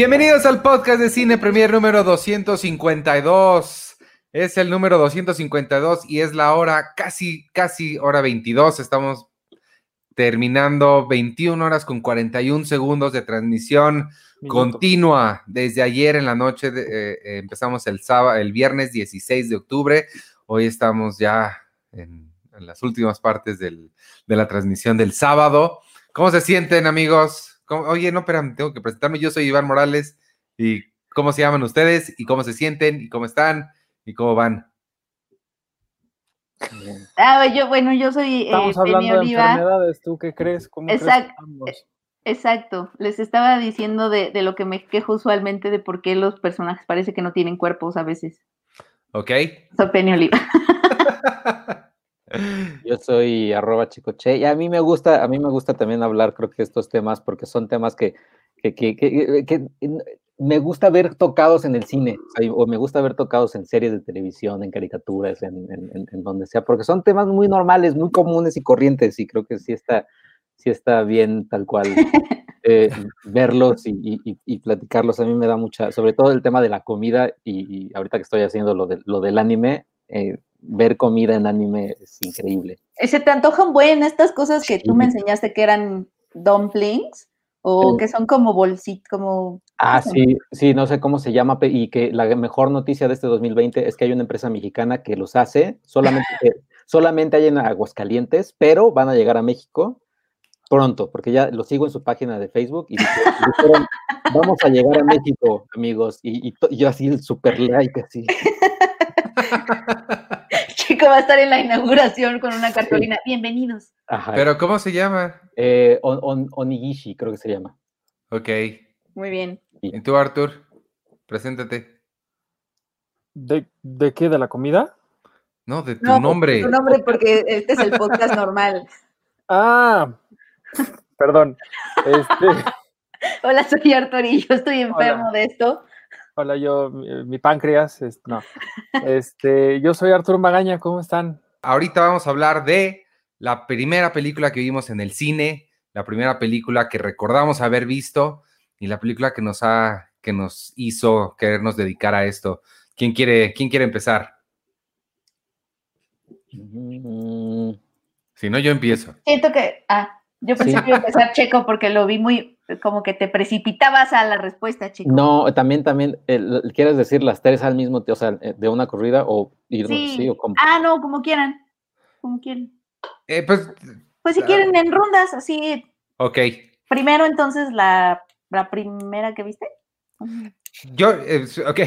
Bienvenidos al podcast de Cine Premier número 252. Es el número 252 y es la hora casi, casi hora 22. Estamos terminando 21 horas con 41 segundos de transmisión continua. Desde ayer en la noche eh, eh, empezamos el sábado, el viernes 16 de octubre. Hoy estamos ya en, las últimas partes de la transmisión del sábado. ¿Cómo se sienten, amigos? Oye, no, espérame, tengo que presentarme. Yo soy Iván Morales. ¿Y cómo se llaman ustedes? ¿Y cómo se sienten? ¿Y cómo están? ¿Y cómo van? Ah, yo, bueno, yo soy. Eh, Estamos hablando de enfermedades, ¿tú qué crees? ¿Cómo exacto, exacto. Les estaba diciendo de, de, lo que me quejo usualmente de por qué los personajes parece que no tienen cuerpos a veces. Ok. Soy Penny Oliva. Yo soy arroba chicoche y a mí me gusta, a mí me gusta también hablar, creo que estos temas, porque son temas que, que, que, que me gusta ver tocados en el cine, o, me gusta ver tocados en series de televisión, en caricaturas, en, en, en, donde sea, porque son temas muy normales, muy comunes y corrientes, y creo que sí está, sí está bien tal cual eh, verlos y, y, y, platicarlos. A mí me da mucha, sobre todo el tema de la comida, y, ahorita que estoy haciendo lo, de, lo del anime, eh, ver comida en anime es increíble. ¿Se te antojan buenas estas cosas que tú me enseñaste que eran dumplings? O que son como bolsitas, como... Ah, sí, sí, no sé cómo se llama, y que la mejor noticia de este 2020 es que hay una empresa mexicana que los hace, solamente, solamente hay en Aguascalientes, pero van a llegar a México pronto, porque ya lo sigo en su página de Facebook y dijeron, vamos a llegar a México, amigos, y, y yo así el super like, así. Va a estar en la inauguración con una cartulina. Bienvenidos. Pero ¿cómo se llama? Eh, Onigishi, creo que se llama. Ok. Muy bien. ¿Y tú, Artur? Preséntate. ¿De, qué? ¿De la comida? No, de tu nombre. De tu nombre, porque este es el podcast normal. Ah, perdón. Este... Hola, soy Artur y yo estoy enfermo de esto. Hola, yo, mi, páncreas, no. Este, yo soy Arturo Magaña, ¿cómo están? Ahorita vamos a hablar de la primera película que vimos en el cine, la primera película que recordamos haber visto y la película que nos ha, que nos hizo querernos dedicar a esto. ¿Quién quiere, quién quiere empezar? Mm. Si no, yo empiezo. Siento que, ah, yo pensé que iba a empezar Checo porque lo vi muy, como que te precipitabas a la respuesta, Checo. No, también, también, ¿quieres decir las tres al mismo tiempo, o sea, eh, de una corrida o irnos sí. o como? Ah, no, como quieran, como quieran. Eh, pues, pues si quieren en rondas, así. Ok. Primero, entonces, la, la primera que viste. Yo, eh, ok.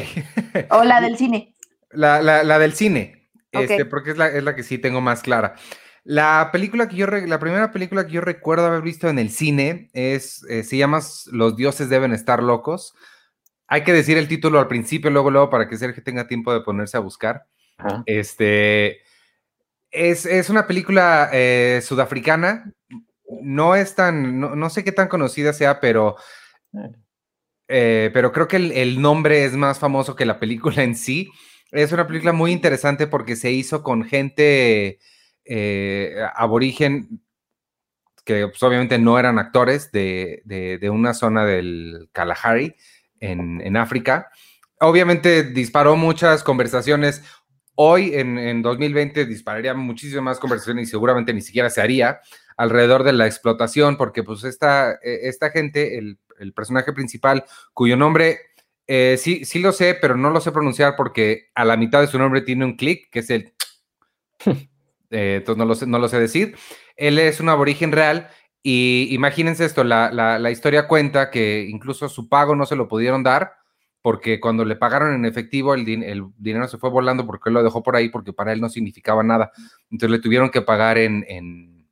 o la del cine. La, la, la del cine, este, porque es la, es la que sí tengo más clara. La película que yo, la primera película que yo recuerdo haber visto en el cine es, eh, se llama Los dioses deben estar locos. Hay que decir el título al principio, luego, luego, para que Sergio tenga tiempo de ponerse a buscar. Este, es, una película eh, sudafricana. No es tan, no, sé qué tan conocida sea, pero, eh, pero creo que el, el nombre es más famoso que la película en sí. Es una película muy interesante porque se hizo con gente eh, aborigen que pues, obviamente no eran actores de, una zona del Kalahari en, África. Obviamente disparó muchas conversaciones. Hoy, en, 2020, dispararía muchísimas más conversaciones y seguramente ni siquiera se haría alrededor de la explotación, porque pues esta, e, esta gente, el, personaje principal, cuyo nombre eh, sí, sí lo sé, pero no lo sé pronunciar porque a la mitad de su nombre tiene un clic, que es el Eh, entonces no lo, sé, no lo sé decir. Él es un aborigen real y imagínense esto, la, la, historia cuenta que incluso su pago no se lo pudieron dar porque cuando le pagaron en efectivo el, dinero se fue volando porque él lo dejó por ahí porque para él no significaba nada. Entonces le tuvieron que pagar en, en,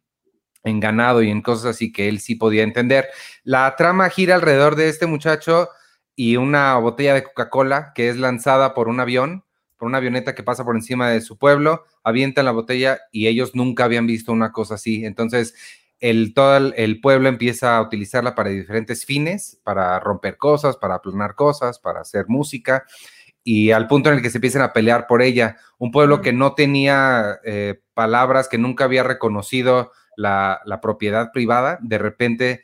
en ganado y en cosas así que él sí podía entender. La trama gira alrededor de este muchacho y una botella de Coca-Cola que es lanzada por un avión una avioneta que pasa por encima de su pueblo, avientan la botella y ellos nunca habían visto una cosa así. Entonces, el, todo el, pueblo empieza a utilizarla para diferentes fines, para romper cosas, para aplanar cosas, para hacer música, y al punto en el que se empiezan a pelear por ella. Un pueblo que no tenía eh, palabras, que nunca había reconocido la, la, propiedad privada, de repente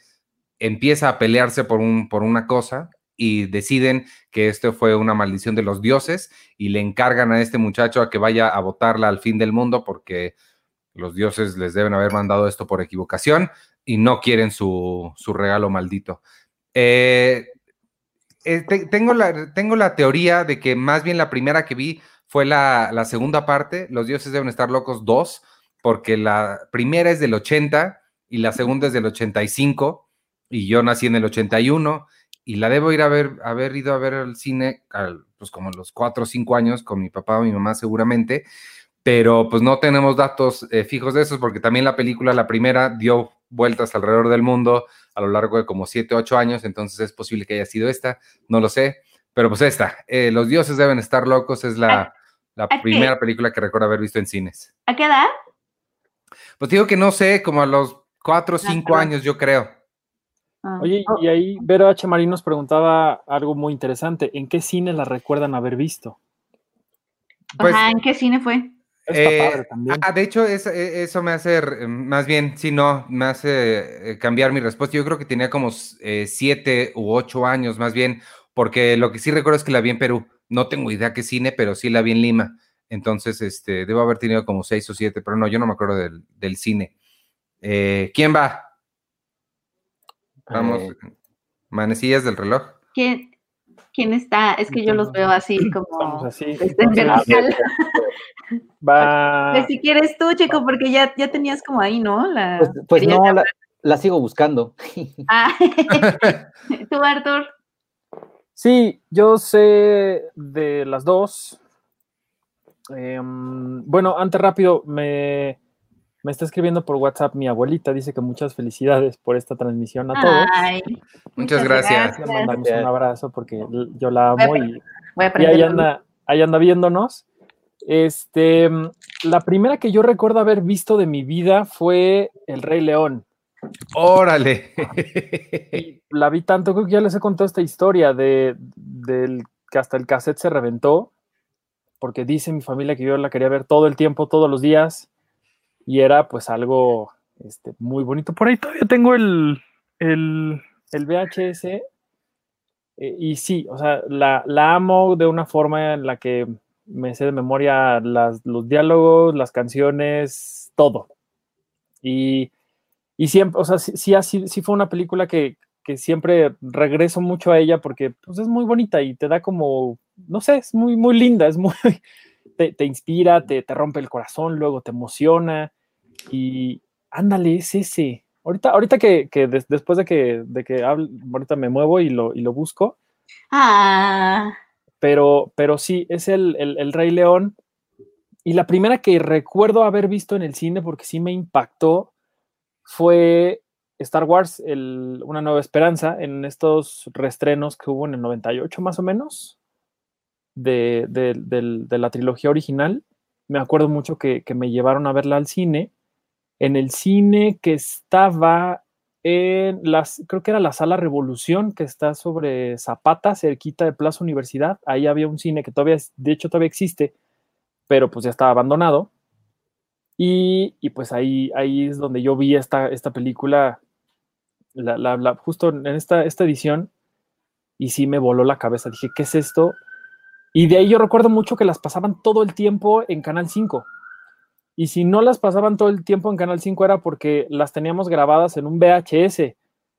empieza a pelearse por, un, por una cosa y deciden que esto fue una maldición de los dioses y le encargan a este muchacho a que vaya a votarla al fin del mundo porque los dioses les deben haber mandado esto por equivocación y no quieren su, regalo maldito. Eh, eh, tengo, la, tengo la teoría de que más bien la primera que vi fue la, la segunda parte, Los dioses deben estar locos 2, porque la primera es del 80 y la segunda es del 85 y yo nací en el 81 y la debo ir a ver, haber ido a ver al cine, pues como los 4 o 5 años con mi papá o mi mamá seguramente, pero pues no tenemos datos eh, fijos de esos porque también la película, la primera, dio vueltas alrededor del mundo a lo largo de como 7 o 8 años, entonces es posible que haya sido esta, no lo sé, pero pues esta, eh, Los dioses deben estar locos, es la, la primera película que recuerdo haber visto en cines. ¿A qué edad? Pues digo que no sé, como a los cuatro o cinco años, yo creo. Ah. Oye, oh. y ahí Vero H. Marín nos preguntaba algo muy interesante. ¿En qué cine la recuerdan haber visto? Pues, ¿en qué cine fue? Eh, ah, de hecho, e, eso, me hace, más bien, si no, me hace eh, cambiar mi respuesta. Yo creo que tenía como eh, siete u ocho años, más bien, porque lo que sí recuerdo es que la vi en Perú. No tengo idea qué cine, pero sí la vi en Lima. Entonces, este, debo haber tenido como seis o siete, pero no, yo no me acuerdo del, cine. Eh, ¿Quién va? Vamos, eh, manecillas del reloj. ¿Quién, ¿Quién está? Es que yo los veo así como así. Va. Pues si quieres tú, chico, porque ya, ya tenías como ahí, ¿no? La, pues, pues no, la, sigo buscando. Ah, tú, Artur. Sí, yo sé de las dos. Em, bueno, antes rápido, me, está escribiendo por WhatsApp mi abuelita, dice que muchas felicidades por esta transmisión a todos. muchas, gracias. Le mandamos un abrazo porque yo la amo y, ahí, anda, ahí anda viéndonos. Este, la primera que yo recuerdo haber visto de mi vida fue El Rey León. Órale. la vi tanto, creo que ya les he contado esta historia de, del que hasta el cassette se reventó porque dice mi familia que yo la quería ver todo el tiempo, todos los días, y era pues algo este, muy bonito. Por ahí todavía tengo el, el, VHS, eh, y sí, o sea, la, amo de una forma en la que me sé de memoria las, los diálogos, las canciones, todo. Y, siempre, o sea, sí, sí, sí fue una película que, que siempre regreso mucho a ella porque pues, es muy bonita y te da como, no sé, es muy, muy linda, es muy, te, inspira, te, te, rompe el corazón, luego te emociona y ándale, es ese. Ahorita, ahorita que, que después de que, de que ahorita me muevo y lo, y lo busco. Ah. Pero, pero sí, es el, el, el Rey León. Y la primera que recuerdo haber visto en el cine, porque sí me impactó, fue Star Wars, Una Nueva Esperanza, en estos restrenos que hubo en el 98 más o menos, de, la trilogía original. Me acuerdo mucho que, me llevaron a verla al cine, en el cine que estaba en las, creo que era la Sala Revolución, que está sobre Zapata, cerquita de Plaza Universidad. Ahí había un cine que todavía, de hecho todavía existe, pero pues ya estaba abandonado. Y, pues ahí, ahí es donde yo vi esta, esta película la, justo en esta, esta edición, y sí me voló la cabeza. Dije, ¿qué es esto? Y de ahí yo recuerdo mucho que las pasaban todo el tiempo en Canal 5. Y si no las pasaban todo el tiempo en Canal 5 era porque las teníamos grabadas en un VHS.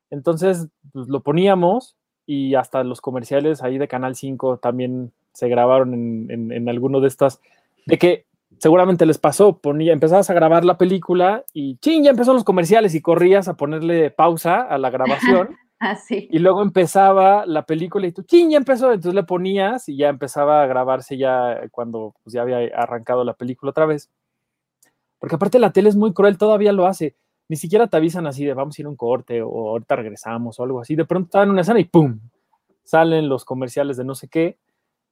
Entonces, pues, lo poníamos y hasta los comerciales ahí de Canal 5 también se grabaron en, en, en alguno de estas, de que seguramente les pasó, ponía, empezabas a grabar la película y ching, ya empezó los comerciales y corrías a ponerle pausa a la grabación. Así. Ah, y luego empezaba la película y tú, ching, ya empezó, entonces le ponías y ya empezaba a grabarse ya cuando pues, ya había arrancado la película otra vez. Porque aparte la tele es muy cruel, todavía lo hace. Ni siquiera te avisan así de vamos a ir a un corte o ahorita regresamos o algo así. De pronto están en una escena y ¡pum! Salen los comerciales de no sé qué.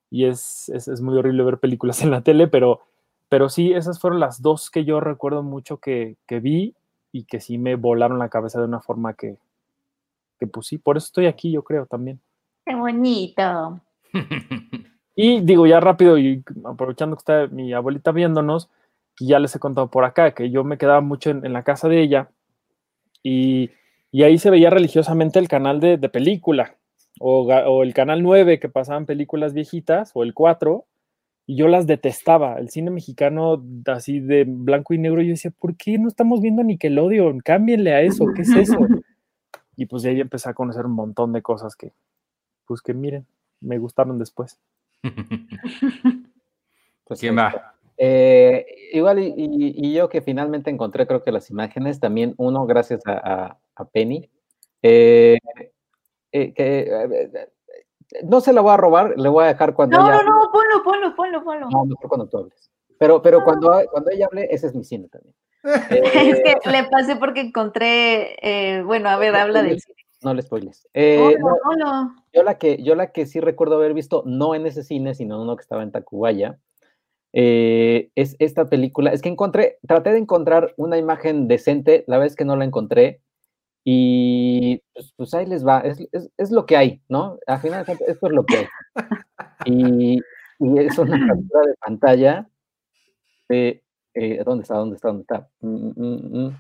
Y es, es, es muy horrible ver películas en la tele, pero pero sí, esas fueron las dos que yo recuerdo mucho que, vi y que sí me volaron la cabeza de una forma que, que pues sí, por eso estoy aquí, yo creo también. Qué bonito. Y digo ya rápido y aprovechando que está mi abuelita viéndonos, que ya les he contado por acá, que yo me quedaba mucho en, la casa de ella y, ahí se veía religiosamente el canal de, de, película. o, el Canal 9 que pasaban películas viejitas, o el 4, y yo las detestaba. El cine mexicano así de blanco y negro, yo decía, ¿por qué no estamos viendo Nickelodeon? Cámbienle a eso, ¿qué es eso? Y pues de ahí empecé a conocer un montón de cosas que, pues que miren, me gustaron después. pues ¿Quién va? Eh, igual, y, yo que finalmente encontré, creo que las imágenes, también uno, gracias a, Penny, eh, eh, que no se la voy a robar, le voy a dejar cuando. No, no, no, ponlo, ponlo, ponlo, ponlo. No, mejor cuando tú hables. Pero, pero cuando, cuando ella hable, ese es mi cine también. es que le pasé porque encontré, bueno, a ver, habla del cine. No le spoiles. Eh, yo, la que, yo la que sí recuerdo haber visto, no en ese cine, sino en uno que estaba en Tacubaya, eh, es esta película. Es que encontré, traté de encontrar una imagen decente, la vez que no la encontré, y pues, pues ahí les va, es, es, es, lo que hay, ¿no? Al final, esto es lo que hay. Y, y es una captura de pantalla de, eh, ¿dónde está? ¿Dónde está? ¿Dónde está? Mm, mm, mm,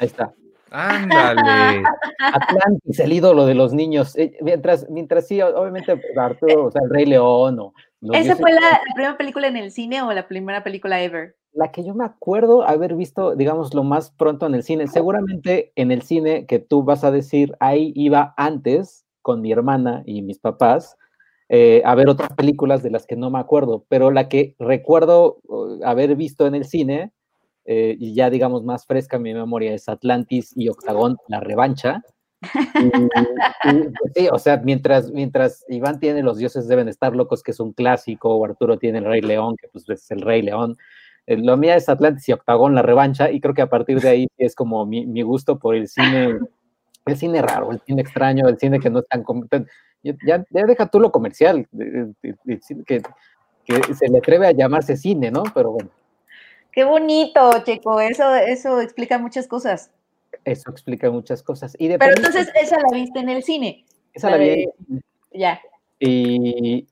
ahí está. Ándale. Atlantis, el ídolo de los niños. Eh, mientras, mientras sí, obviamente Arturo, o sea, el Rey León o... ¿Esa fue la, primera película en el cine o la primera película ever? La que yo me acuerdo haber visto, digamos, lo más pronto en el cine. Seguramente en el cine que tú vas a decir, ahí iba antes con mi hermana y mis papás eh, a ver otras películas de las que no me acuerdo, pero la que recuerdo haber visto en el cine eh, y ya digamos más fresca mi memoria es Atlantis y Octagón, la revancha. Pues sí, o sea, mientras, mientras Iván tiene Los dioses deben estar locos, que es un clásico, o Arturo tiene El Rey León, que pues es el Rey León, eh, lo mío es Atlantis y Octagón, la revancha, y creo que a partir de ahí es como mi, mi gusto por el cine, el cine raro, el cine extraño, el cine que no es tan... Ya, ya deja tú lo comercial, que, que se le atreve a llamarse cine, ¿no? Pero bueno. Qué bonito, Checo, eso, eso explica muchas cosas. Eso explica muchas cosas. Y Pero entonces esa la viste en el cine. Esa la, vi. Ya. Y,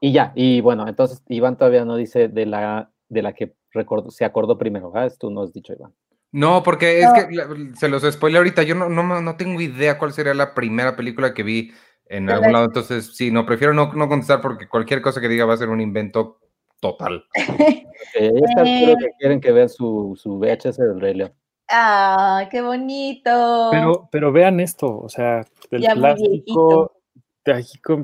y, ya, y bueno, entonces Iván todavía no dice de la, de la que recordó, se acordó primero, ¿verdad? Tú no has dicho, Iván. No, porque es que se los spoilé ahorita. Yo no, no, no tengo idea cuál sería la primera película que vi en algún lado. Entonces, sí, no, prefiero no, no contestar porque cualquier cosa que diga va a ser un invento total. está, eh, que quieren que vean su, su VHS del Rey León. ¡Ah, qué bonito! Pero, pero vean esto, o sea, el plástico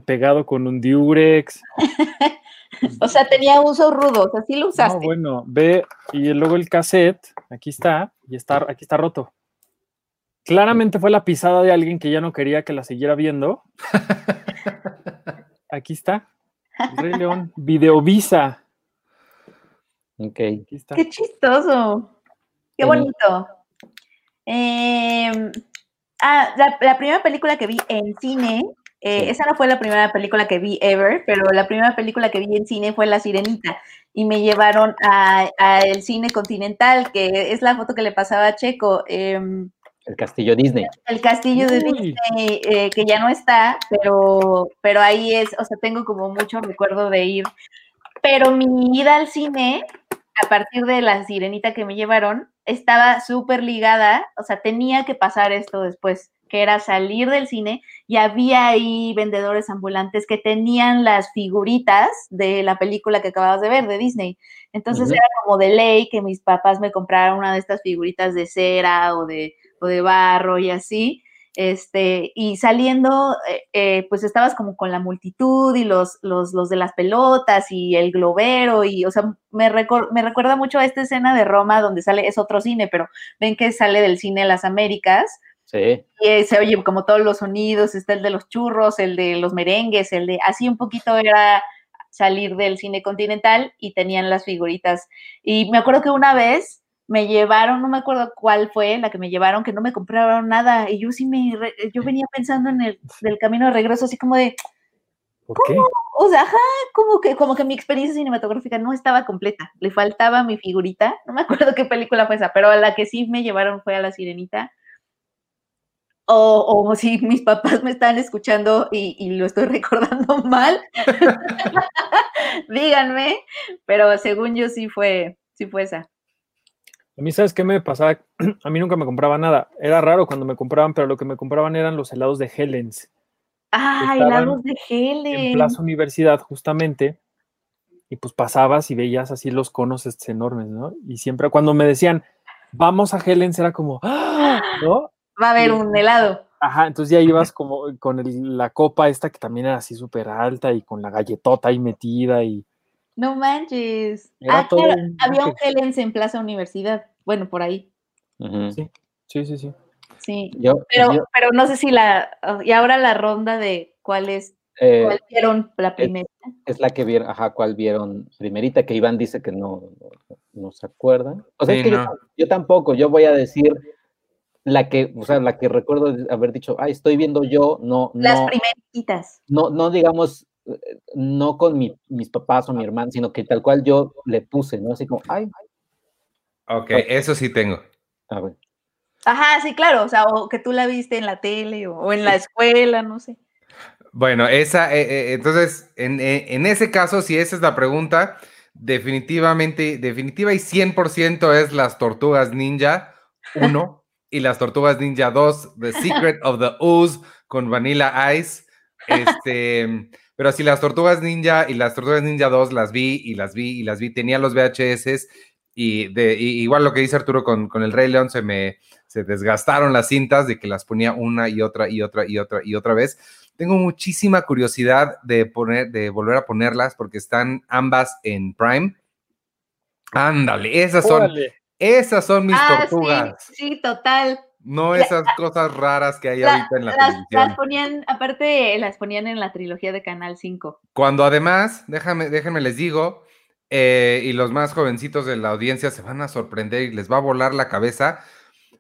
pegado con un diurex. o sea, tenía usos rudos, así lo usaste. No, bueno, ve, y luego el cassette, aquí está, y está, aquí está roto. Claramente fue la pisada de alguien que ya no quería que la siguiera viendo. Aquí está. Rey León, Videovisa. Ok. Qué chistoso. Qué bonito. Em, ah, la, primera película que vi en cine, eh, esa no fue la primera película que vi ever, pero la primera película que vi en cine fue La Sirenita y me llevaron al cine continental, que es la foto que le pasaba a Checo. Em, el castillo Disney. El castillo de Disney, eh, que ya no está, pero, pero ahí es, o sea, tengo como mucho recuerdo de ir. Pero mi ida al cine, a partir de la sirenita que me llevaron, estaba súper ligada, o sea, tenía que pasar esto después, que era salir del cine y había ahí vendedores ambulantes que tenían las figuritas de la película que acababas de ver, de Disney. Entonces era como de ley que mis papás me compraran una de estas figuritas de cera o de de barro y así. Este, y saliendo, eh, eh, pues estabas como con la multitud y los, los, los, de las pelotas y el globero, y, o sea, me, me recuerda mucho a esta escena de Roma donde sale, es otro cine, pero ven que sale del cine Las Américas. Sí. Y se oye como todos los sonidos, está el de los churros, el de los merengues, el de, así un poquito era salir del cine continental y tenían las figuritas. Y me acuerdo que una vez me llevaron, no me acuerdo cuál fue la que me llevaron, que no me compraron nada. Y yo sí me, yo venía pensando en el del camino de regreso, así como de, ¿cómo? O sea, ajá, como que, como que mi experiencia cinematográfica no estaba completa. Le faltaba mi figurita. No me acuerdo qué película fue esa, pero a la que sí me llevaron fue a La Sirenita. O, o si mis papás me están escuchando y, y lo estoy recordando mal, díganme, pero según yo sí fue, sí fue esa. A mí, ¿sabes qué me pasaba? A mí nunca me compraba nada. Era raro cuando me compraban, pero lo que me compraban eran los helados de Helens. La voz de Helen. En Plaza Universidad, justamente. Y pues pasabas y veías así los conos estos enormes, ¿no? Y siempre cuando me decían, vamos a Helen, era como, ¡Ah! ¿no? Va a haber un helado. Ajá, entonces ya ibas como con la copa esta que también era así súper alta y con la galletota ahí metida y... No manches. Ah, claro, había un Helens en Plaza Universidad. Bueno, por ahí. Sí, sí, sí. Sí, sí. pero, pero no sé si la... Y ahora la ronda de cuál es... Eh, ¿Cuál vieron la primera? Es, la que vieron, ajá, cuál vieron primerita, que Iván dice que no, no, se acuerdan. O sea, es que yo, yo tampoco, yo voy a decir la que, o sea, la que recuerdo haber dicho, ay, estoy viendo yo, no, Las primeritas. No, no digamos, no con mi, mis papás o mi hermano, sino que tal cual yo le puse, ¿no? Así como, ay. Ok, eso sí tengo. A ver. Ajá, sí, claro, o sea, o que tú la viste en la tele o, en la escuela, no sé. Bueno, esa, eh, eh, entonces, en, en, ese caso, si esa es la pregunta, definitivamente, definitiva y 100% es las tortugas ninja, uno y las Tortugas Ninja 2, The Secret of the Ooze con Vanilla Ice. Este, pero sí, las Tortugas Ninja y las Tortugas Ninja 2 las vi y las vi y las vi. Tenía los VHS y, de, igual lo que dice Arturo con, con, el Rey León, se me se desgastaron las cintas de que las ponía una y otra y otra y otra y otra vez. Tengo muchísima curiosidad de, poner, de volver a ponerlas porque están ambas en Prime. Ándale, esas son, esas son mis ah, tortugas. Sí, sí, total. No esas cosas raras que hay ahorita en la televisión. Las ponían, aparte, las ponían en la trilogía de Canal 5. Cuando además, déjame, déjenme les digo, eh, y los más jovencitos de la audiencia se van a sorprender y les va a volar la cabeza,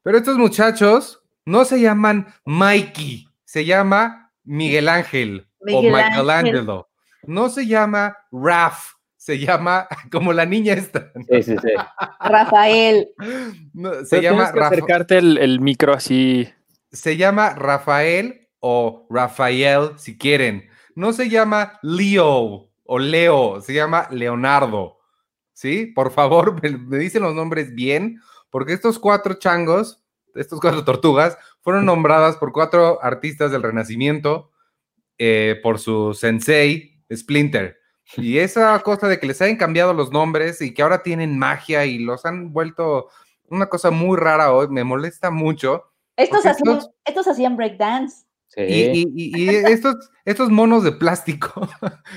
pero estos muchachos no se llaman Mikey, se llama Miguel Ángel o Michelangelo. No se llama Raf, se llama como la niña esta. Sí, sí, sí. Rafael. se llama acercarte el, micro así. Se llama Rafael o Rafael, si quieren. No se llama Leo o Leo, se llama Leonardo. ¿Sí? Por favor, me, dicen los nombres bien, porque estos cuatro changos, estos cuatro tortugas, fueron nombradas por cuatro artistas del Renacimiento, eh, por su sensei, Splinter. Y esa cosa de que les hayan cambiado los nombres y que ahora tienen magia y los han vuelto una cosa muy rara hoy, me molesta mucho. Estos hacían, estos, hacían breakdance. Y, estos, estos monos de plástico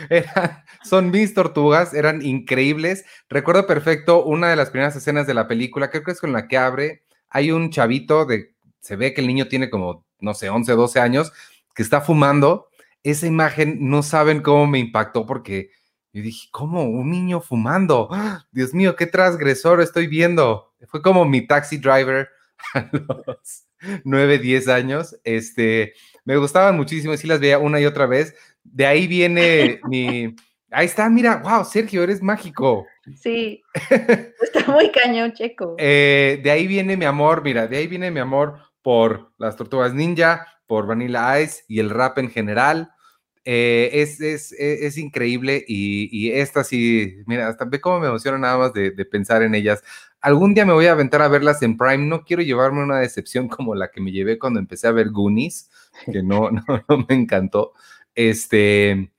son mis tortugas, eran increíbles. Recuerdo perfecto una de las primeras escenas de la película, creo que es con la que abre. Hay un chavito de, se ve que el niño tiene como, no sé, 11, 12 años, que está fumando. Esa imagen no saben cómo me impactó porque yo dije, ¿cómo? Un niño fumando. ¡Ah! Dios mío, qué transgresor estoy viendo. Fue como mi taxi driver a los 9, 10 años. Este, me gustaban muchísimo, sí las veía una y otra vez. De ahí viene mi... Ahí está, mira, wow, Sergio, eres mágico. Sí, está muy cañón, checo. Eh, de ahí viene mi amor, mira, de ahí viene mi amor por las tortugas ninja, por Vanilla Ice y el rap en general. Eh, es, es, e, es, increíble y, y, esta sí, mira, hasta ve cómo me emociona nada más de, pensar en ellas. Algún día me voy a aventar a verlas en Prime. No quiero llevarme una decepción como la que me llevé cuando empecé a ver Goonies, que no, no, no me encantó. Este,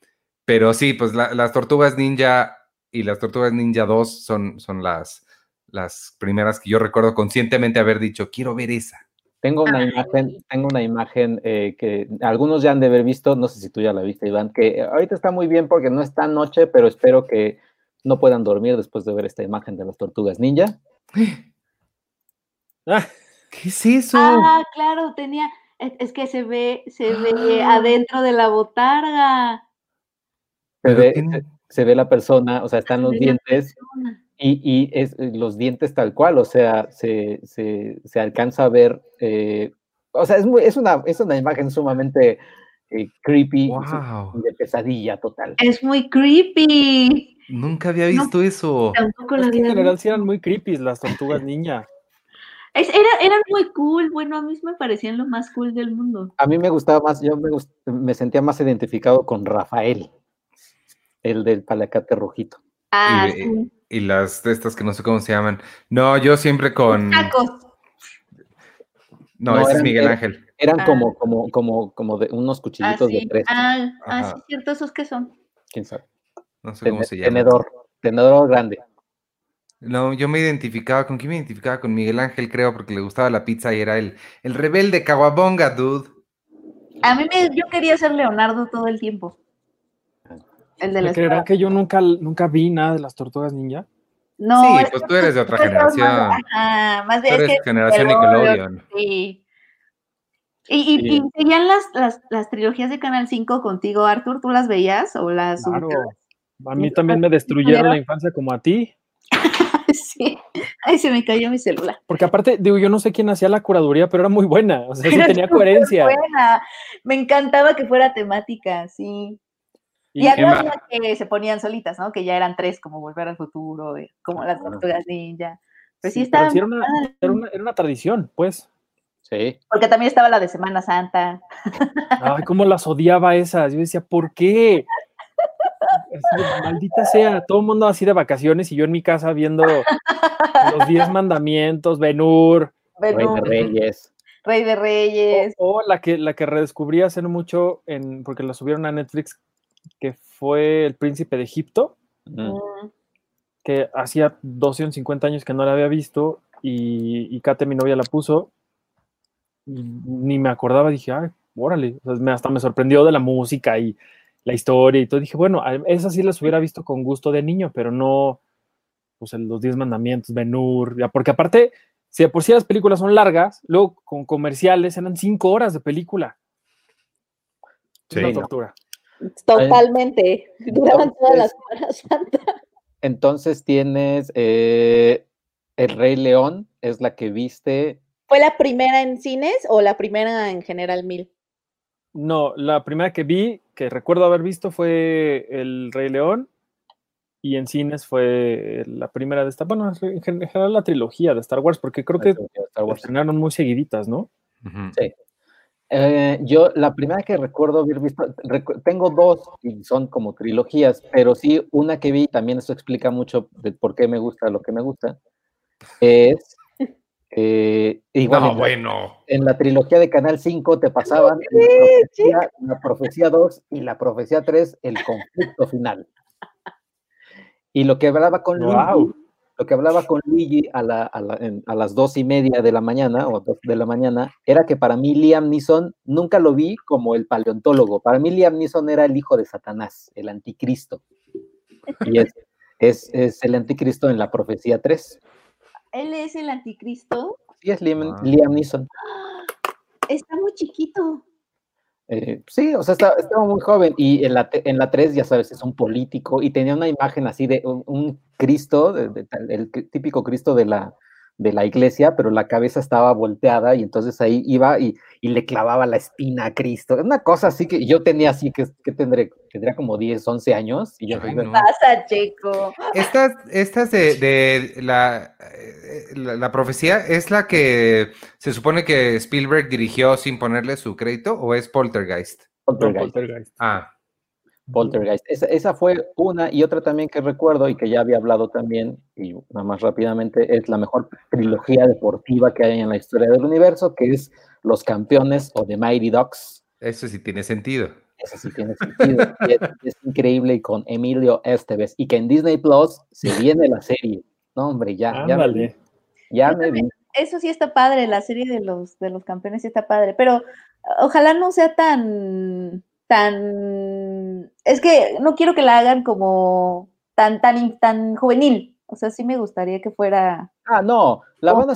pero sí, pues las Tortugas Ninja y las Tortugas Ninja 2 son, son las, las primeras que yo recuerdo conscientemente haber dicho, quiero ver esa. Tengo una imagen, tengo una imagen eh, que algunos ya han de haber visto, no sé si tú ya la viste, Iván, que ahorita está muy bien porque no está noche, pero espero que no puedan dormir después de ver esta imagen de las tortugas ninja. Ah, ¿Qué es eso? Ah, claro, tenía, es, que se ve, se ve ah. adentro de la botarga. Se ve, se, ve la persona, o sea, están los dientes y, es, eh, los dientes tal cual, o sea, se, alcanza a ver, eh, o sea, es, es, una, es una imagen sumamente eh, creepy, de pesadilla total. Es muy creepy. Nunca había visto eso. Tampoco la en general sí eran muy creepy las tortugas niña. Es, era, eran muy cool, bueno, a mí me parecían lo más cool del mundo. A mí me gustaba más, yo me, me sentía más identificado con Rafael, el del palacate rojito. Ah, sí y las de estas que no sé cómo se llaman. No, yo siempre con. Tacos. No, ese es Miguel Ángel. Eran ah. como, como, como, como de unos cuchillitos de tres. Ah, ah, sí, cierto, ¿esos qué son? ¿Quién sabe? No sé cómo se llama. Tenedor, tenedor grande. No, yo me identificaba, ¿con quién me identificaba? Con Miguel Ángel, creo, porque le gustaba la pizza y era el, el rebelde Caguabonga, dude. A mí me, yo quería ser Leonardo todo el tiempo. El de la ¿Creerán que yo nunca, nunca vi nada de las tortugas ninja? No. Sí, pues tú eres de otra generación. Ajá, más bien. Tú eres generación Nickelodeon. Sí. ¿Y, y, seguían las, las, las, trilogías de Canal 5 contigo, Arthur? ¿Tú las veías o las Claro. A mí también me destruyeron la infancia como a ti. sí. Ay, se me cayó mi celular. Porque aparte, digo, yo no sé quién hacía la curaduría, pero era muy buena. O sea, sí tenía coherencia. Buena. Me encantaba que fuera temática, sí. Y, había que se ponían solitas, ¿no? Que ya eran tres, como Volver al Futuro, eh, como las tortugas ninja. Pero sí, estaba. era, una, era, una, era, una, tradición, pues. Sí. Porque también estaba la de Semana Santa. Ay, cómo las odiaba esas. Yo decía, ¿por qué? maldita sea, todo el mundo así de vacaciones y yo en mi casa viendo los diez mandamientos, Benur, Rey de Reyes. Rey de Reyes. O, la que la que redescubrí hace mucho en, porque la subieron a Netflix, fue El Príncipe de Egipto, mm. que hacía 250 años que no la había visto y, y Kate, mi novia, la puso. Y ni me acordaba, dije, ay, órale, hasta me sorprendió de la música y la historia y todo. Dije, bueno, esas sí las hubiera visto con gusto de niño, pero no, pues los Diez Mandamientos, Benur, porque aparte, si de por sí las películas son largas, luego con comerciales eran cinco horas de película. Sí, Una tortura. Totalmente. Duraban todas las horas Entonces tienes eh, El Rey León, es la que viste. ¿Fue la primera en cines o la primera en General Mil? No, la primera que vi, que recuerdo haber visto, fue El Rey León. Y en cines fue la primera de esta, bueno, en general la trilogía de Star Wars, porque creo que estrenaron muy seguiditas, ¿no? Sí. Eh, yo la primera que recuerdo haber visto, tengo dos y son como trilogías, pero sí una que vi, también eso explica mucho de por qué me gusta lo que me gusta, es eh, igual bueno. En la trilogía de Canal 5 te pasaban la, profecía, 2 y la profecía 3, el conflicto final. Y lo que hablaba con Luigi, lo que hablaba con Luigi a, las dos y media de la mañana o dos de la mañana era que para mí Liam Neeson nunca lo vi como el paleontólogo. Para mí Liam Neeson era el hijo de Satanás, el anticristo. Y es, es, es el anticristo en la profecía 3 él es el anticristo. Sí, es Liam, ah. Liam Neeson. Está muy chiquito. Eh, sí, o sea, estaba, muy joven y en la, en la 3, ya sabes, es un político y tenía una imagen así de un, Cristo, el típico Cristo de la, de la iglesia, pero la cabeza estaba volteada y entonces ahí iba y, le clavaba la espina a Cristo. Una cosa así que yo tenía así que, que tendré, tendría como 10, 11 años. Y yo, ¿Qué pasa, Checo? Estas, estas de, la, eh, la, la, profecía es la que se supone que Spielberg dirigió sin ponerle su crédito o es Poltergeist? Poltergeist. Ah. Poltergeist. Esa, fue una y otra también que recuerdo y que ya había hablado también, y nada más rápidamente, es la mejor trilogía deportiva que hay en la historia del universo, que es Los Campeones o The Mighty Ducks. Eso sí tiene sentido. Eso sí tiene sentido. es, increíble y con Emilio Esteves. Y que en Disney Plus se viene la serie. No, hombre, ya, ya, me, ya me vi. Eso sí está padre, la serie de los, de los campeones sí está padre, pero ojalá no sea tan tan, es que no quiero que la hagan como tan, tan, tan juvenil. O sea, sí me gustaría que fuera. Ah, no, la van a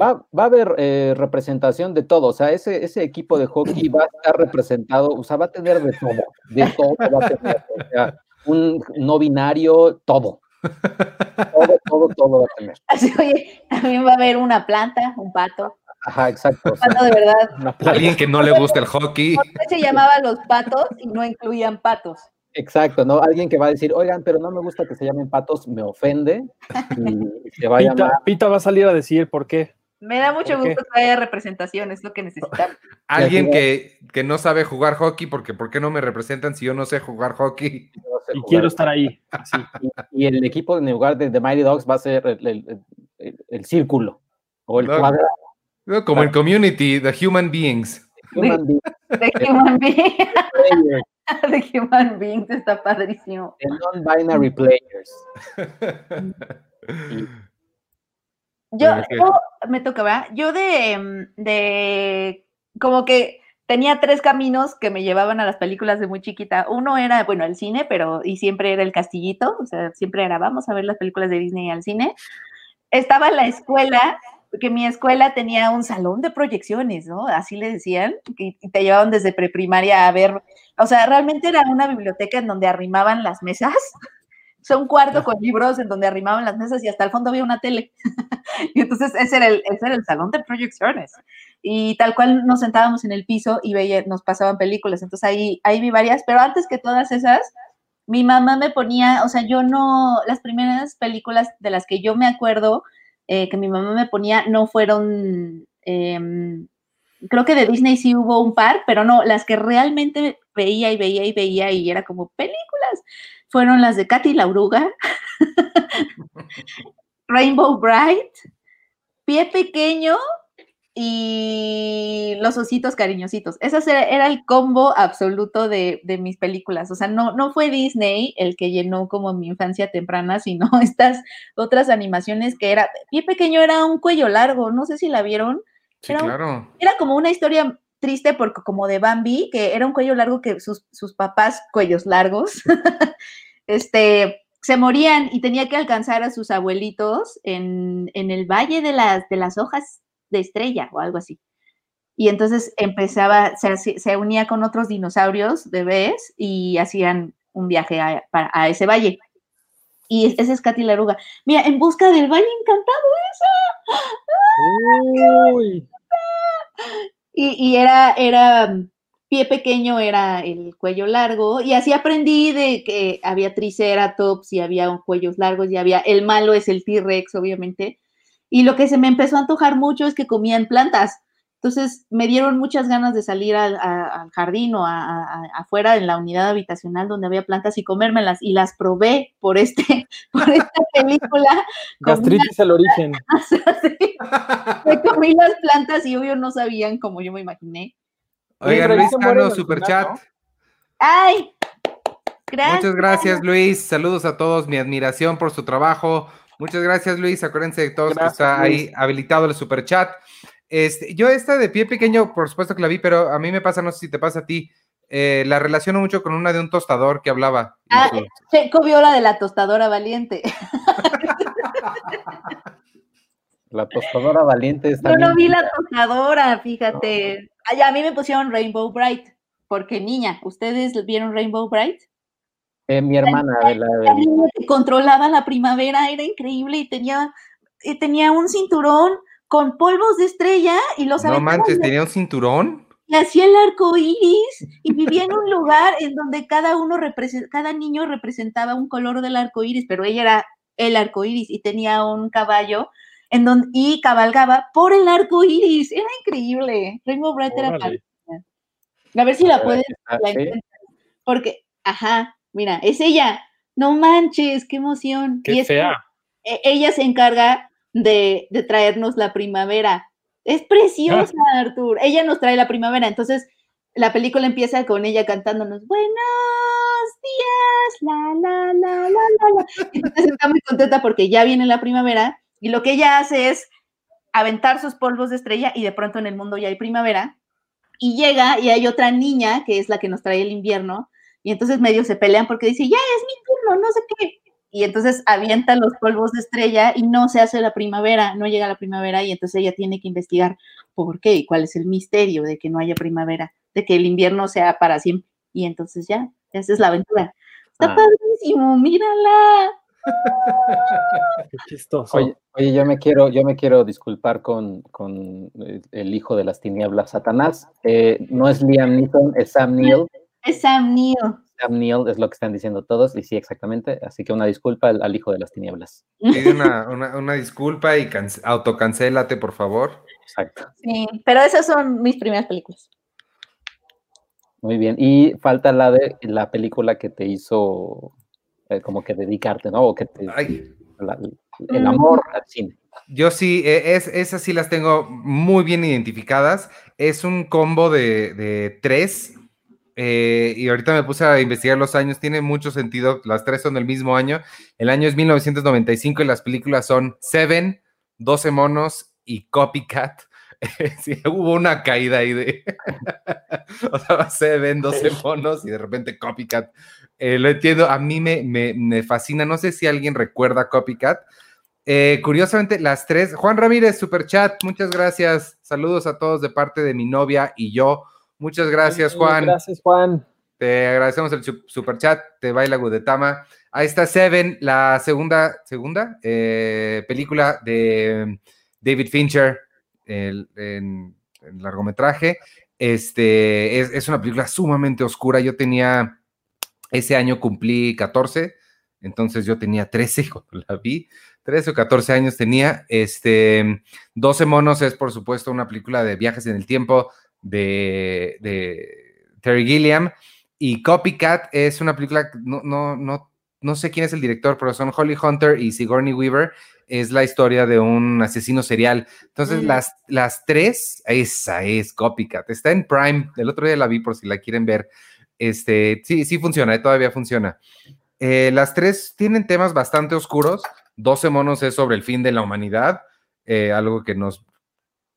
va, va, a haber eh, representación de todo. O sea, ese, ese equipo de hockey va a estar representado, o sea, va a tener de todo, de todo va a tener. O sea, un no binario, todo. Todo, todo, todo va a tener. Así, oye, también va a haber una planta, un pato. Ajá, exacto. Pato de verdad. Alguien que no le gusta el hockey. ¿Por qué se llamaba los patos y no incluían patos? Exacto, ¿no? Alguien que va a decir, oigan, pero no me gusta que se llamen patos, me ofende. Y se va Pita, a Pita va a salir a decir por qué. Me da mucho gusto que haya representación, es lo que necesitamos. Alguien que, que, no sabe jugar hockey, porque ¿por qué no me representan si yo no sé jugar hockey? y quiero estar ahí. Y, el equipo en lugar de The Mighty Dogs va a ser el, el, círculo o el cuadrado Como en Community, The Human Beings. Human the, the Human Beings. the Human Beings está padrísimo. The Non-Binary Players. Yo, yo, me tocaba, yo de, de, como que tenía tres caminos que me llevaban a las películas de muy chiquita. Uno era, bueno, el cine, pero, y siempre era el castillito, o sea, siempre era, vamos a ver las películas de Disney al cine. Estaba en la escuela, que mi escuela tenía un salón de proyecciones, ¿no? Así le decían, y te llevaban desde preprimaria a ver, o sea, realmente era una biblioteca en donde arrimaban las mesas o sea, un cuarto con libros en donde arrimaban las mesas y hasta el fondo había una tele. y entonces ese era, el, ese era el salón de proyecciones. Y tal cual nos sentábamos en el piso y veía, nos pasaban películas. Entonces ahí, ahí vi varias, pero antes que todas esas, mi mamá me ponía, o sea, yo no, las primeras películas de las que yo me acuerdo eh, que mi mamá me ponía no fueron, em, creo que de Disney sí hubo un par, pero no, las que realmente veía y veía y veía y era como películas fueron las de Katy la Rainbow Bright, Pie Pequeño y Los Ositos Cariñositos. Ese era el combo absoluto de, mis películas. O sea, no, no fue Disney el que llenó como mi infancia temprana, sino estas otras animaciones que era. Pie Pequeño era un cuello largo, no sé si la vieron. Sí, claro. Era como una historia triste porque como de Bambi, que era un cuello largo que sus, sus papás, cuellos largos, este, se morían y tenía que alcanzar a sus abuelitos en, el Valle de las, de las Hojas de Estrella o algo así. Y entonces empezaba, se, unía con otros dinosaurios bebés y hacían un viaje a, a ese valle. Y ese es Katy Laruga. Mira, en busca del Valle Encantado, esa. Uy. Y, y, era, era pie pequeño era el cuello largo y así aprendí de que había triceratops y había cuellos largos y había, el malo es el T-Rex, obviamente. Y lo que se me empezó a antojar mucho es que comían plantas. Entonces me dieron muchas ganas de salir al, jardín o afuera en la unidad habitacional donde había plantas y comérmelas y las probé por este por esta película. Gastritis al origen. me comí las plantas y obvio no sabían como yo me imaginé. Oiga, Luis Cano, super chat. ¡Ay! Gracias. Muchas gracias, Luis. Saludos a todos. Mi admiración por su trabajo. Muchas gracias, Luis. Acuérdense de todos que está ahí habilitado el super chat. Este, yo esta de pie pequeño, por supuesto que la vi, pero a mí me pasa, no sé si te pasa a ti, eh, la relaciono mucho con una de un tostador que hablaba. Ah, Checo vio la de la tostadora valiente. La tostadora valiente está. Yo no vi la tostadora, fíjate. a mí me pusieron Rainbow Bright, porque niña, ¿ustedes vieron Rainbow Bright? Eh, mi hermana. La, la, niña que controlaba la primavera era increíble y tenía, tenía un cinturón con polvos de estrella y los No manches, tenía un cinturón. Y hacía el arco iris y vivía en un lugar en donde cada uno cada niño representaba un color del arco iris, pero ella era el arco iris y tenía un caballo en donde, y cabalgaba por el arco iris. Era increíble. Rainbow Bright era A ver si la puedes. porque, ajá, mira, es ella. No manches, qué emoción. Qué y fea. E, ella se encarga de, traernos la primavera. Es preciosa, ah. Artur. Ella nos trae la primavera. Entonces, la película empieza con ella cantándonos buenos días, la, la, la, la, la. Entonces está muy contenta porque ya viene la primavera y lo que ella hace es aventar sus polvos de estrella y de pronto en el mundo ya hay primavera. Y llega y hay otra niña que es la que nos trae el invierno. Y entonces medio se pelean porque dice, ya es mi turno, no sé qué. Y entonces avienta los polvos de estrella y no se hace la primavera, no llega la primavera y entonces ella tiene que investigar por qué y cuál es el misterio de que no haya primavera, de que el invierno sea para siempre. Y entonces ya, esa es la aventura. Está ah. padrísimo, mírala. Qué chistoso. Oye, yo me quiero, yo me quiero disculpar con, con el hijo de las tinieblas, Satanás. Eh, no es Liam Neeson, es Sam Neill. Es Sam Neill. Sam Neill es lo que están diciendo todos, y sí, exactamente. Así que una disculpa al, hijo de las tinieblas. Pide una, una, disculpa y autocancélate, por favor. Exacto. Sí, pero esas son mis primeras películas. Muy bien. Y falta la de la película que te hizo eh, como que dedicarte, ¿no? O que te, el amor al cine. Yo sí, e, es, esas sí las tengo muy bien identificadas. Es un combo de, tres. Eh, y ahorita me puse a investigar los años, tiene mucho sentido. Las tres son del mismo año. El año es 1995 y las películas son Seven, 12 monos y Copycat. sí, hubo una caída ahí de. o sea, Seven, 12 monos y de repente Copycat. Eh, lo entiendo, a mí me, me, fascina. No sé si alguien recuerda Copycat. Eh, curiosamente, las tres. Juan Ramírez, super chat, muchas gracias. Saludos a todos de parte de mi novia y yo. Muchas gracias, Juan. Gracias, Juan. Te agradecemos el super chat. Te baila Gudetama. Ahí está Seven, la segunda, segunda eh, película de David Fincher el, en, largometraje. Este es, es, una película sumamente oscura. Yo tenía, ese año cumplí 14, entonces yo tenía 13 cuando la vi. 13 o 14 años tenía. Este, 12 monos es, por supuesto, una película de viajes en el tiempo de, de Terry Gilliam. Y Copycat es una película, no, no, no, no sé quién es el director, pero son Holly Hunter y Sigourney Weaver es la historia de un asesino serial. Entonces, mm. las, las tres, esa es Copycat. Está en Prime. El otro día la vi por si la quieren ver. Este, sí, sí funciona, todavía funciona. Eh, las tres tienen temas bastante oscuros. 12 monos es sobre el fin de la humanidad, eh, algo que nos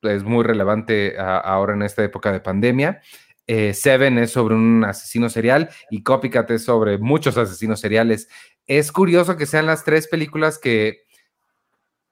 es muy relevante ahora en esta época de pandemia. Eh, Seven es sobre un asesino serial y Copycat es sobre muchos asesinos seriales. Es curioso que sean las tres películas que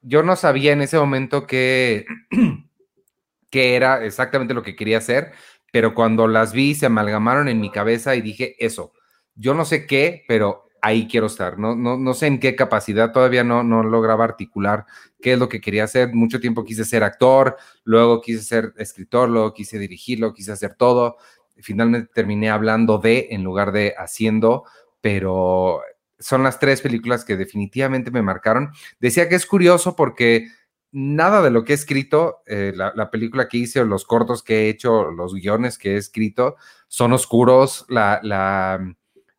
yo no sabía en ese momento que, que era exactamente lo que quería hacer, pero cuando las vi se amalgamaron en mi cabeza y dije, eso, yo no sé qué, pero ahí quiero estar. No, no, no sé en qué capacidad, todavía no, no lograba articular qué es lo que quería hacer. Mucho tiempo quise ser actor, luego quise ser escritor, luego quise dirigirlo, quise hacer todo. Finalmente terminé hablando de en lugar de haciendo, pero son las tres películas que definitivamente me marcaron. Decía que es curioso porque nada de lo que he escrito, eh, la, película que hice los cortos que he hecho, los guiones que he escrito, son oscuros. La,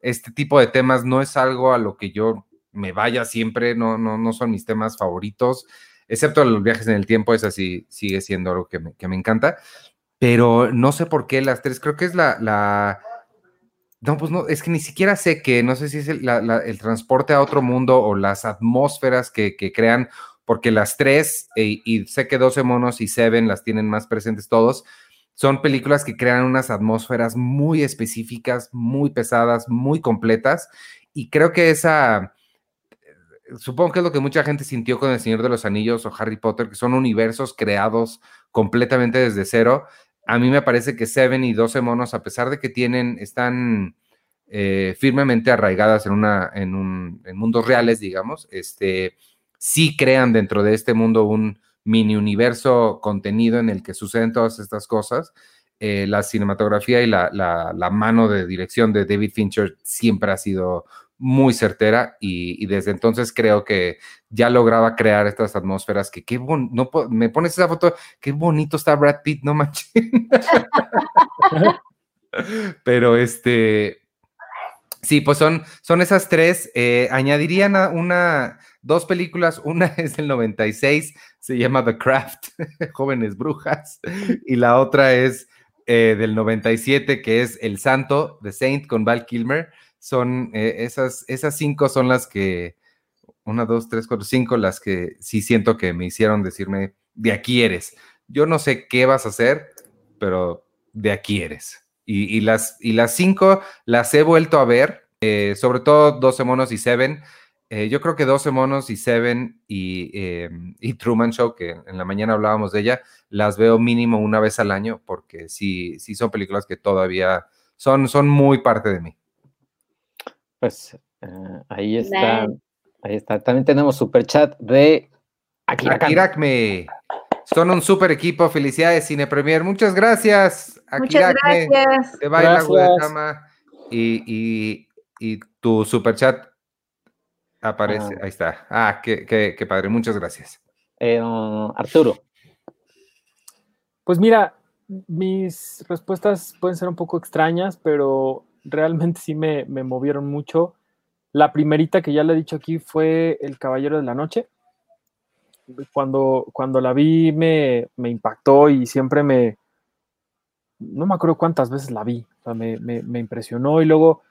este tipo de temas no es algo a lo que yo me vaya siempre, no, no, no son mis temas favoritos, excepto los viajes en el tiempo, esa sí sigue siendo algo que me, que me encanta. Pero no sé por qué las tres, creo que es la, la no, pues no, es que ni siquiera sé que, no sé si es el, transporte a otro mundo o las atmósferas que, crean, porque las tres, e, y sé que 12 monos y Seven las tienen más presentes todos, son películas que crean unas atmósferas muy específicas, muy pesadas, muy completas, y creo que esa, supongo que es lo que mucha gente sintió con El Señor de los Anillos o Harry Potter, que son universos creados completamente desde cero, a mí me parece que Seven y 12 monos, a pesar de que tienen, están eh, firmemente arraigadas en, una, en, un, en mundos reales, digamos, este, sí crean dentro de este mundo un mini universo contenido en el que suceden todas estas cosas. Eh, la cinematografía y la, la, mano de dirección de David Fincher siempre ha sido muy certera y, desde entonces creo que ya lograba crear estas atmósferas que qué no me pones esa foto, qué bonito está Brad Pitt, no manches. Pero este, sí, pues son, son esas tres. Eh, añadirían una, dos películas, una es del 96, se llama The Craft, Jóvenes Brujas, y la otra es eh, del 97, que es El Santo, The Saint, con Val Kilmer son eh, esas, esas cinco son las que, una, dos, tres, cuatro, cinco, las que sí siento que me hicieron decirme, de aquí eres. Yo no sé qué vas a hacer, pero de aquí eres. Y, las, y las cinco las he vuelto a ver, eh, sobre todo 12 monos y Seven. Eh, yo creo que 12 monos y Seven y, y, Truman Show, que en la mañana hablábamos de ella, las veo mínimo una vez al año porque sí, sí son películas que todavía son, son muy parte de mí. Pues eh, ahí está. Ahí está. También tenemos super chat de Akirakme. Son un super equipo. Felicidades, Cine Premier. Muchas gracias. Muchas gracias. Te baila Gudetama. Y, y, y tu super chat aparece. Ah. Ahí está. Ah, qué, qué, padre. Muchas gracias. Eh, Arturo. Pues mira, mis respuestas pueden ser un poco extrañas, pero realmente sí me, movieron mucho. La primerita que ya le he dicho aquí fue El Caballero de la Noche. Cuando, cuando la vi me, me impactó y siempre me, no me acuerdo cuántas veces la vi, o sea, me, me, impresionó. Y luego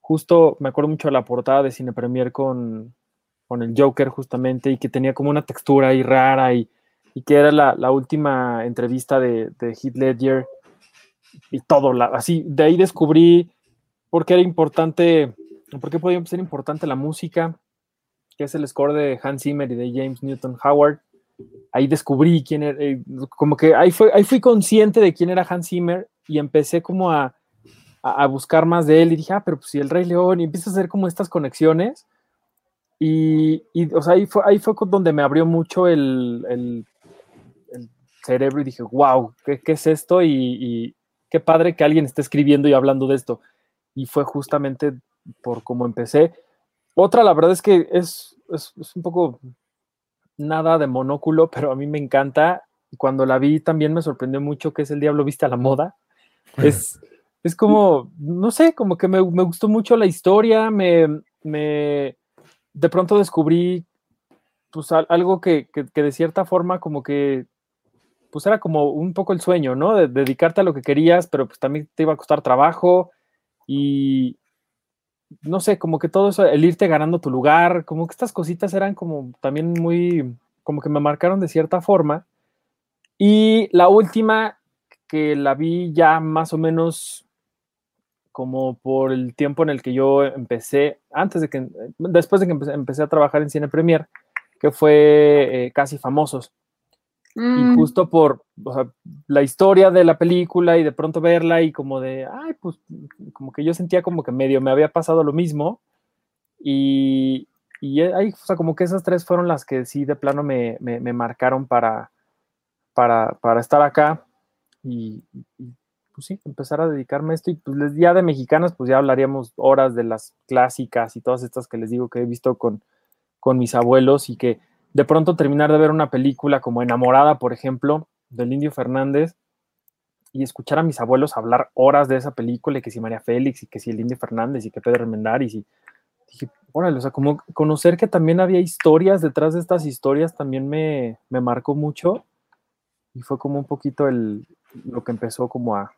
justo me acuerdo mucho de la portada de Cine Premier con, con el Joker justamente y que tenía como una textura ahí rara y, y que era la, la, última entrevista de, de Heath Ledger. Y todo, así, de ahí descubrí por qué era importante, por qué podía ser importante la música, que es el score de Hans Zimmer y de James Newton Howard. Ahí descubrí quién era, eh, como que ahí, fue, ahí fui consciente de quién era Hans Zimmer y empecé como a, a, a buscar más de él y dije, ah, pero pues si el Rey León, y empiezo a hacer como estas conexiones. Y, y, o sea, ahí fue, ahí fue donde me abrió mucho el, el, el cerebro y dije, wow, ¿qué, qué es esto? Y, y, qué padre que alguien esté escribiendo y hablando de esto. Y fue justamente por cómo empecé. Otra, la verdad es que es, es, es un poco nada de monóculo, pero a mí me encanta. Y cuando la vi también me sorprendió mucho que es El Diablo Viste a la Moda. Es, es como, no sé, como que me, me gustó mucho la historia, me, me, de pronto descubrí pues algo que, que, que, de cierta forma como que pues era como un poco el sueño, ¿no? De, dedicarte a lo que querías, pero pues también te iba a costar trabajo y no sé, como que todo eso, el irte ganando tu lugar, como que estas cositas eran como también muy, como que me marcaron de cierta forma. Y la última que la vi ya más o menos como por el tiempo en el que yo empecé, antes de que, después de que empecé, a trabajar en Cine Premier, que fue eh, Casi Famosos. Mm. Y justo por o sea, la historia de la película y de pronto verla y como de, ay, pues como que yo sentía como que medio me había pasado lo mismo. Y, y ahí, o sea, como que esas tres fueron las que sí de plano me, me, me marcaron para, para, para, estar acá. Y, y pues sí, empezar a dedicarme a esto y pues ya de mexicanas, pues ya hablaríamos horas de las clásicas y todas estas que les digo que he visto con, con mis abuelos y que de pronto terminar de ver una película como Enamorada, por ejemplo, del Indio Fernández y escuchar a mis abuelos hablar horas de esa película y que si María Félix y que si el Indio Fernández y que Pedro Armendáriz y dije, órale, o sea, como conocer que también había historias detrás de estas historias también me, me marcó mucho y fue como un poquito el, lo que empezó como a,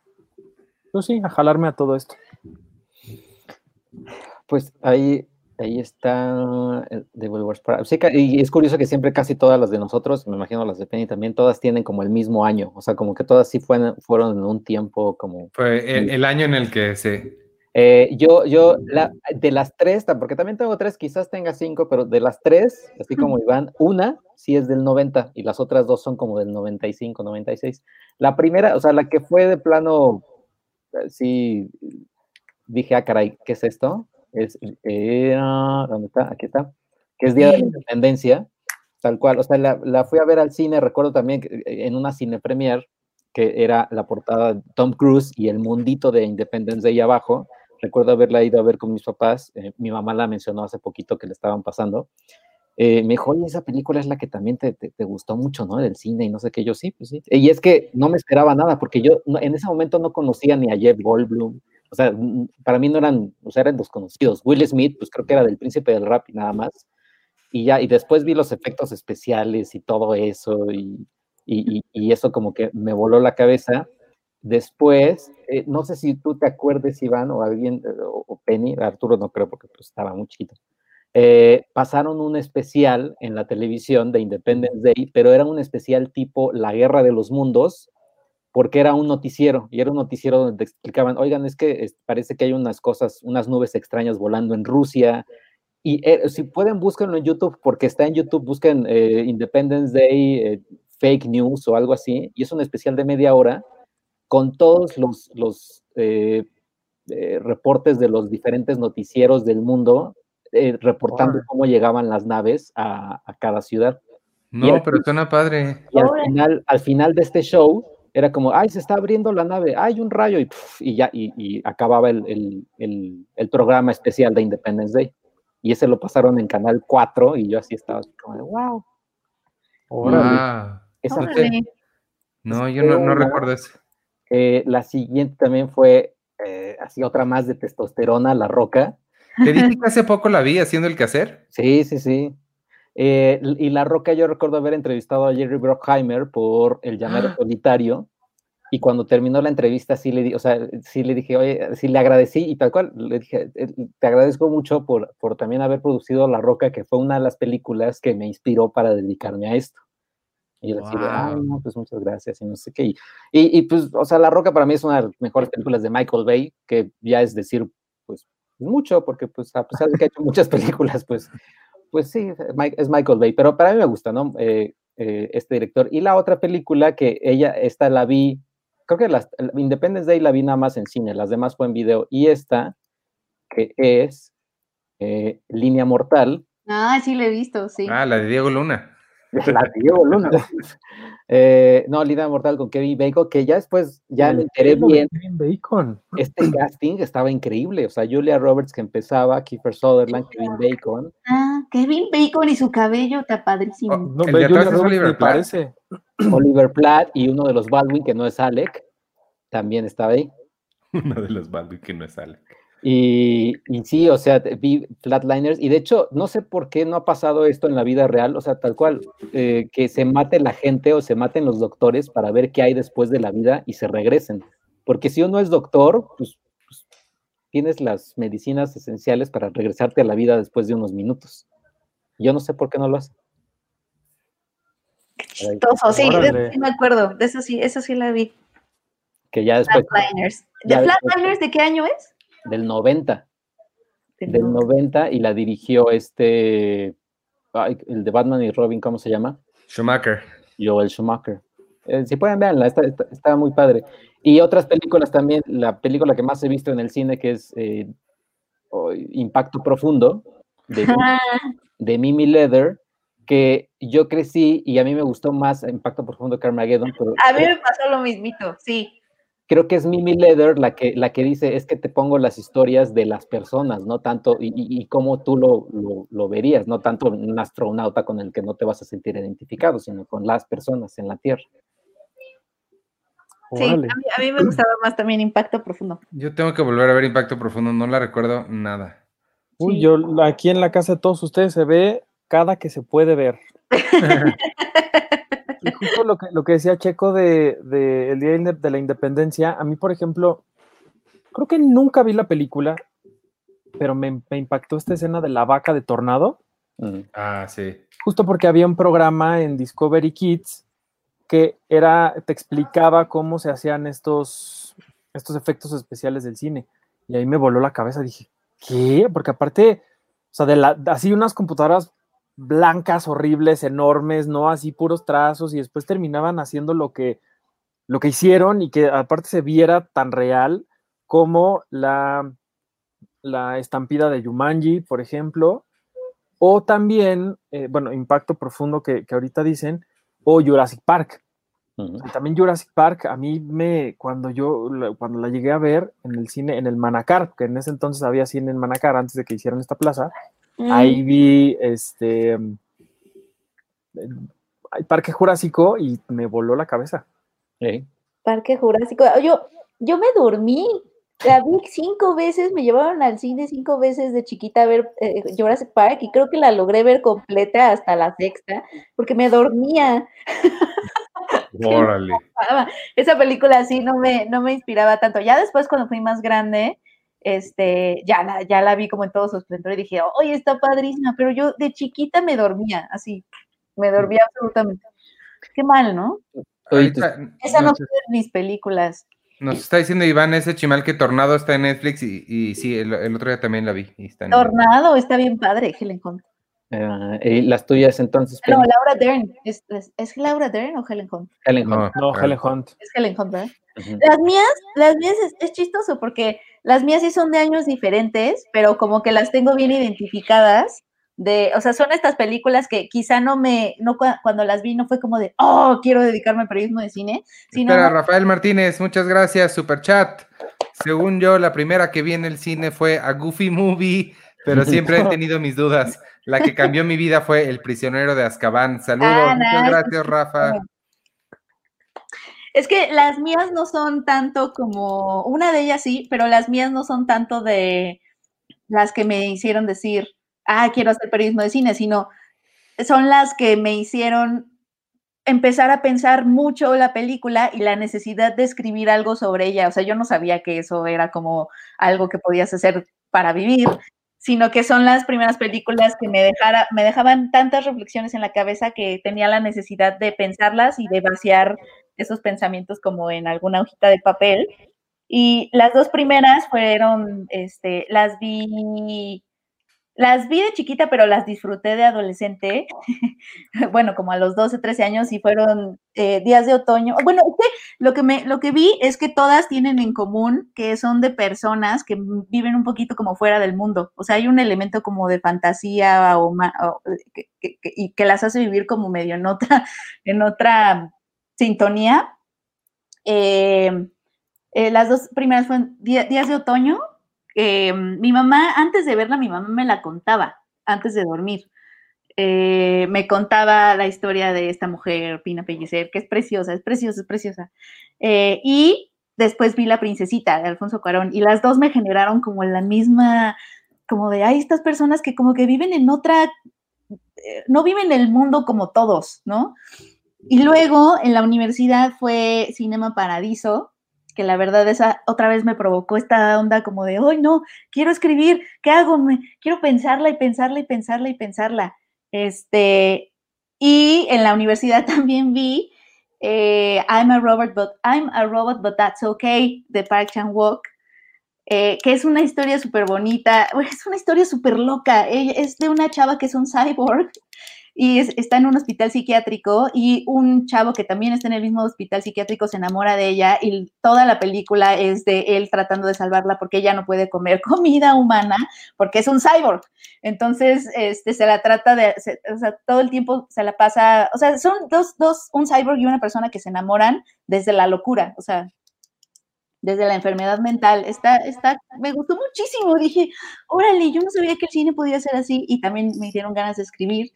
pues sí, a jalarme a todo esto. Pues ahí, ahí está The Wars Sí, y es curioso que siempre casi todas las de nosotros, me imagino las de Penny también, todas tienen como el mismo año. O sea, como que todas sí fueron, fueron en un tiempo como. Fue el, el año en el que se. Eh, yo, yo, la, de las tres, porque también tengo tres, quizás tenga cinco, pero de las tres, así como Iván, una sí es del 90 y las otras dos son como del 95, 96. La primera, o sea, la que fue de plano sí dije, ah, caray, ¿qué es esto? Es, eh, ¿dónde está? Aquí está. Que es Día de la Independencia, tal cual. O sea, la, la, fui a ver al cine, recuerdo también que, eh, en una cine premier, que era la portada de Tom Cruise y el mundito de Independence Day abajo. Recuerdo haberla ido a ver con mis papás. Eh, mi mamá la mencionó hace poquito que le estaban pasando. Eh, me dijo, oye, esa película es la que también te, te, te, gustó mucho, ¿no? Del cine y no sé qué, yo sí, pues sí. Y es que no me esperaba nada, porque yo no, en ese momento no conocía ni a Jeff Goldblum, o sea, para mí no eran, o sea, eran desconocidos. Will Smith, pues creo que era del príncipe del rap y nada más. Y ya, y después vi los efectos especiales y todo eso, y, y, eso como que me voló la cabeza. Después, eh, no sé si tú te acuerdes, Iván, o alguien, o, o Penny, Arturo no creo porque pues, estaba muy chiquito eh, pasaron un especial en la televisión de Independence Day, pero era un especial tipo La Guerra de los Mundos, porque era un noticiero, y era un noticiero donde explicaban, oigan, es que parece que hay unas cosas, unas nubes extrañas volando en Rusia, y eh, si pueden, búsquenlo en YouTube, porque está en YouTube, busquen eh, Independence Day, eh, fake news o algo así, y es un especial de media hora con todos los, los reportes de los diferentes noticieros del mundo eh, reportando oh. cómo llegaban las naves a, a cada ciudad. No, pero suena padre. Y al final, al final de este show era como, ay, se está abriendo la nave, hay un rayo, y, puf, y ya, y, y acababa el, el, el, el, programa especial de Independence Day. Y ese lo pasaron en Canal 4, y yo así estaba como, wow. Wow. Esa no, yo no, no recuerdo eso. Eh, la siguiente también fue eh, así otra más de testosterona, La Roca. Te dije que hace poco la vi haciendo el quehacer. Sí, sí, sí. Eh, y La Roca, yo recuerdo haber entrevistado a Jerry Brockheimer por El Llamado ah. Solitario, y cuando terminó la entrevista sí le, di, o sea, sí le dije, oye, sí le agradecí y tal cual, le dije, eh, te agradezco mucho por, por también haber producido La Roca, que fue una de las películas que me inspiró para dedicarme a esto. Y yo decía, ah, no, pues muchas gracias y no sé qué. Y, y, pues, o sea, La Roca para mí es una de las mejores películas de Michael Bay, que ya es decir, pues, mucho, porque pues a pesar de que ha hecho muchas películas, pues, pues sí, es Michael Bay, pero para mí me gusta, ¿no? Eh, eh, este director. Y la otra película que ella, esta la vi, creo que la, Independence Day la vi nada más en cine, las demás fue en video. Y esta, que es eh, Línea Mortal. Ah, sí, la he visto, sí. Ah, la de Diego Luna. La Diego Luna. Eh, no, Línea Mortal con Kevin Bacon, que ya después ya le enteré bien. Kevin Bacon. Este casting estaba increíble. O sea, Julia Roberts que empezaba, Kiefer Sutherland, Kevin Bacon. Ah, Kevin Bacon y su cabello está padrísimo. Oh, no, el de atrás es Oliver Platt. Parece. Oliver Platt y uno de los Baldwin, que no es Alec, también estaba ahí. Uno de los Baldwin que no es Alec. Y, sí, o sea, vi Flatliners y de hecho no sé por qué no ha pasado esto en la vida real, o sea, tal cual, eh, que se mate la gente o se maten los doctores para ver qué hay después de la vida y se regresen. Porque si uno es doctor, pues, pues tienes las medicinas esenciales para regresarte a la vida después de unos minutos. Yo no sé por qué no lo hace. Chistoso, sí, sí me acuerdo, de eso sí, eso sí la vi. Que ya después. Flatliners. ¿De Flatliners de qué año es? Del 90. Del 90 y la dirigió este, el de Batman y Robin, ¿cómo se llama? Schumacher. Joel Schumacher. Eh, si pueden verla, está, está, muy padre. Y otras películas también, la película que más he visto en el cine, que es eh, Impacto Profundo, de, de Mimi Leather, que yo crecí y a mí me gustó más Impacto Profundo que Armageddon. a mí me pasó lo mismito, sí creo que es Mimi Leather la que, la que dice, es que te pongo las historias de las personas, no tanto, y, y, cómo tú lo, lo, verías, no tanto un astronauta con el que no te vas a sentir identificado, sino con las personas en la Tierra. Sí, a mí, me gustaba más también Impacto Profundo. Yo tengo que volver a ver Impacto Profundo, no la recuerdo nada. Uy, yo aquí en la casa de todos ustedes se ve cada que se puede ver. Y justo lo que, lo que decía Checo de, el Día de la Independencia, a mí, por ejemplo, creo que nunca vi la película, pero me, impactó esta escena de la vaca de tornado. Mm. Ah, sí. Justo porque había un programa en Discovery Kids que era, te explicaba cómo se hacían estos, estos efectos especiales del cine. Y ahí me voló la cabeza, dije, ¿qué? Porque aparte, o sea, de la, así unas computadoras blancas, horribles, enormes, ¿no? Así puros trazos y después terminaban haciendo lo que, lo que hicieron y que aparte se viera tan real como la, la estampida de Yumanji, por ejemplo, o también, eh, bueno, Impacto Profundo que, ahorita dicen, o Jurassic Park. También Jurassic Park, a mí me, cuando yo, cuando la llegué a ver en el cine, en el Manacar, que en ese entonces había cine en Manacar antes de que hicieran esta plaza, Ahí vi este el Parque Jurásico y me voló la cabeza. Parque Jurásico. Yo, yo me dormí. La vi cinco veces, me llevaron al cine cinco veces de chiquita a ver eh, Jurassic Park y creo que la logré ver completa hasta la sexta, porque me dormía. Órale. Esa película así no me, no me inspiraba tanto. Ya después, cuando fui más grande, este, ya la, ya la vi como en todo su esplendor y dije, oye, está padrísima, pero yo de chiquita me dormía, así, me dormía absolutamente. Qué mal, ¿no? Esa no fue mis películas. Nos está diciendo Iván ese chimal que Tornado está en Netflix y, y sí, el, otro día también la vi. Tornado está bien padre, Helen Hunt. Uh, ¿Y las tuyas entonces? No, Laura Dern. ¿Es, ¿Es, Laura Dern o Helen Hunt? Helen Hunt. No, Helen Hunt. Es Helen Hunt, ¿verdad? Las mías, las mías es, chistoso porque las mías sí son de años diferentes, pero como que las tengo bien identificadas. De, o sea, son estas películas que quizá no me, no cuando las vi no fue como de, oh, quiero dedicarme al periodismo de cine. Sino, Espera, Rafael Martínez, muchas gracias, super chat. Según yo, la primera que vi en el cine fue a Goofy Movie, pero siempre he tenido mis dudas. La que cambió mi vida fue El prisionero de Azkaban. Saludos, ah, muchas gracias, Rafa. Es que las mías no son tanto como, una de ellas sí, pero las mías no son tanto de las que me hicieron decir, ah, quiero hacer periodismo de cine, sino son las que me hicieron empezar a pensar mucho la película y la necesidad de escribir algo sobre ella. O sea, yo no sabía que eso era como algo que podías hacer para vivir, sino que son las primeras películas que me, dejara, me dejaban tantas reflexiones en la cabeza que tenía la necesidad de pensarlas y de vaciar esos pensamientos como en alguna hojita de papel. Y las dos primeras fueron, este, las vi las vi de chiquita, pero las disfruté de adolescente. bueno, como a los 12, 13 años y fueron eh, días de otoño. Bueno, lo que, me, lo que vi es que todas tienen en común que son de personas que viven un poquito como fuera del mundo. O sea, hay un elemento como de fantasía o, y que las hace vivir como medio en otra sintonía. Eh, eh, las dos primeras fueron días de otoño eh, mi mamá, antes de verla, mi mamá me la contaba, antes de dormir. Me contaba la historia de esta mujer, Pina Pellicer, que es preciosa, es preciosa, es preciosa. Y después vi La Princesita de Alfonso Cuarón, y las dos me generaron como la misma, como de, hay estas personas que como que viven en otra, no viven el mundo como todos, ¿no? Y luego en la universidad fue Cinema Paradiso, que la verdad esa otra vez me provocó esta onda como de, hoy no, quiero escribir, ¿qué hago? Quiero pensarla y pensarla y pensarla y pensarla. Este, y en la universidad también vi eh, I'm a robot, but I'm a robot, but that's okay, de Park Chan Wook, eh, que es una historia súper bonita, es una historia súper loca. Es de una chava que es un cyborg y está en un hospital psiquiátrico y un chavo que también está en el mismo hospital psiquiátrico se enamora de ella y toda la película es de él tratando de salvarla porque ella no puede comer comida humana porque es un cyborg. Entonces, este, se la trata de, o sea, todo el tiempo se la pasa, o sea, son dos, dos, un cyborg y una persona que se enamoran desde la locura, o sea, desde la enfermedad mental. Está, está, me gustó muchísimo. Dije, órale, yo no sabía que el cine podía ser así y también me hicieron ganas de escribir.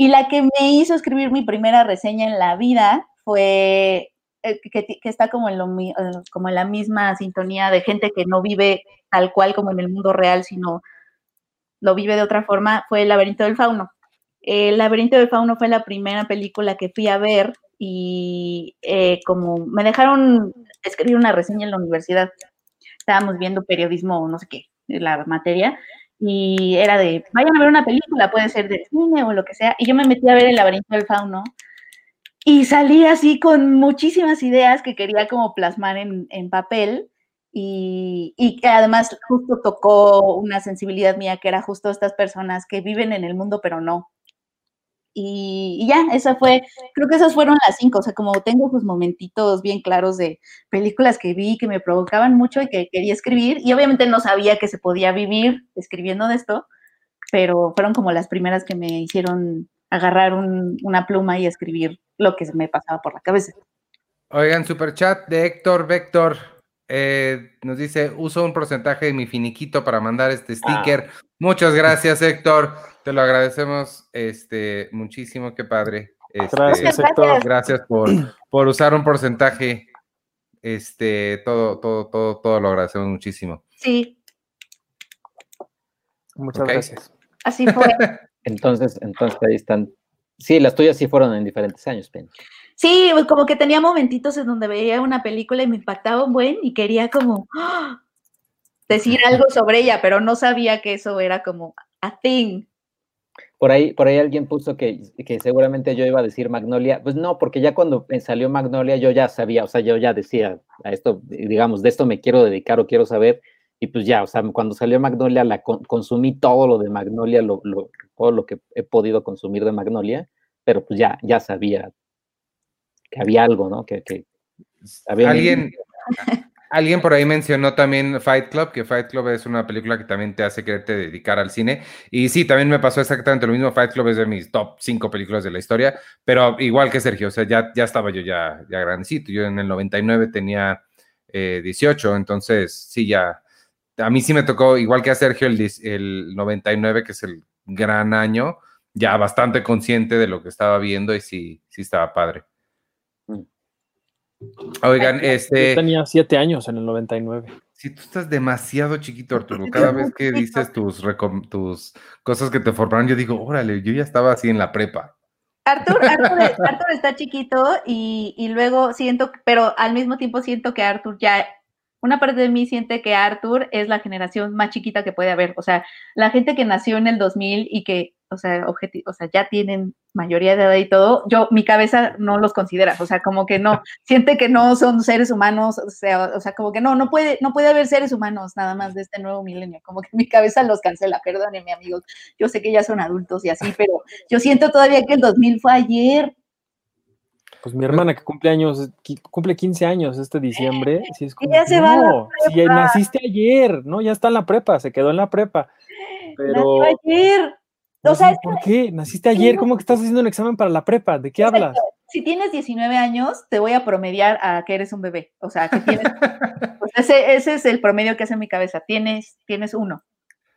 Y la que me hizo escribir mi primera reseña en la vida fue eh, que, está como en, lo, eh, como en la misma sintonía de gente que no vive tal cual como en el mundo real, sino lo vive de otra forma, fue El laberinto del fauno. El laberinto del fauno fue la primera película que fui a ver y eh, como me dejaron escribir una reseña en la universidad, estábamos viendo periodismo, no sé qué, la materia, y era de, vayan a ver una película, puede ser de cine o lo que sea, y yo me metí a ver El laberinto del fauno y salí así con muchísimas ideas que quería como plasmar en, papel y, y, que además justo tocó una sensibilidad mía que era justo estas personas que viven en el mundo pero no, y, ya, esa fue, creo que esas fueron las cinco, o sea, como tengo pues momentitos bien claros de películas que vi que me provocaban mucho y que quería escribir, y obviamente no sabía que se podía vivir escribiendo de esto, pero fueron como las primeras que me hicieron agarrar una pluma y escribir lo que se me pasaba por la cabeza. Oigan, super chat de Héctor Vector. Eh, nos dice, uso un porcentaje de mi finiquito para mandar este ah. sticker. Muchas gracias, Héctor. Te lo agradecemos este, muchísimo, qué padre. Este, gracias, Héctor. Gracias por, por usar un porcentaje. Este, todo, todo, todo, todo lo agradecemos muchísimo. Sí. Muchas gracias. Así fue. entonces, entonces ahí están. Sí, las tuyas sí fueron en diferentes años, Penny. Sí, pues, como que tenía momentitos en donde veía una película y me impactaba un buen y quería como ¡ah! decir algo sobre ella, pero no sabía que eso era como a thing. Por ahí, por ahí alguien puso que, que, seguramente yo iba a decir Magnolia. Pues no, porque ya cuando salió Magnolia yo ya sabía, o sea, yo ya decía a esto, digamos, de esto me quiero dedicar o quiero saber. Y pues ya, o sea, cuando salió Magnolia la consumí todo lo de Magnolia, lo, todo lo que he podido consumir de Magnolia, pero pues ya, ya sabía que había algo, ¿no? Que, alguien, alguien por ahí mencionó también Fight Club, que Fight Club es una película que también te hace quererte dedicar al cine. Y sí, también me pasó exactamente lo mismo. Fight Club es de mis top cinco películas de la historia, pero igual que Sergio, o sea, ya, ya estaba yo ya, ya grandecito. Yo en el 99 tenía 18, eh, entonces sí, ya. A mí sí me tocó, igual que a Sergio, el, el 99, que es el gran año, ya bastante consciente de lo que estaba viendo y sí, sí estaba padre. Oigan, este. Yo tenía siete años en el 99. Si tú estás demasiado chiquito, Arturo, cada vez que dices tus, tus cosas que te formaron, yo digo, órale, yo ya estaba así en la prepa. Arthur, Arthur, está chiquito y, y, luego siento, pero al mismo tiempo siento que Arthur ya una parte de mí siente que Arthur es la generación más chiquita que puede haber. O sea, la gente que nació en el 2000 y que, o sea, o sea, ya tienen mayoría de edad y todo, yo, mi cabeza no los considera. O sea, como que no, siente que no son seres humanos. O sea, o sea, como que no, no puede, no puede haber seres humanos nada más de este nuevo milenio. Como que mi cabeza los cancela. Perdónenme, amigos. Yo sé que ya son adultos y así, pero yo siento todavía que el 2000 fue ayer. Pues mi hermana que cumple años, cumple 15 años este diciembre, sí es como, ya se va si naciste ayer, ¿no? Ya está en la prepa, se quedó en la prepa. Pero ayer. O sea, ¿Por qué? ¿Naciste ayer? ¿Cómo que estás haciendo un examen para la prepa? ¿De qué hablas? Si tienes 19 años, te voy a promediar a que eres un bebé. O sea, que tienes. pues ese, ese, es el promedio que hace en mi cabeza. Tienes, tienes uno.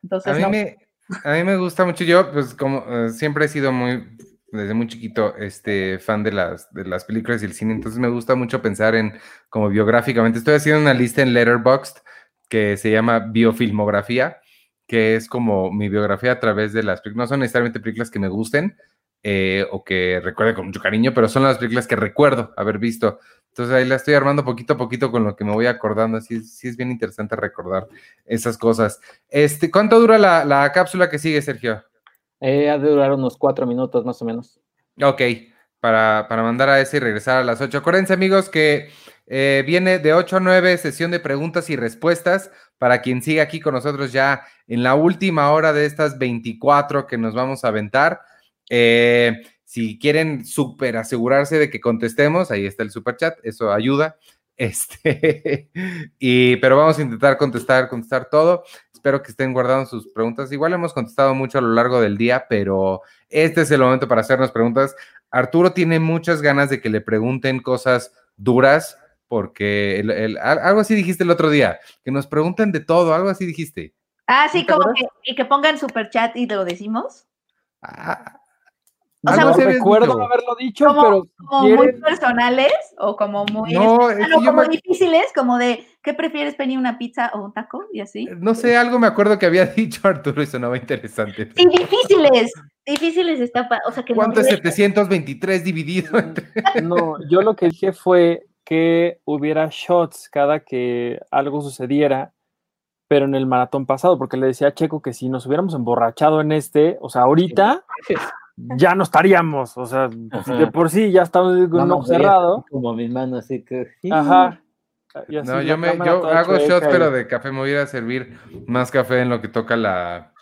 Entonces, a mí, me, a mí me gusta mucho. Yo, pues, como eh, siempre he sido muy desde muy chiquito este, fan de las, de las películas y el cine, entonces me gusta mucho pensar en como biográficamente. Estoy haciendo una lista en Letterboxd que se llama Biofilmografía, que es como mi biografía a través de las películas. No son necesariamente películas que me gusten eh, o que recuerde con mucho cariño, pero son las películas que recuerdo haber visto. Entonces ahí la estoy armando poquito a poquito con lo que me voy acordando. Así sí es bien interesante recordar esas cosas. Este, ¿Cuánto dura la, la cápsula que sigue, Sergio? Eh, ha de durar unos cuatro minutos más o menos. Ok, para, mandar a ese y regresar a las ocho. Acuérdense, amigos, que eh, viene de 8 a 9 sesión de preguntas y respuestas para quien sigue aquí con nosotros ya en la última hora de estas 24 que nos vamos a aventar. Eh, si quieren super asegurarse de que contestemos, ahí está el super chat, eso ayuda. Este, y, pero vamos a intentar contestar, contestar todo. Espero que estén guardando sus preguntas. Igual hemos contestado mucho a lo largo del día, pero este es el momento para hacernos preguntas. Arturo tiene muchas ganas de que le pregunten cosas duras, porque algo así dijiste el otro día, que nos pregunten de todo, algo así dijiste. Ah, sí, como que, y que pongan super chat y lo decimos. Ah, o sea, no recuerdo haberlo dicho, pero como muy personales o como muy como difíciles, como de ¿qué prefieres, Penny, una pizza o un taco? Y así. No sé, algo me acuerdo que había dicho Arturo y sonaba interesante. Sí, difíciles. Difíciles está, o sea que ¿Cuánto es 723 dividido entre? No, yo lo que dije fue que hubiera shots cada que algo sucediera, pero en el maratón pasado, porque le decía a Checo que si nos hubiéramos emborrachado en este, o sea, ahorita ya no estaríamos, o sea, de por sí ya estamos con un cerrado. Como mis manos, así que. Ajá. no, yo, me, yo hago shots, pero de café me voy a servir más café en lo que toca la,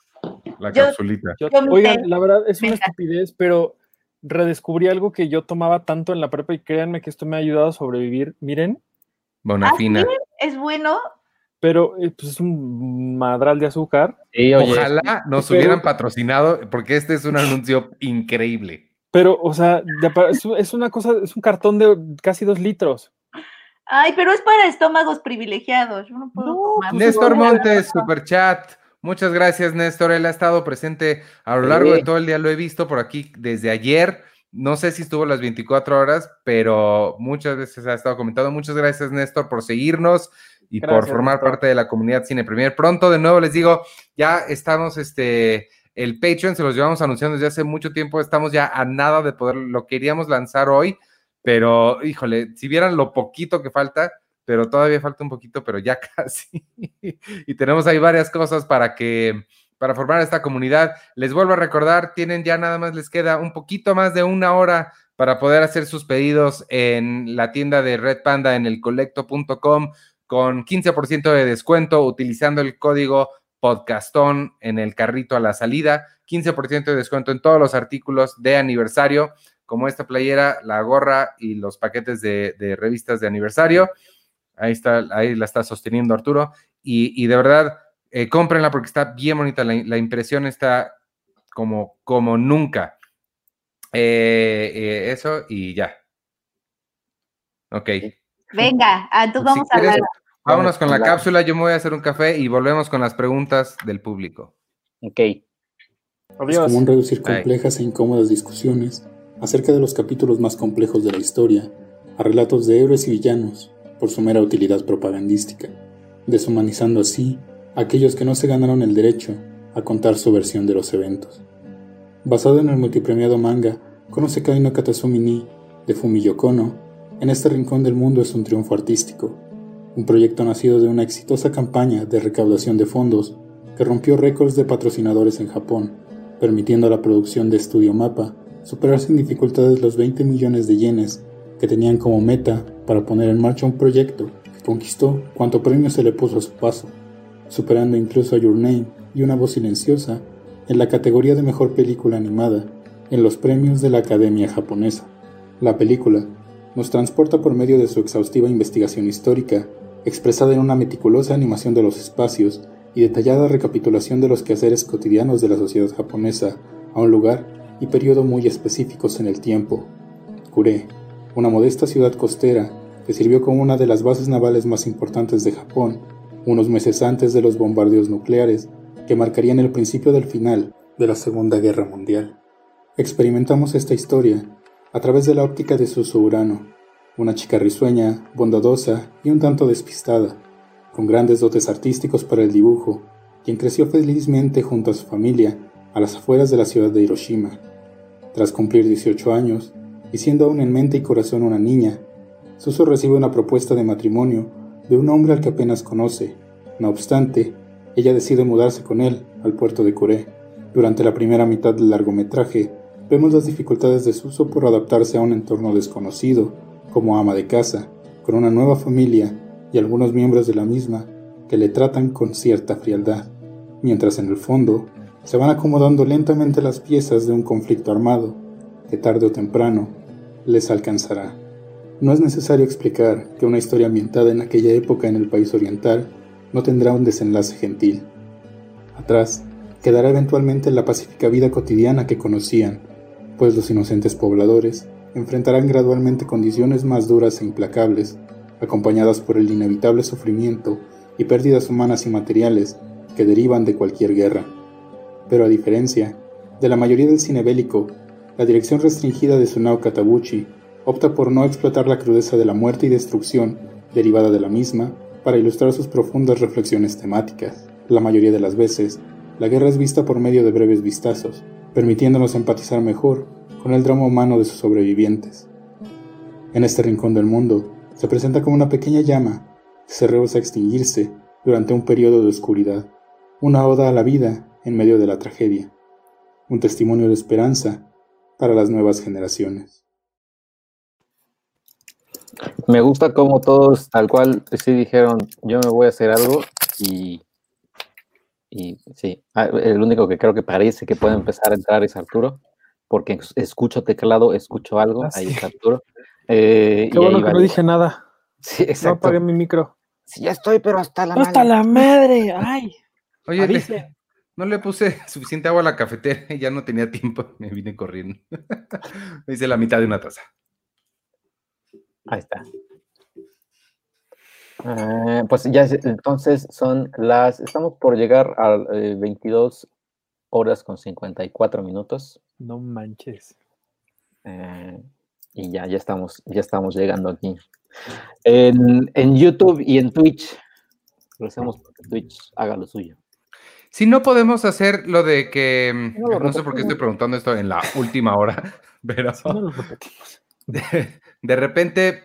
la capsulita. oigan, la verdad es una estupidez, pero redescubrí algo que yo tomaba tanto en la prepa y créanme que esto me ha ayudado a sobrevivir. Miren. Bonafina. ¿Ah, es bueno pero eh, pues es un madral de azúcar. Ojalá nos hubieran patrocinado, porque este es un anuncio increíble. Pero, o sea, es, una cosa, es un cartón de casi dos litros. Ay, pero es para estómagos privilegiados. Yo no puedo pues, Néstor Montes, super chat. Muchas gracias, Néstor. Él ha estado presente a lo largo de todo el día. Lo he visto por aquí desde ayer. No sé si estuvo las 24 horas, pero muchas veces ha estado comentando. Muchas gracias, Néstor, por seguirnos y por formar parte de la comunidad Cine Premier. Pronto, de nuevo, les digo, ya estamos, este, el Patreon se los llevamos anunciando desde hace mucho tiempo, estamos ya a nada de poder, lo queríamos lanzar hoy, pero híjole, si vieran lo poquito que falta, pero todavía falta un poquito, pero ya casi. y tenemos ahí varias cosas para que para formar esta comunidad. Les vuelvo a recordar, tienen ya nada más les queda un poquito más de una hora para poder hacer sus pedidos en la tienda de Red Panda en el colecto.com con 15% de descuento utilizando el código podcastón en el carrito a la salida, 15% de descuento en todos los artículos de aniversario, como esta playera, la gorra y los paquetes de, revistas de aniversario. Ahí está, ahí la está sosteniendo Arturo. Y, de verdad, eh, cómprenla porque está bien bonita. La, impresión está como, como nunca. Eh, eh, eso y ya. Ok. Venga, entonces vamos a hablar. Vámonos con la cápsula, yo me voy a hacer un café y volvemos con las preguntas del público. Ok. Es común reducir complejas e incómodas discusiones acerca de los capítulos más complejos de la historia a relatos de héroes y villanos por su mera utilidad propagandística. deshumanizando así a aquellos que no se ganaron el derecho a contar su versión de los eventos. Basado en el multipremiado manga Konosekai no Katasumi ni de Fumiyo Kono, en este rincón del mundo es un triunfo artístico, un proyecto nacido de una exitosa campaña de recaudación de fondos que rompió récords de patrocinadores en Japón, permitiendo a la producción de Studio Mapa superar sin dificultades los 20 millones de yenes que tenían como meta para poner en marcha un proyecto que conquistó cuanto premio se le puso a su paso, superando incluso a Your Name y Una voz silenciosa en la categoría de mejor película animada en los premios de la Academia japonesa. La película nos transporta por medio de su exhaustiva investigación histórica, expresada en una meticulosa animación de los espacios y detallada recapitulación de los quehaceres cotidianos de la sociedad japonesa a un lugar y periodo muy específicos en el tiempo. Kure, una modesta ciudad costera que sirvió como una de las bases navales más importantes de Japón, unos meses antes de los bombardeos nucleares que marcarían el principio del final de la Segunda Guerra Mundial. Experimentamos esta historia a través de la óptica de Susu Urano, una chica risueña, bondadosa y un tanto despistada, con grandes dotes artísticos para el dibujo, quien creció felizmente junto a su familia a las afueras de la ciudad de Hiroshima. Tras cumplir 18 años, y siendo aún en mente y corazón una niña, Susu recibe una propuesta de matrimonio de un hombre al que apenas conoce. No obstante, ella decide mudarse con él al puerto de Kure. Durante la primera mitad del largometraje, vemos las dificultades de Suso por adaptarse a un entorno desconocido, como ama de casa, con una nueva familia y algunos miembros de la misma que le tratan con cierta frialdad, mientras en el fondo se van acomodando lentamente las piezas de un conflicto armado que tarde o temprano les alcanzará. No es necesario explicar que una historia ambientada en aquella época en el país oriental no tendrá un desenlace gentil. Atrás quedará eventualmente la pacífica vida cotidiana que conocían, pues los inocentes pobladores enfrentarán gradualmente condiciones más duras e implacables, acompañadas por el inevitable sufrimiento y pérdidas humanas y materiales que derivan de cualquier guerra. Pero a diferencia de la mayoría del cine bélico, la dirección restringida de Sunao Katabuchi opta por no explotar la crudeza de la muerte y destrucción derivada de la misma para ilustrar sus profundas reflexiones temáticas. La mayoría de las veces, la guerra es vista por medio de breves vistazos, permitiéndonos empatizar mejor con el drama humano de sus sobrevivientes. En este rincón del mundo, se presenta como una pequeña llama que se rehúsa a extinguirse durante un periodo de oscuridad, una oda a la vida en medio de la tragedia, un testimonio de esperanza para las nuevas generaciones. Me gusta como todos tal cual sí dijeron, yo me voy a hacer algo y y sí, ah, el único que creo que parece que puede empezar a entrar es Arturo, porque escucho teclado, escucho algo, ah, ahí es Arturo. Eh, Qué bueno que no dije nada. Sí, exacto. No apagué mi micro. Sí, ya estoy, pero hasta la madre. ¡Hasta la madre! ¡Ay! Oye, no le puse suficiente agua a la cafetera, ya no tenía tiempo, me vine corriendo. me hice la mitad de una taza. Ahí está. Eh, pues ya entonces son las, estamos por llegar a 22 eh, horas con 54 minutos. No manches. Eh, y ya, ya estamos, ya estamos llegando aquí. En, en, YouTube y en Twitch, lo hacemos porque Twitch haga lo suyo. Si no podemos hacer lo de que, no, no sé por qué estoy preguntando esto en la última hora, pero de, de repente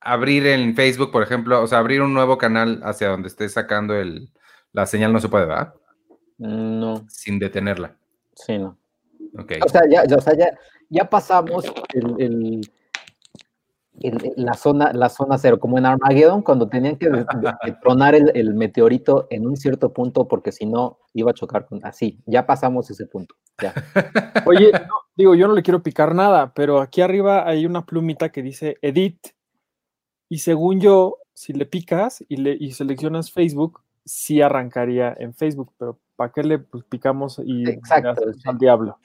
abrir en Facebook, por ejemplo, o sea, abrir un nuevo canal hacia donde esté sacando el, la señal no se puede, ¿verdad? No. Sin detenerla. Sí, no. Okay. O sea, ya, o sea, ya, ya pasamos el, la, zona, la zona cero, como en Armageddon, cuando tenían que tronar el, meteorito en un cierto punto, porque si no iba a chocar con. Así, ya pasamos ese punto. Ya. Oye, digo, yo no le quiero picar nada, pero aquí arriba hay una plumita que dice Edit y según yo, si le picas y, le, y seleccionas Facebook, sí arrancaría en Facebook, pero ¿para qué le pues, picamos y Exacto, al diablo?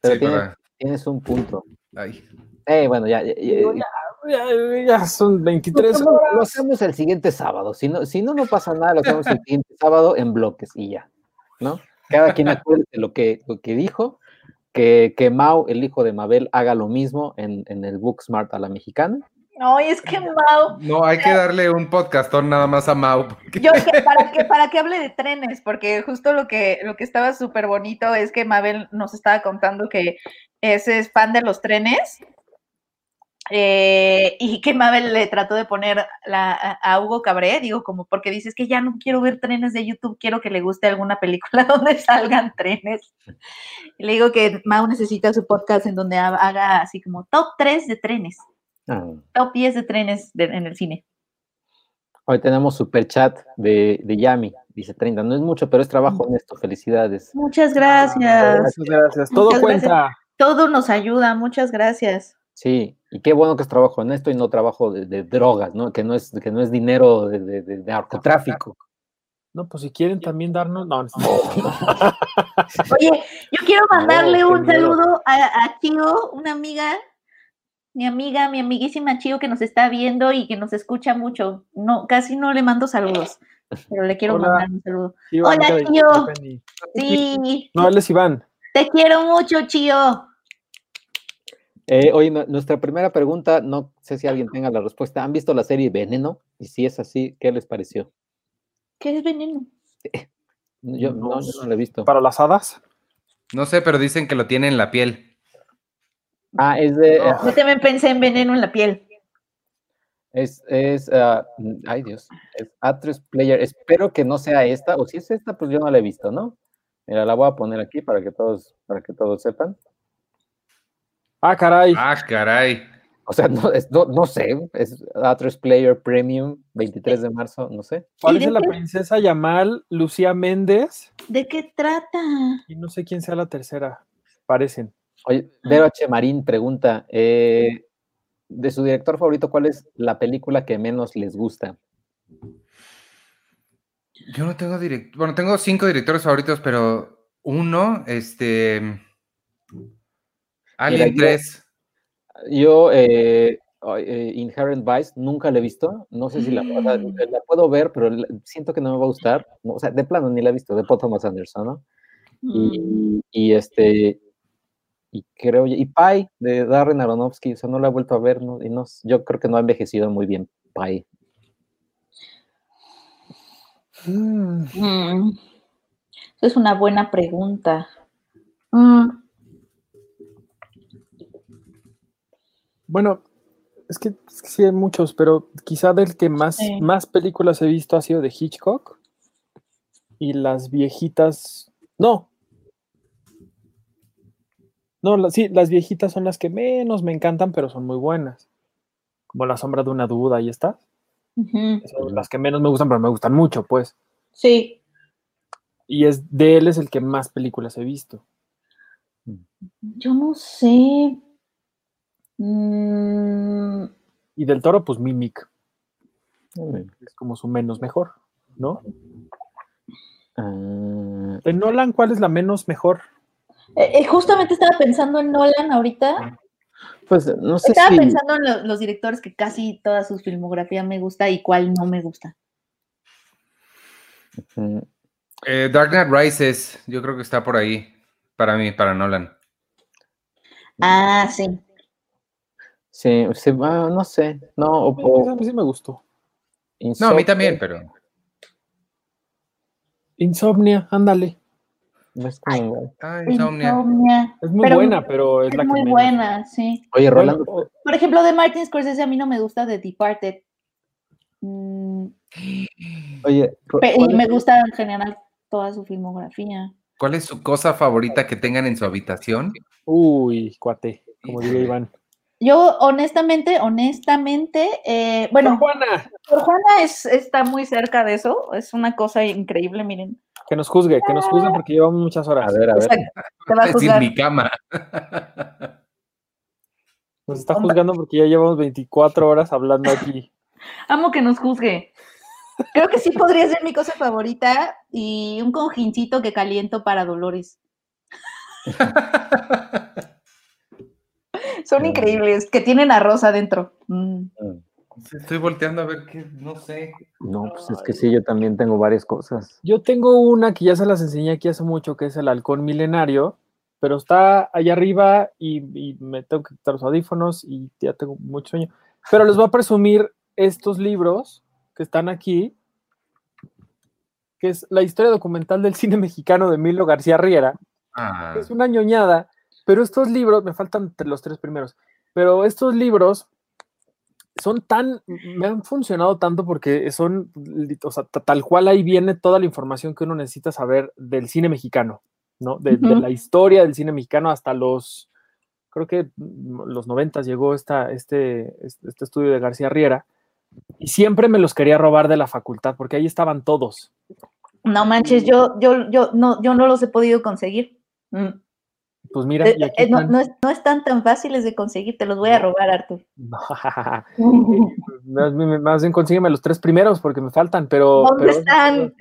Pero tienes, un punto. Eh, bueno, ya ya, son 23 lo lo hacemos, el siguiente sábado. Si no, si no, no pasa nada, lo hacemos el siguiente sábado en bloques y ya. ¿No? Cada quien acuerde lo que, lo que dijo. Que, que Mao, el hijo de Mabel, haga lo mismo en, en el Book Smart a la mexicana No, es que Mau. No, hay que darle un podcastón nada más a Mau. Yo para que para que hable de trenes, porque justo lo que lo que estaba súper bonito es que Mabel nos estaba contando que ese es fan de los trenes. Eh, y que Mabel le trató de poner la, a Hugo Cabré, digo, como porque dices que ya no quiero ver trenes de YouTube, quiero que le guste alguna película donde salgan trenes. Le digo que Mau necesita su podcast en donde haga así como top 3 de trenes. Ah. Top 10 de trenes en el cine. Hoy tenemos super chat de, de Yami, dice 30. No es mucho, pero es trabajo mm. honesto. Felicidades. Muchas gracias. Muchas gracias. Todo cuenta. Todo nos ayuda. Muchas gracias. Sí, y qué bueno que es trabajo honesto y no trabajo de, drogas, ¿no? Que no es, que no es dinero de, de, narcotráfico. No, pues si quieren también darnos. No, Oye, yo quiero mandarle un saludo a, a una amiga mi amiga, mi amiguísima Chio que nos está viendo y que nos escucha mucho. No, casi no le mando saludos, pero le quiero mandar un saludo. Hola, Chio. Sí. No, él es Iván. Te quiero mucho, Chio. Eh, oye, nuestra primera pregunta, no sé si alguien tenga la respuesta. ¿Han visto la serie Veneno? Y si es así, ¿qué les pareció? ¿Qué es Veneno? Yo no, yo no lo he visto. ¿Para las hadas? No sé, pero dicen que lo tiene en la piel. Ah, es de. Yo también pensé en veneno en la piel. Es, es, ah, ay Dios, es A3 Player. Espero que no sea esta, o si es esta, pues yo no la he visto, ¿no? Mira, la voy a poner aquí para que todos, para que todos sepan. Ah, caray. Ah, caray. O sea, no, no, sé, es A3 Player Premium, 23 de marzo, no sé. Parece la princesa Yamal, Lucía Méndez. ¿De qué trata? Y no sé quién sea la tercera, parecen. Oye, Vero H. Marín pregunta, eh, de su director favorito, ¿cuál es la película que menos les gusta? Yo no tengo director, bueno, tengo cinco directores favoritos, pero uno, este, Alien 3. Yo, eh, eh, Inherent Vice, nunca la he visto, no sé si la, la, mm. puedo ver, pero siento que no me va a gustar, o sea, de plano ni la he visto, de Paul Thomas Anderson, ¿no? Y, mm. y, este, y creo, y Pai de Darren Aronofsky, o sea, no la he vuelto a ver, ¿no? y no, yo creo que no ha envejecido muy bien Pai. Mm. Es una buena pregunta. Mm. Bueno, es que, sí hay muchos, pero quizá del que más, más películas he visto ha sido de Hitchcock. Y las viejitas, no, no, sí, las viejitas son las que menos me encantan, pero son muy buenas. Como La sombra de una duda, ahí está. Son las que menos me gustan, pero me gustan mucho, pues. Sí. Y es de él es el que más películas he visto. Yo no sé. Mm. Y del toro, pues Mimic. Es como su menos mejor, ¿no? Ah. De Nolan, ¿cuál es la menos mejor? Eh, eh, justamente estaba pensando en Nolan ahorita. Pues no sé. Estaba pensando en los directores que casi toda su filmografía me gusta y cuál no me gusta. Eh, Dark Knight Rises, yo creo que está por ahí para mí, para Nolan. Ah, sí. Sí, ah, no sé. No, a mí sí me gustó. No, a mí también, pero. Insomnia, ándale. No es como. Es muy buena, pero es, la muy buena, sí. Oye, Rolando. por ejemplo, de Martin Scorsese a mí no me gusta The Departed. Mm. Oye, y me gusta en general toda su filmografía. ¿Cuál es su cosa favorita que tengan en su habitación? Uy, cuate, como diría Iván. Yo, honestamente, honestamente, eh, bueno, por Juana. Por Juana es, está muy cerca de eso, es una cosa increíble, miren. Que nos juzgue, que nos juzgue porque llevamos muchas horas. A ver, a ver. te va a juzgar. mi cama. Nos está juzgando porque ya llevamos 24 horas hablando aquí. Amo que nos juzgue. Creo que sí podría ser mi cosa favorita y un conjincito que caliento para Dolores. Son increíbles, que tienen arroz adentro. Mm. Mm. Estoy volteando a ver qué, no sé. No, pues es que sí, yo también tengo varias cosas. Yo tengo una que ya se las enseñé aquí hace mucho, que es el halcón milenario, pero está allá arriba y, me tengo que quitar los audífonos y ya tengo mucho sueño. Pero les voy a presumir estos libros que están aquí, que es la historia documental del cine mexicano de Milo García Riera. Ah. Es una ñoñada, pero estos libros, me faltan los tres primeros, pero estos libros son tan, me han funcionado tanto porque son, o sea, tal cual ahí viene toda la información que uno necesita saber del cine mexicano, ¿no? De, de la historia del cine mexicano hasta los, creo que los noventas llegó esta, este, este estudio de García Riera y siempre me los quería robar de la facultad porque ahí estaban todos. No manches, yo, yo, yo, no, yo no los he podido conseguir. Mm. Pues mira, Eh, eh, no, no, es- no están tan fáciles de conseguir, te los voy a robar, Artur. más, bien- más bien consígueme los tres primeros porque me faltan, pero... ¿Dónde pero- están?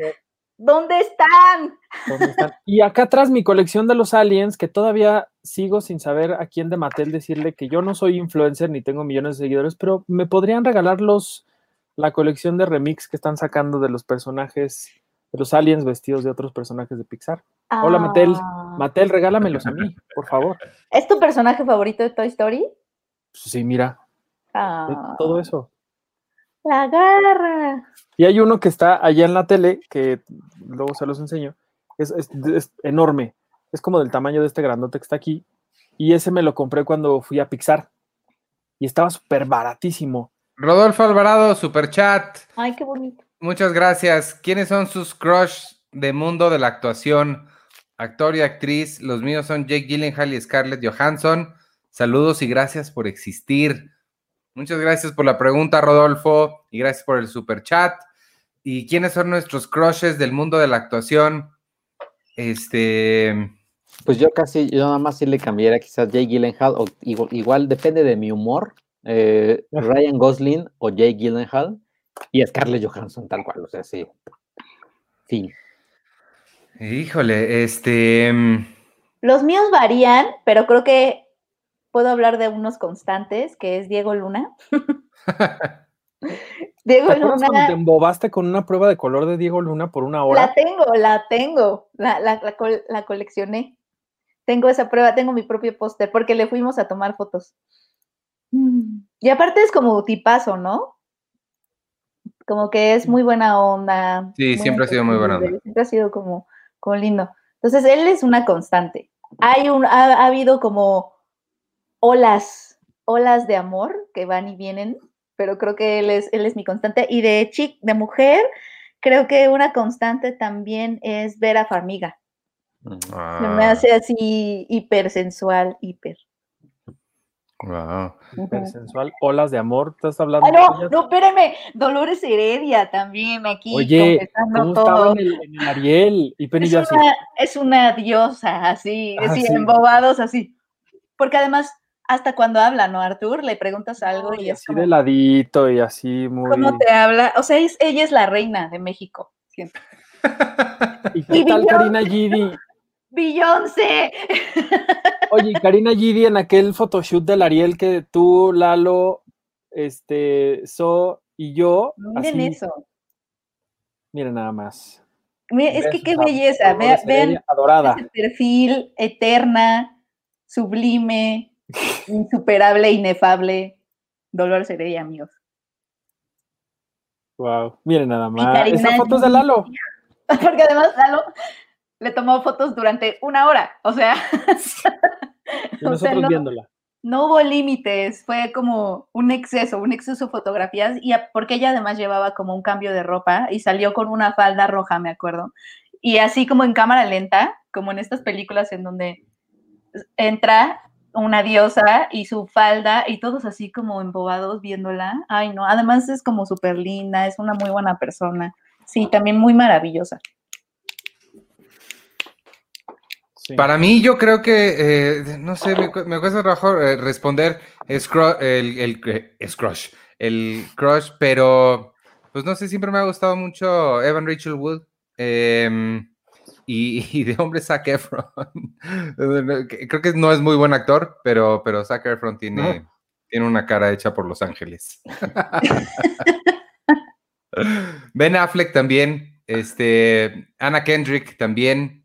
¿Dónde están? ¿Dónde están? Y acá atrás mi colección de los aliens, que todavía sigo sin saber a quién de Mattel decirle que yo no soy influencer ni tengo millones de seguidores, pero me podrían regalar los, la colección de remix que están sacando de los personajes, de los aliens vestidos de otros personajes de Pixar. Hola, Mattel. Ah. Mattel, regálamelos a mí, por favor. ¿Es tu personaje favorito de Toy Story? Sí, mira, Ah, todo eso. La garra. Y hay uno que está allá en la tele, que luego se los enseño. Es, es- es enorme. Es como del tamaño de este grandote que está aquí. Y ese me lo compré cuando fui a Pixar. Y estaba súper baratísimo. Rodolfo Alvarado, super chat. Ay, qué bonito. Muchas gracias. ¿Quiénes son sus crush de mundo de la actuación? Actor y actriz. Los míos son Jake Gyllenhaal y Scarlett Johansson. Saludos y gracias por existir. Muchas gracias por la pregunta, Rodolfo, y gracias por el super chat. ¿Y quiénes son nuestros crushes del mundo de la actuación? Este, Pues yo casi, yo nada más sí le cambiaría quizás Jake Gyllenhaal, o igual, igual depende de mi humor, eh, Ryan Gosling o Jake Gyllenhaal y Scarlett Johansson, tal cual, o sea, sí. Fin. Híjole, este, mm, Los míos varían, pero creo que puedo hablar de unos constantes, que es Diego Luna. Diego ¿Te acuerdas cuando Luna, te embobaste con una prueba de color de Diego Luna por una hora? la tengo, la tengo, la, la, la col- la coleccioné. Tengo esa prueba, tengo mi propio póster, porque le fuimos a tomar fotos. Y aparte es como tipazo, ¿no? Como que es muy buena onda. Sí, siempre ha sido muy buena onda. Siempre ha sido como, como lindo. Entonces, él es una constante. Hay un, ha, ha habido como olas, olas de amor que van y vienen, pero creo que él es, él es mi constante. Y de chic, de mujer, creo que una constante también es Vera Farmiga. Me ah, hace así hipersensual, hiper. Wow. Sensual, olas de amor, ¿estás hablando? Ah, no, no, espérenme. Dolores Heredia también aquí. Oye, confesando ¿cómo todo. estaba en el, en el Ariel? Y Penny Es yo así. una, es una diosa, así, Ah, así, sí. embobados, así. Porque además, hasta cuando habla, ¿no, Artur? Le preguntas algo y es así como, de ladito y así muy. ¿cómo te habla? O sea, es- ella es la reina de México. siento. ¿Y qué Y tal. Karina Gidi? ¡Beyoncé! Oye, Karina Gidi en aquel photoshoot del Ariel que tú, Lalo, este, So y yo. Miren así, eso. Miren nada más. Mira, es Vean que qué belleza. Vean Heredia, Adorada. ese perfil eterna, sublime, insuperable, inefable. Dolores Heredia, amigos. Wow. Miren nada más. Esa foto es de. Lalo. Porque además Lalo le tomó fotos durante una hora. O sea, Y o nosotros sea, no, viéndola. no hubo límites. Fue como un exceso, un exceso de fotografías. Y porque ella además llevaba como un cambio de ropa y salió con una falda roja, me acuerdo. Y así como en cámara lenta, como en estas películas en donde entra una diosa y su falda y todos así como embobados viéndola. Ay, no, además es como súper linda, es una muy buena persona. Sí, también muy maravillosa. Sí. Para mí, yo creo que, eh, no sé, me, cu- me cuesta trabajo eh, responder el, el, crush, el crush, pero pues no sé, siempre me ha gustado mucho Evan Rachel Wood em, y, y de hombre Zac Efron. creo que no es muy buen actor, pero, pero Zac Efron tiene, tiene una cara hecha por Los Ángeles. Ben Affleck también, este, Anna Kendrick también.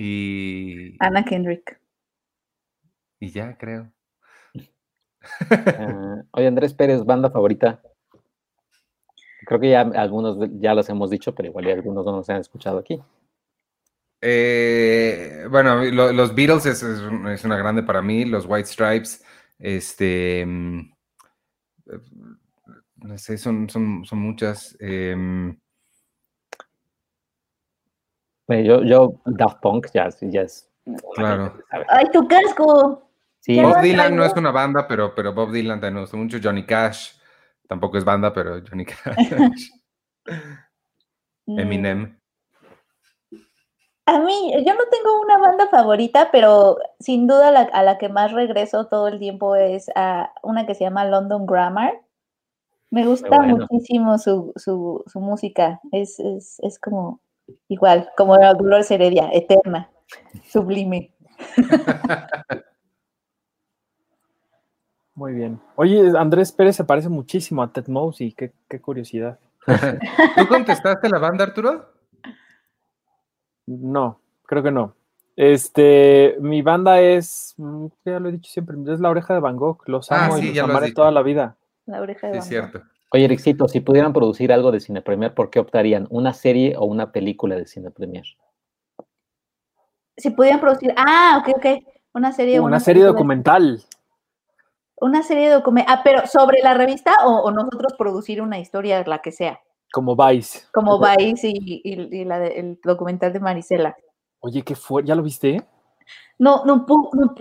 Y, Anna Kendrick. y ya creo. Ah, oye, Andrés Pérez, banda favorita. Creo que ya algunos ya los hemos dicho, pero igual algunos no nos han escuchado aquí. Eh, bueno, los Beatles es, una grande para mí, los White Stripes, este, mm, no sé, son, son, son muchas. Em, yo, yo, Daft Punk ya, ya es. Claro. ¡Ay, tu casco! Bob Dylan no es una banda, pero, pero Bob Dylan también gusta mucho. Johnny Cash tampoco es banda, pero Johnny Cash. Mm. Eminem. A mí, yo no tengo una banda favorita, pero sin duda a la que más regreso todo el tiempo es a una que se llama London Grammar. Me gusta muchísimo su, su, su música. Es, es, es, como igual, como la Dolores Heredia, eterna, sublime. Muy bien. Oye, Andrés Pérez se parece muchísimo a Ted Mosey, qué, qué curiosidad. ¿Tú contestaste la banda, Arturo? No, creo que no. Este, mi banda es, mm, ya lo he dicho siempre, es La Oreja de Van Gogh. Los ah, amo y los amaré toda la vida. La Oreja de sí, Van cierto. Oye, Ericito, si pudieran producir algo de Cine Premier, ¿por qué optarían? ¿Una serie o una película de Cine Premier? Si pudieran producir, ah, ok, ok, una serie. Una, serie documental. Una serie documental, ah, pero sobre la revista o, nosotros producir una historia, la que sea. Como Vice. Como Vice y, la el documental de Marisela. Oye, ¿qué fue? ¿Ya lo viste? No, no,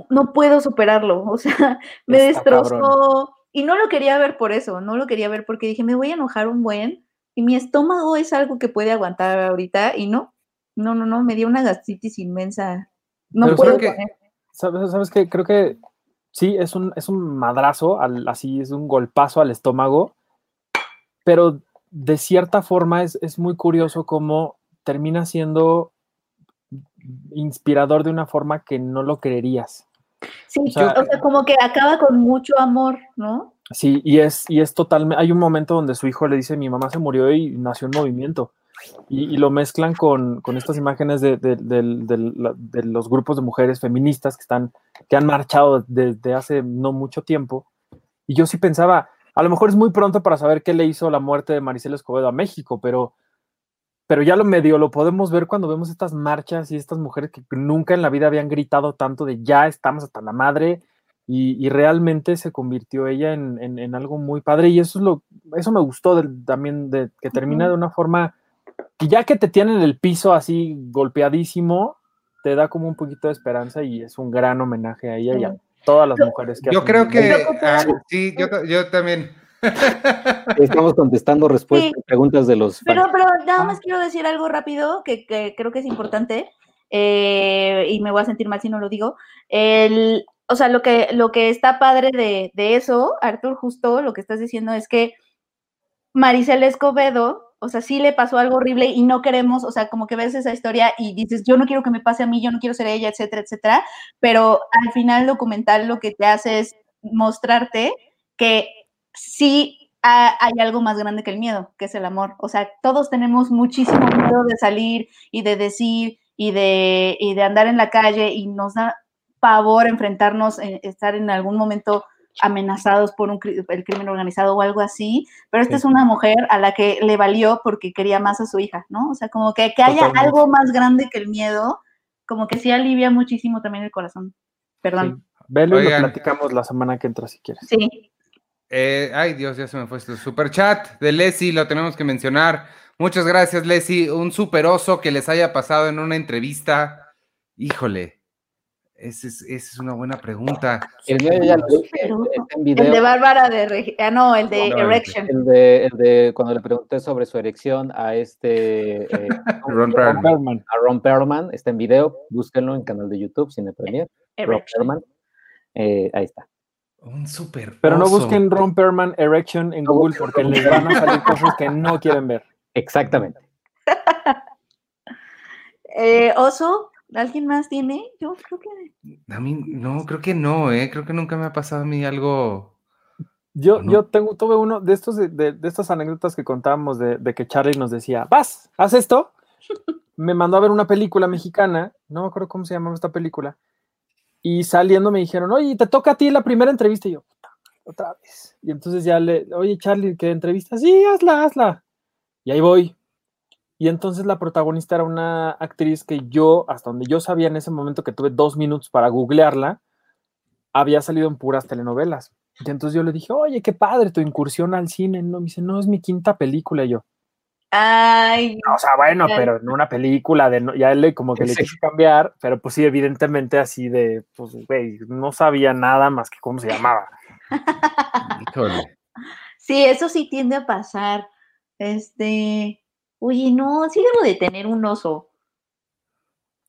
no, puedo superarlo. O sea, me destrozó. Y no lo quería ver por eso, no lo quería ver porque dije, me voy a enojar un buen. Y mi estómago es algo que puede aguantar ahorita. Y no, no, no, no, me dio una gastritis inmensa. No puedo que, ¿sabes, ¿Sabes qué? Creo que sí, es un, es un madrazo, así es un golpazo al estómago. Pero de cierta forma es, muy curioso cómo termina siendo inspirador de una forma que no lo creerías. Sí, o sea, como que acaba con mucho amor, ¿no? Sí, y es, y es totalmente, hay un momento donde su hijo le dice, mi mamá se murió y nació un movimiento. Y, lo mezclan con, estas imágenes de, de, los grupos de mujeres feministas que, están, que han marchado desde hace no mucho tiempo. Y yo sí pensaba, a lo mejor es muy pronto para saber qué le hizo la muerte de Maricela Escobedo a México, pero, pero ya lo medio lo podemos ver cuando vemos estas marchas y estas mujeres que nunca en la vida habían gritado tanto de ya estamos hasta la madre y, realmente se convirtió ella en, algo muy padre y eso es lo eso me gustó también de que termina de una forma que ya que te tienen el piso así golpeadísimo te da como un poquito de esperanza y es un gran homenaje a ella y a todas las mujeres que Yo creo que ah, sí, yo, también. Estamos contestando respuestas, preguntas de los. Pero, pero nada más quiero decir algo rápido que, creo que es importante eh, y me voy a sentir mal si no lo digo. El, o sea, lo que, lo que está padre de, de eso, Artur, justo lo que estás diciendo es que Maricel Escobedo o sea, sí le pasó algo horrible y no queremos, o sea, como que ves esa historia y dices, yo no quiero que me pase a mí, yo no quiero ser ella, etcétera, etcétera, pero al final el documental lo que te hace es mostrarte que sí hay algo más grande que el miedo, que es el amor. O sea, todos tenemos muchísimo miedo de salir y de decir y de, y de andar en la calle y nos da pavor enfrentarnos, eh, estar en algún momento amenazados por un, el crimen organizado o algo así, pero esta es una mujer a la que le valió porque quería más a su hija, ¿no? O sea, como que, que haya algo más grande que el miedo, como que sí alivia muchísimo también el corazón. Perdón. Velo y lo platicamos la semana que entra si quieres. Sí. Eh, ay, Dios, ya se me fue este super chat de Leslie, lo tenemos que mencionar. Muchas gracias, Leslie. Un super oso que les haya pasado en una entrevista. Híjole, esa es, una buena pregunta. El de Bárbara de ah, no, el de Erection. El de, el de, cuando le pregunté sobre su erección a este eh, Ron, Perlman. A Ron Perlman, está en video, búsquenlo en canal de YouTube, Cine Premier. Ron Perlman. Eh, ahí está. Un super. Pero no busquen Ron Perlman Erection en Google porque les van a salir cosas que no quieren ver. Exactamente. eh, oso, ¿Alguien más tiene? Yo creo que. A mí, no, creo que no, ¿eh? Creo que nunca me ha pasado a mí algo. Yo, yo tengo, tuve uno de estos, de, estas anécdotas que contábamos de, que Charlie nos decía, vas, haz esto. me mandó a ver una película mexicana, no me acuerdo cómo se llamaba esta película, y saliendo me dijeron, oye, te toca a ti la primera entrevista. Y yo, otra vez. Y entonces ya le, oye, Charlie, ¿qué entrevista? Sí, hazla, hazla. Y ahí voy. Y entonces la protagonista era una actriz que yo, hasta donde yo sabía en ese momento que tuve dos minutos para googlearla, había salido en puras telenovelas. Y entonces yo le dije, oye, qué padre tu incursión al cine. No, me dice, no, es mi quinta película. Y yo, Ay. o sea, bueno, pero en una película de, ya le como que le Sí. quise cambiar, pero pues sí, evidentemente así de, pues, güey, no sabía nada más que cómo se llamaba. Híjole. Sí, eso sí tiende a pasar. Este, oye, no, sí debo de tener un oso.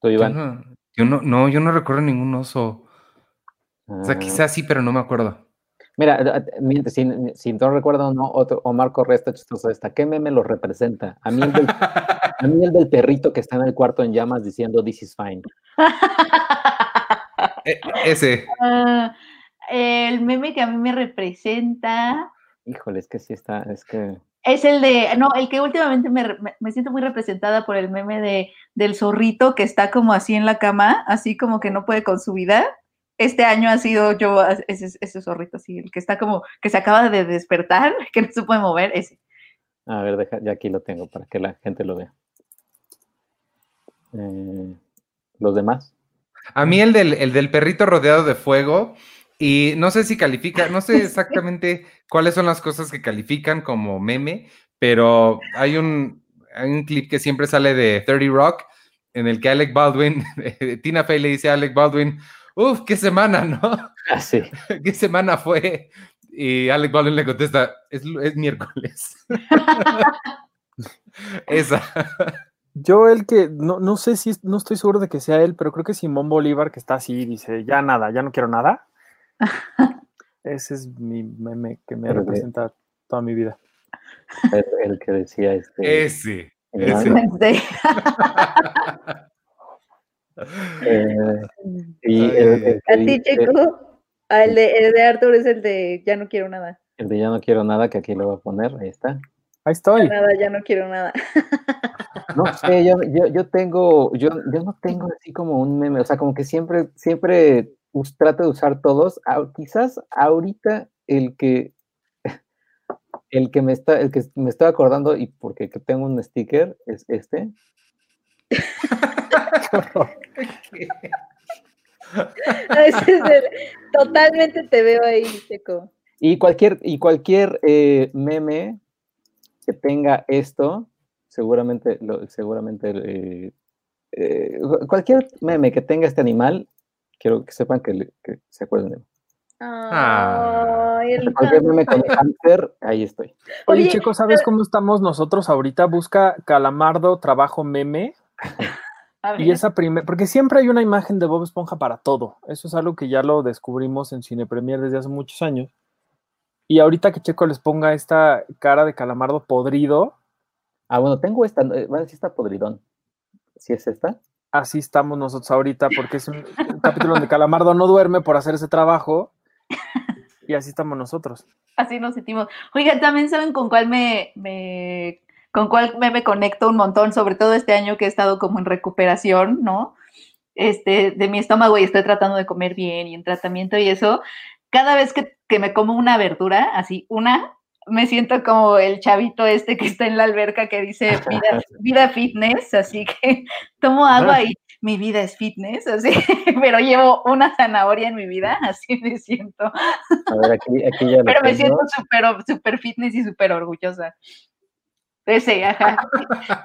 Tú, Yo Iván. no, yo no, no, yo no recuerdo ningún oso. O sea, Ah, quizás sí, pero no me acuerdo. Mira, eh, eh, miente, si, si no recuerdo, no, otro, Omar Correa está chistoso esta. ¿Qué meme lo representa? A mí, el del, a mí el del perrito que está en el cuarto en llamas diciendo this is fine. E- ese. Ah, el meme que a mí me representa Híjole, es que sí está, es que es el de, no, el que últimamente me- me siento muy representada por el meme de, del zorrito que está como así en la cama, así como que no puede con su vida. Este año ha sido yo, as- ese, ese zorrito así, el que está como, que se acaba de despertar, que no se puede mover, ese. A ver, deja, ya aquí lo tengo para que la gente lo vea. Eh, Los demás. A mí el del, el del perrito rodeado de fuego, y no sé si califica, no sé exactamente cuáles son las cosas que califican como meme, pero hay un, hay un clip que siempre sale de 30 Rock, en el que Alec Baldwin, Tina Fey le dice a Alec Baldwin, uff, qué semana, ¿no? Ah, sí. ¿Qué semana fue? Y Alec Baldwin le contesta, es, miércoles. Esa. Yo el que, no, no sé si, no estoy seguro de que sea él, pero creo que Simón Bolívar que está así, dice, ya nada, ya no quiero nada. Ese es mi meme que me representa toda mi vida. El, el que decía este. Ese. Ese. Eh, y Ay, el, ay, el que A ti, dice- Checo. Ah, el, de, el de Arthur es el de ya no quiero nada. el de ya no quiero nada, que aquí lo voy a poner, ahí está. Ahí estoy. Nada, ya no quiero nada. No sé, yo, yo, yo tengo, yo, yo no tengo así como un meme, o sea, como que siempre, siempre us- trato de usar todos. Quizás ahorita el que, el que me está, el que me estoy acordando y porque que tengo un sticker es este. El- totalmente te veo ahí, Checo. Y cualquier, y cualquier eh, meme que tenga esto, seguramente, lo, seguramente, eh, eh, cualquier meme que tenga este animal, quiero que sepan que, se acuerden de mí. Ah. Cualquier meme con el hamster, ahí estoy. Oye, Oye, Checo, ¿sabes cómo estamos nosotros ahorita? Busca Calamardo, trabajo meme. Y esa primera, porque siempre hay una imagen de Bob Esponja para todo. Eso es algo que ya lo descubrimos en Cine Premier desde hace muchos años. Y ahorita que Checo les ponga esta cara de calamardo podrido, Ah, bueno, tengo esta, eh, bueno, sí está podridón. ¿Sí es esta? así estamos nosotros ahorita, porque es un, un capítulo donde Calamardo no duerme por hacer ese trabajo. Y así estamos nosotros. Así nos sentimos. Oiga, también saben con cuál me, me- con cuál me, conecto un montón, sobre todo este año que he estado como en recuperación, ¿no? Este, de mi estómago y estoy tratando de comer bien y en tratamiento y eso. Cada vez que, que me como una verdura, así, una, me siento como el chavito este que está en la alberca que dice vida, vida fitness, así que tomo agua y mi vida es fitness, así, pero llevo una zanahoria en mi vida, así me siento. A ver, aquí, aquí ya lo Pero me siento súper súper fitness y súper orgullosa. Ese, ajá.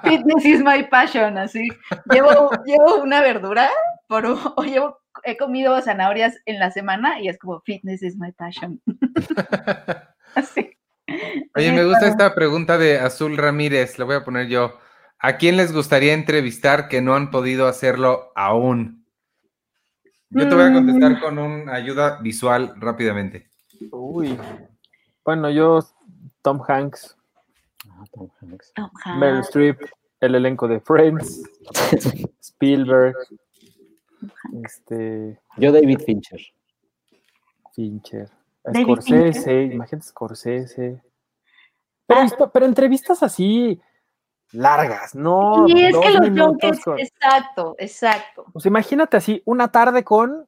Fitness is my passion, así. Llevo, llevo una verdura, por, un- o llevo, he comido zanahorias en la semana y es como fitness is my passion. Así. Oye, me gusta esta pregunta de Azul Ramírez, la voy a poner yo. ¿A quién les gustaría entrevistar que no han podido hacerlo aún? Yo te voy a contestar Mm. con una ayuda visual rápidamente. Uy. Bueno, yo, Tom Hanks, Tom Hanks. Tom Meryl. Streep, el elenco de Friends, Spielberg, este, Yo, David Fincher. Fincher, David Scorsese, Fincher. imagínate Scorsese. Pero, histo- pero entrevistas así largas, ¿no? Y es que los minutos con- exacto, exacto. Pues imagínate así, una tarde con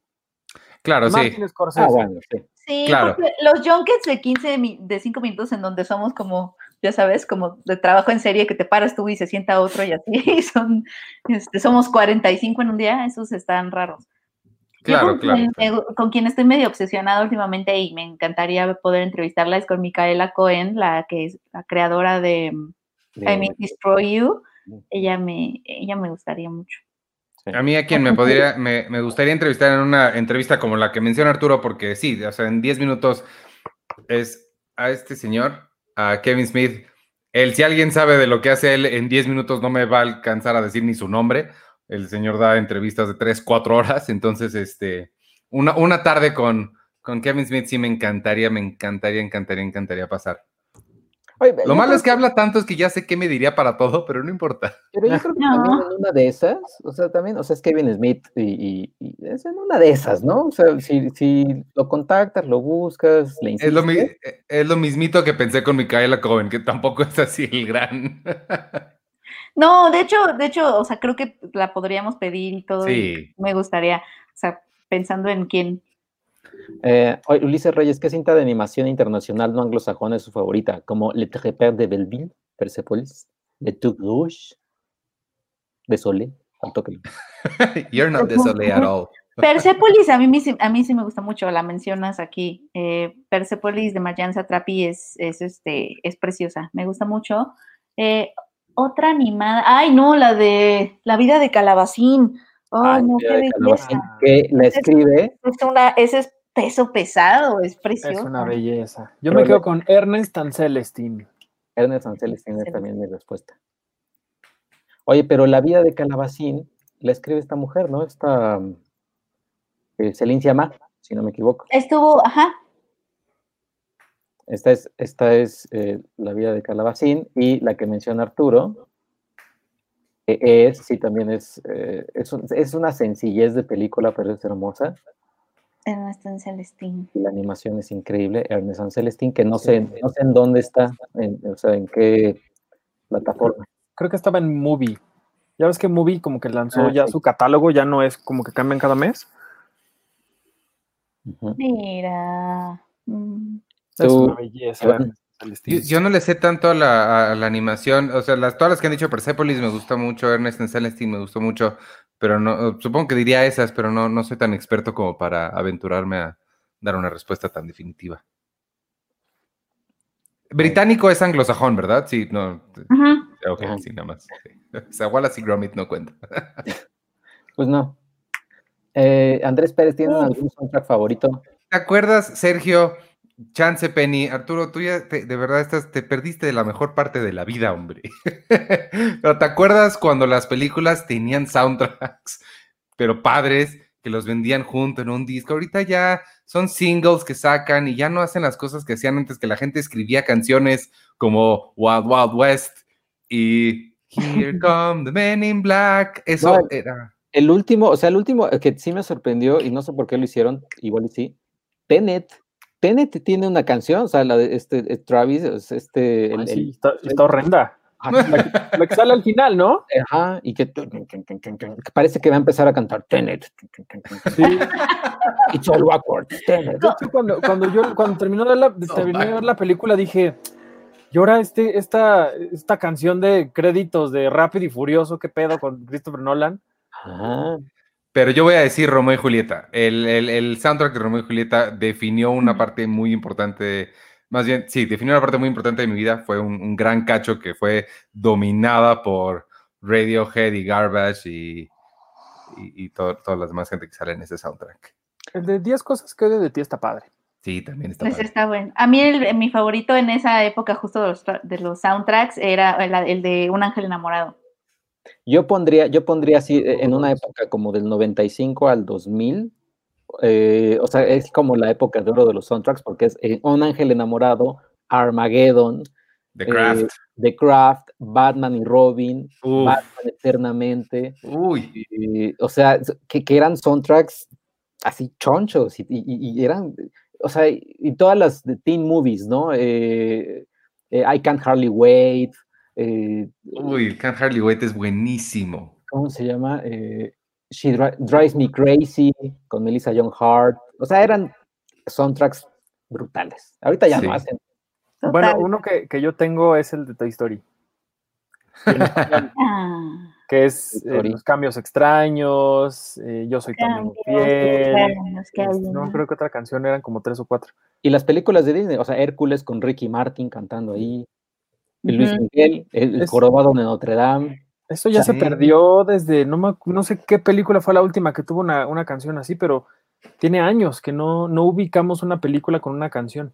Claro, sí. Scorsese. Ah, bueno, sí. Sí, claro. porque los junkets de 15, de 5 minutos en donde somos como, ya sabes, como de trabajo en serie que te paras tú y se sienta otro y así, son, este, somos 45 en un día, esos están raros. Claro, con, claro, Quien, con quien estoy medio obsesionada últimamente y me encantaría poder entrevistarla es con Micaela Cohen, la que es la creadora de, I Mean Destroy You. Ella me, ella me gustaría mucho. A mí a quien me podría, me, me, gustaría entrevistar en una entrevista como la que menciona Arturo, porque sí, o sea, en 10 minutos es a este señor, a Kevin Smith. Él, si alguien sabe de lo que hace él, en 10 minutos no me va a alcanzar a decir ni su nombre. El señor da entrevistas de 3, 4 horas, entonces, este, una, una tarde con, con Kevin Smith sí me encantaría, me encantaría, encantaría, encantaría pasar. Lo malo es que, habla tanto, es que ya sé qué me diría para todo, pero no importa. Pero yo creo que también en una de esas, o sea, también, o sea, es Kevin Smith y, es en una de esas, ¿no? O sea, si, si lo contactas, lo buscas, le insistes. Es lo, eh, es lo mismito que pensé con Micaela Cohen, que tampoco es así el gran. no, de hecho, de hecho, o sea, creo que la podríamos pedir y todo. Sí. me gustaría, o sea, pensando en quién eh, Ulises Reyes, ¿qué cinta de animación internacional no anglosajona es su favorita? Como Le Trépère de Belleville, Persepolis, Le Tuc Rouge, que... You're not désolé at all. Persepolis a mí, a mí sí me gusta mucho, la mencionas aquí. Eh, Persepolis de Marjan Satrapi es, es, este, es preciosa, me gusta mucho. Eh, otra animada, ay no, la de La vida de Calabacín. Oh, no, qué que la escribe. Es, una, ese es peso pesado, es precioso. Es una belleza. Yo me quedo con Ernest and Celestine. Ernest and Celestine es también mi respuesta. Oye, pero la vida de Calabacín la escribe esta mujer, ¿no? Esta eh, Celine Siama, si no me equivoco. Estuvo, ajá. Esta es, esta es eh, la vida de Calabacín y la que menciona Arturo es, sí, también es, eh, es, es, una sencillez de película, pero es hermosa. Ernest Celestín. La animación es increíble. Ernest Celestín, que no sé, no sé en dónde está, o sea, en qué plataforma. Creo que estaba en Movie. Ya ves que Movie como que lanzó ah, ya su catálogo, ya no es como que cambian cada mes. Mira. Mm. Es una belleza. Yo, no le sé tanto a la, animación, o sea, las, todas las que han dicho Persepolis me gusta mucho, Ernest en Celestine me gustó mucho, pero no, supongo que diría esas, pero no, no soy tan experto como para aventurarme a dar una respuesta tan definitiva. Británico es anglosajón, ¿verdad? Sí, no. Ok, sí, nada más. O sea, Wallace y Gromit no cuenta. pues no. Eh, Andrés Pérez, ¿tiene algún soundtrack favorito? ¿Te acuerdas, Sergio? Chance Penny, Arturo, tú ya de verdad estás, te perdiste de la mejor parte de la vida, hombre. pero ¿te acuerdas cuando las películas tenían soundtracks, pero padres, que los vendían junto en un disco? Ahorita ya son singles que sacan y ya no hacen las cosas que hacían antes, que la gente escribía canciones como Wild Wild West y Here Come the Men in Black. Eso era. El último, o sea, el último que sí me sorprendió y no sé por qué lo hicieron, igual y sí, Tenet Tenet tiene una canción, o sea, la de este eh, Travis, este. El, sí, está, horrenda. La, que sale al final, ¿no? Ajá, y que, parece que va a empezar a cantar Tenet. Sí. It's all awkward. Tenet. cuando, cuando yo cuando terminó de, la, terminé de ver la película dije, y ahora este, esta, esta canción de créditos de Rápido y Furioso, ¿qué pedo con Christopher Nolan? Ajá. Pero yo voy a decir Romeo y Julieta. El, soundtrack de Romeo y Julieta definió una parte muy importante, más bien, sí, definió una parte muy importante de mi vida. Fue un, gran cacho que fue dominada por Radiohead y Garbage y, y, toda la demás gente que sale en ese soundtrack. El de 10 cosas que de ti está padre. Sí, también está pues está bueno. A mí mi favorito en esa época justo de los, soundtracks era el de Un ángel enamorado. Yo pondría, yo pondría así eh, en una época como del 95 al 2000, eh, o sea, es como la época de oro de los soundtracks porque es eh, Un Ángel Enamorado, Armageddon, The Craft, The Craft Batman y Robin, Batman Eternamente. Uy. o sea, que, eran soundtracks así chonchos y, eran, o sea, y todas las de teen movies, ¿no? I Can't Hardly Wait. Eh, Uy, Can't Hardly Wait es buenísimo. ¿Cómo se llama? Eh, She Drives Me Crazy con Melissa Young Hart. O sea, eran soundtracks brutales. Ahorita ya no hacen. Bueno, uno que, yo tengo es el de Toy Story. Ah. que es eh, los cambios extraños, eh, yo soy también fiel. no creo que otra canción eran como tres o cuatro. Y las películas de Disney, o sea, Hércules con Ricky Martin cantando ahí, Luis Miguel, el, el de Notre Dame. Eso ya se perdió desde, no, no sé qué película fue la última que tuvo una, una canción así, pero tiene años que no, no ubicamos una película con una canción.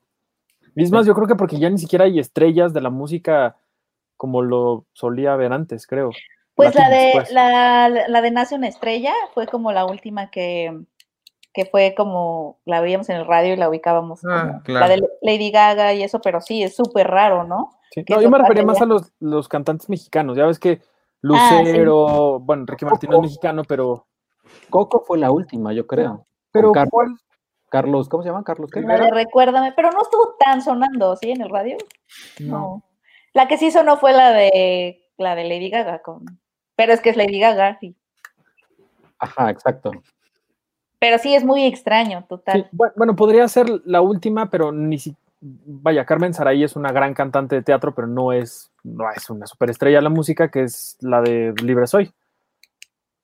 Mismas, yo creo que porque ya ni siquiera hay estrellas de la música como lo solía ver antes, creo. Pues la de, la, la, de Nace una estrella fue como la última que, que fue como la veíamos en el radio y la ubicábamos. Ah, la de Lady Gaga y eso, pero sí, es súper raro, ¿no? no, yo me refería más a los, los, cantantes mexicanos. Ya ves que ah, Lucero, bueno, Ricky Martín es mexicano, pero. Coco fue la última, yo creo. Pero Carlos, ¿cómo se llama? Carlos, ¿qué? recuérdame, pero no estuvo tan sonando, ¿sí? En el radio. No. La que sí sonó fue la de la de Lady Gaga con. Pero es que es Lady Gaga, sí. Ajá, exacto. Pero sí es muy extraño, total. bueno, podría ser la última, pero ni si vaya, Carmen Saray es una gran cantante de teatro, pero no es, no es una superestrella de la música, que es la de Libre Soy,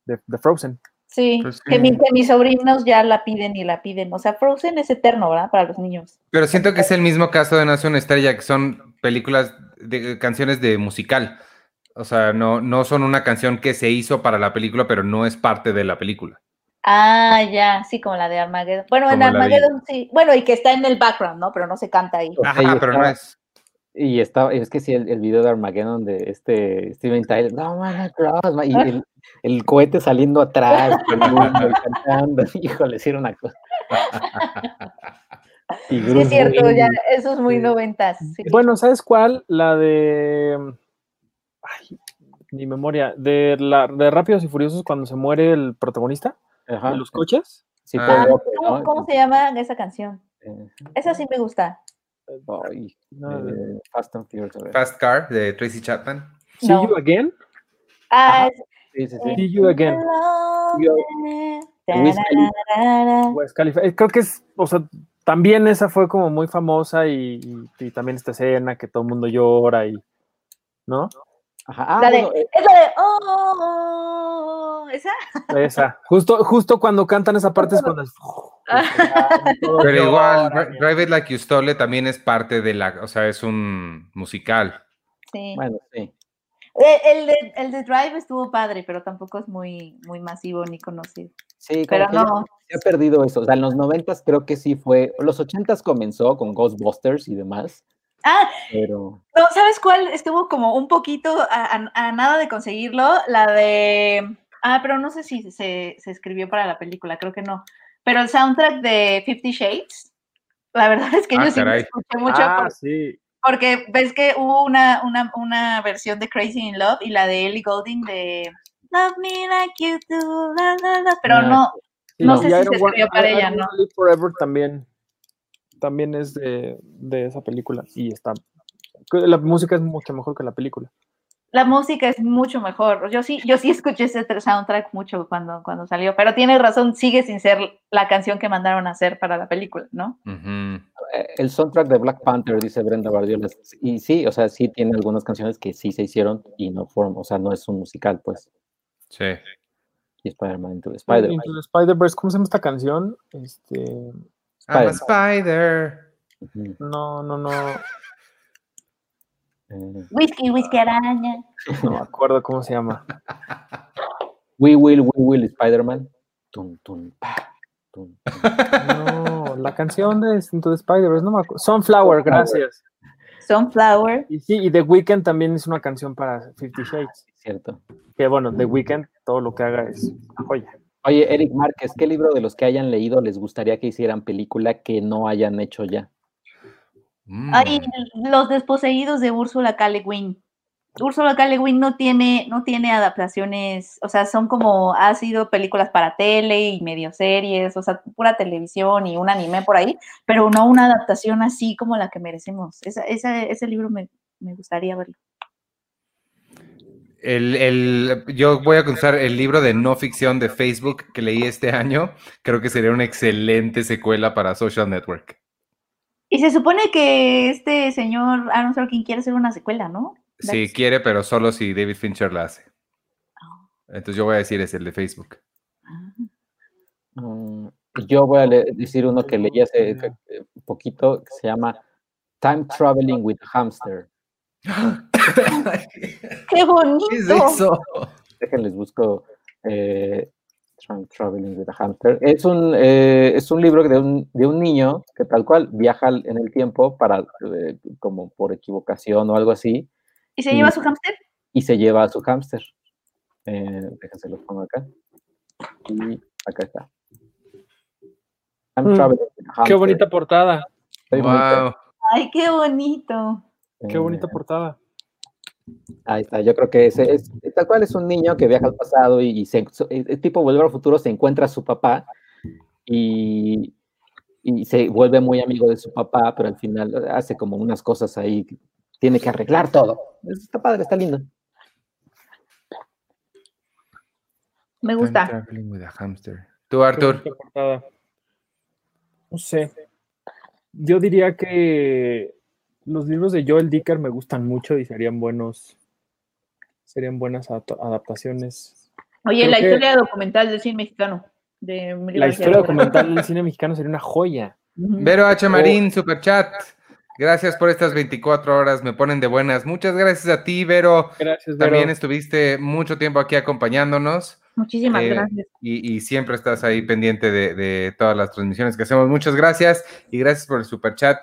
de, de Frozen. Sí, pues que, mis sobrinos ya la piden y la piden. O sea, Frozen es eterno, ¿verdad? Para los niños. Pero siento que es el mismo caso de Nace una estrella, que son películas de canciones de musical. O sea, no, no son una canción que se hizo para la película, pero no es parte de la película. Ah, ya, sí, como la de Armageddon. Bueno, en Armageddon sí. Bueno, y que está en el background, ¿no? Pero no se canta ahí. Ajá, pero no es. Y está, es que sí, el, el, video de Armageddon de este Steven Tyler, no, man, y el, el, cohete saliendo atrás, cantando, híjole, sí era una cosa. sí, es cierto, ya, eso es muy noventas. Bueno, ¿sabes cuál? La de. Ay, mi memoria. De, la, de Rápidos y Furiosos cuando se muere el protagonista Ajá. los coches. Sí, ah, ¿cómo, se llama esa canción? Eh, esa sí me gusta. Fast and Furious. Fast Car de Tracy Chapman. See You Again. Ah, sí, sí, sí. See You Again. Eh, creo que es, o sea, también esa fue como muy famosa y, y, también esta escena que todo el mundo llora y, ¿no? Ajá. Ah, la de, eh es la de, oh, oh, oh, ¿esa? Esa, justo, justo cuando cantan esa parte es cuando Pero igual, Drive It Like You Stole también es parte de la, o sea, es un musical. Sí. Bueno, sí. Eh, el, de, el de Drive estuvo padre, pero tampoco es muy, muy masivo ni conocido. Sí, pero no. Se ha perdido eso. O sea, en los noventas creo que sí fue. Los ochentas comenzó con Ghostbusters y demás. Ah, pero... no, ¿sabes cuál? Estuvo como un poquito a, nada de conseguirlo. La de. Ah, pero no sé si se, se escribió para la película, creo que no. Pero el soundtrack de Fifty Shades, la verdad es que ah, yo sí me escuché mucho. Ah, sí. Porque ves que hubo una, una, una, versión de Crazy in Love y la de Ellie Golding de Love Me Like You Do, la, la, la, pero ah, no, no, sé si se escribió para ella, ¿no? Forever también, también es de, de esa película y está. La música es mucho mejor que la película la música es mucho mejor. Yo sí, yo sí escuché ese soundtrack mucho cuando, cuando salió, pero tienes razón, sigue sin ser la canción que mandaron a hacer para la película, ¿no? Eh, el soundtrack de Black Panther, dice Brenda Bardiola, y sí, o sea, sí tiene algunas canciones que sí se hicieron y no fueron, o sea, no es un musical, pues. Sí. Y Spider-Man Into the Spider-Man. Spider-Verse, ¿cómo se llama esta canción? Este... I'm a spider. No, no, no. Eh, whisky, whisky araña. No me acuerdo cómo se llama. We Will, We Will Spider-Man. No, la canción de Into the Spider-Man, no me acuerdo. Sunflower, gracias. Sunflower. Y sí, y The Weeknd también es una canción para Fifty Shades. Cierto. Que bueno, The Weeknd, todo lo que haga es joya. Oye, Eric Márquez, ¿qué libro de los que hayan leído les gustaría que hicieran película que no hayan hecho ya? Hay mm. los desposeídos de Úrsula K. Le Guin. Úrsula K. Le Guin no tiene, no tiene adaptaciones, o sea, son como, ha sido películas para tele y medio series, o sea, pura televisión y un anime por ahí, pero no una adaptación así como la que merecemos. ese libro me, gustaría verlo. El, yo voy a contar el libro de no ficción de Facebook que leí este año. Creo que sería una excelente secuela para Social Network. Y se supone que este señor Aaron Sorkin quiere hacer una secuela, ¿no? Sí, quiere, pero solo si David Fincher la hace. Entonces yo voy a decir es el de Facebook. Mm, yo voy a decir uno que leí hace un poquito que se llama Time Traveling with Hamster. ¡Qué bonito! ¿Qué es eso? Déjenles busco eh, Traveling with a Hamster. Es un, eh, es un libro de un, de un niño que tal cual viaja en el tiempo para, eh, como por equivocación o algo así. ¿Y se lleva a su hámster? Y se lleva a su hámster. Eh, déjense lo pongo acá. Y acá está. Time Mm, Traveling with a Qué bonita portada. Wow. Ay, qué bonito. Qué bonita portada. Ahí está, yo creo que ese es, tal cual es un niño que viaja al pasado y, y se, so- es tipo Volver al Futuro, se encuentra a su papá y, y se vuelve muy amigo de su papá, pero al final hace como unas cosas ahí, tiene que arreglar todo. Está padre, está lindo. Me gusta. Time traveling with a hamster. Tú, Arthur. No sé. Yo diría que los libros de Joel Dicker me gustan mucho y serían buenos, serían buenas adap- adaptaciones. Oye, Creo la que- historia documental del cine mexicano. De La historia documental del cine mexicano sería una joya. Vero H. Marín, super chat. Gracias por estas 24 horas, me ponen de buenas. Muchas gracias a ti, Vero. Gracias, Vero. También estuviste mucho tiempo aquí acompañándonos Muchísimas Eh, gracias. y, y siempre estás ahí pendiente de, de todas las transmisiones que hacemos. Muchas gracias y gracias por el super chat.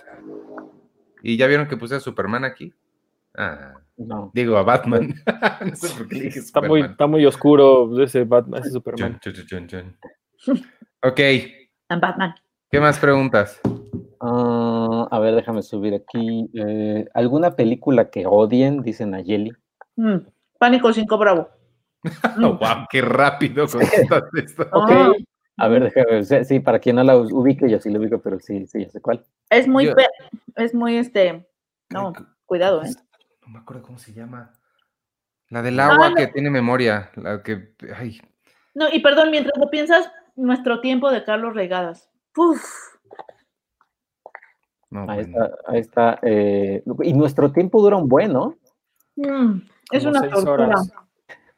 ¿Y ya vieron que puse a Superman aquí? Ah, No. digo a Batman. no sé por qué le dije Está muy, está muy oscuro ese, Batman, ese Superman. Chun, chun, chun, chun, chun. Ok, And Batman. ¿qué más preguntas? Ah, a ver, déjame subir aquí. eh, ¿Alguna película que odien? Dicen Nayeli. Mm, Pánico 5 Bravo. Oh, wow, qué rápido contestaste esto. Ok, A ver, déjame ver. Sí, para quien no la ubique, yo sí la ubico, pero sí, sí, ya sé cuál. es muy, Yo- es muy este. No, cuidado, ¿eh? No me acuerdo cómo se llama. La del agua Ah, no. que tiene memoria. La que. Ay, No, y perdón, mientras lo piensas, nuestro tiempo de Carlos Regadas. Uf. no, Ahí bueno. está, ahí está. eh, y nuestro tiempo dura un buen, ¿no? Mm, es Como una seis tortura. horas.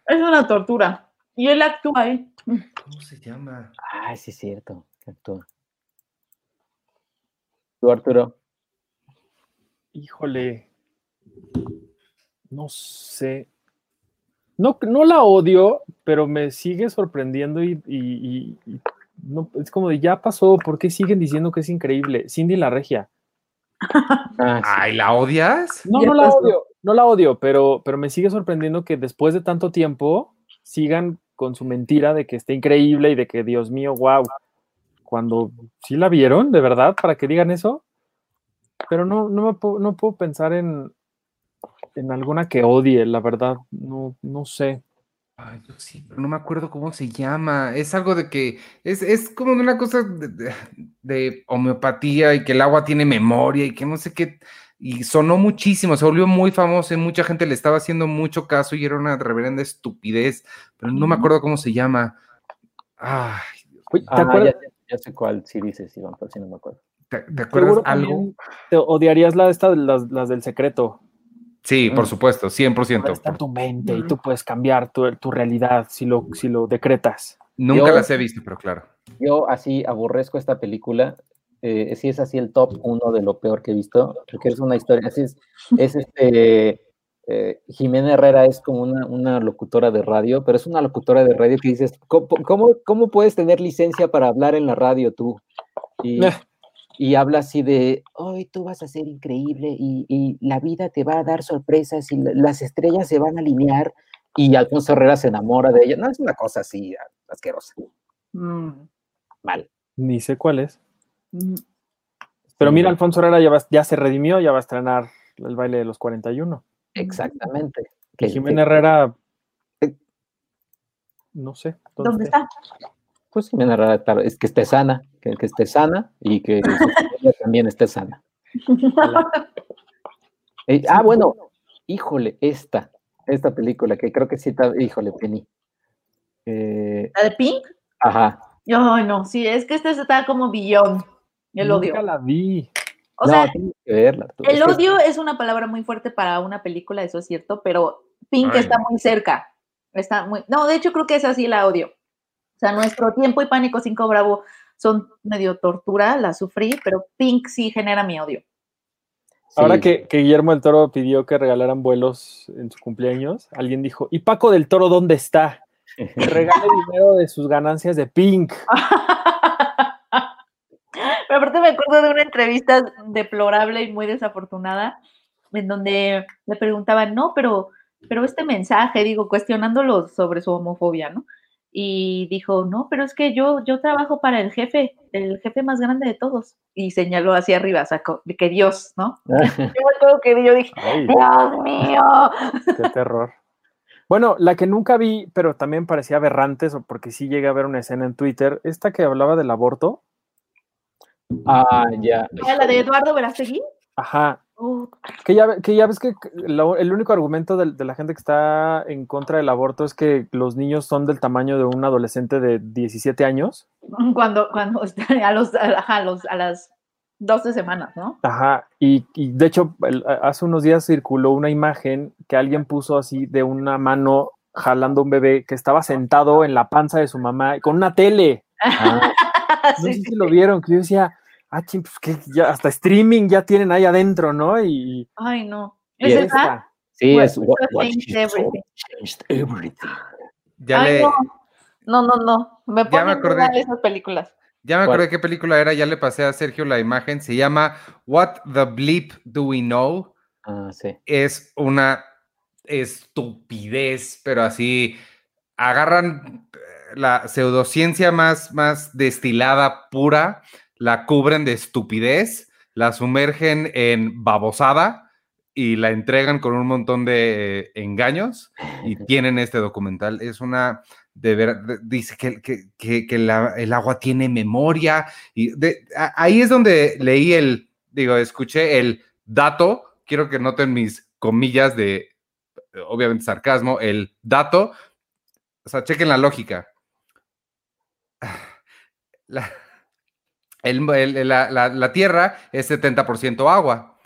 Es una tortura. Y él actúa ahí. ¿Cómo se llama? Ay, sí, es cierto. actúa. ¿Tú, Arturo? híjole. No sé. No, no la odio, pero me sigue sorprendiendo y, y- y- y no, es como de ya pasó, ¿por qué siguen diciendo que es increíble? Cindy la regia. Ah, sí. Ay, ¿la odias? No, no la odio, no la odio, pero, pero me sigue sorprendiendo que después de tanto tiempo sigan con su mentira de que está increíble y de que, Dios mío, wow. Cuando sí la vieron, de verdad, para que digan eso. Pero no, no, me puedo, no puedo pensar en, en alguna que odie, la verdad. No, no sé. Ay, yo sí, pero no me acuerdo cómo se llama. Es algo de que es, es como una cosa de homeopatía y que el agua tiene memoria y que no sé qué. Y sonó muchísimo, se volvió muy famoso y mucha gente le estaba haciendo mucho caso y era una reverenda estupidez, pero no me acuerdo cómo se llama. Ay, Dios Oye, mío. ¿te Ah, acuerdas? ya, ya sé cuál sí dices, Iván, pero sí no me acuerdo. ¿te, te acuerdas Seguro algo? Te odiarías la esta, las, las del secreto. Sí, por Mm. supuesto, 100%. Está en por- tu mente y tú puedes cambiar tu, tu realidad si lo, si lo decretas. Nunca Yo- las he visto, pero claro. Yo así aborrezco esta película. Eh, sí es así el top uno de lo peor que he visto, porque es una historia, así es, es este, eh, Jimena Herrera es como una, una locutora de radio, pero es una locutora de radio que dices, ¿cómo, cómo, cómo puedes tener licencia para hablar en la radio tú? Y, y habla así de, hoy tú vas a ser increíble y, y la vida te va a dar sorpresas y la- las estrellas se van a alinear y Alfonso Herrera se enamora de ella. No, es una cosa así asquerosa, Mm, mal. Ni sé cuál es. Pero mira, Alfonso Herrera ya, va- ya se redimió, ya va a estrenar el baile de los 41. Exactamente. Que Jimena que- Herrera. Eh. No sé. ¿Dónde está? Pues Jimena Herrera, es que esté sana, que, que esté sana y que su familia también esté sana. Eh, ah, bueno, híjole, esta, esta película que creo que sí está, híjole, Penny. Eh, ¿La de Pink? ajá, Ay, no, sí, es que este está como billón. El odio. Nunca la vi. O sea, el odio es una palabra muy fuerte para una película, eso es cierto, pero Pink está muy cerca. Está muy. No, de hecho, creo que esa sí la odio. O sea, nuestro tiempo y pánico 5 Bravo son medio tortura, la sufrí, pero Pink sí genera mi odio. Ahora que, Guillermo del Toro pidió que regalaran vuelos en su cumpleaños, alguien dijo, ¿y Paco del Toro dónde está? Regale dinero de sus ganancias de Pink. Pero aparte me acuerdo de una entrevista deplorable y muy desafortunada, en donde le preguntaban, no, pero, pero este mensaje, digo, cuestionándolo sobre su homofobia, ¿no? y dijo, no, pero es que yo, yo trabajo para el jefe, el jefe más grande de todos. Y señaló hacia arriba, sacó, que Dios, ¿no? yo me acuerdo que yo dije, Dios mío. Qué terror. Bueno, la que nunca vi, pero también parecía aberrante, porque sí llegué a ver una escena en Twitter, esta que hablaba del aborto. Ah, ya. ¿La de Eduardo Verastegui? Ajá, que, ya, que ya ves que el único argumento de, la gente que está en contra del aborto es que los niños son del tamaño de un adolescente de 17 años. Cuando, cuando a, los, a, los, a las 12 semanas, ¿no? Ajá, y, de hecho hace unos días circuló una imagen que alguien puso así de una mano jalando un bebé que estaba sentado en la panza de su mamá con una tele. no sé si lo vieron, que yo decía, ah, ching, pues que ya hasta streaming ya tienen ahí adentro, ¿no? Y, Ay, no. ¿Es esa? Sí, es what, changed everything. Ya Ay, le... no. no, no, no. Me ya me acordé de esas películas. Ya me acordé de qué película era, ya le pasé a Sergio la imagen. Se llama What the Bleep Do We Know? Ah, sí. Es una estupidez, pero así agarran la pseudociencia más, más destilada, pura, la cubren de estupidez, la sumergen en babosada y la entregan con un montón de engaños y tienen este documental. Es una, de ver, dice que, que, el agua tiene memoria y ahí es donde leí el, digo, escuché el dato, quiero que noten mis comillas de, obviamente sarcasmo, el dato, o sea, chequen la lógica. La, la, Tierra es 70% agua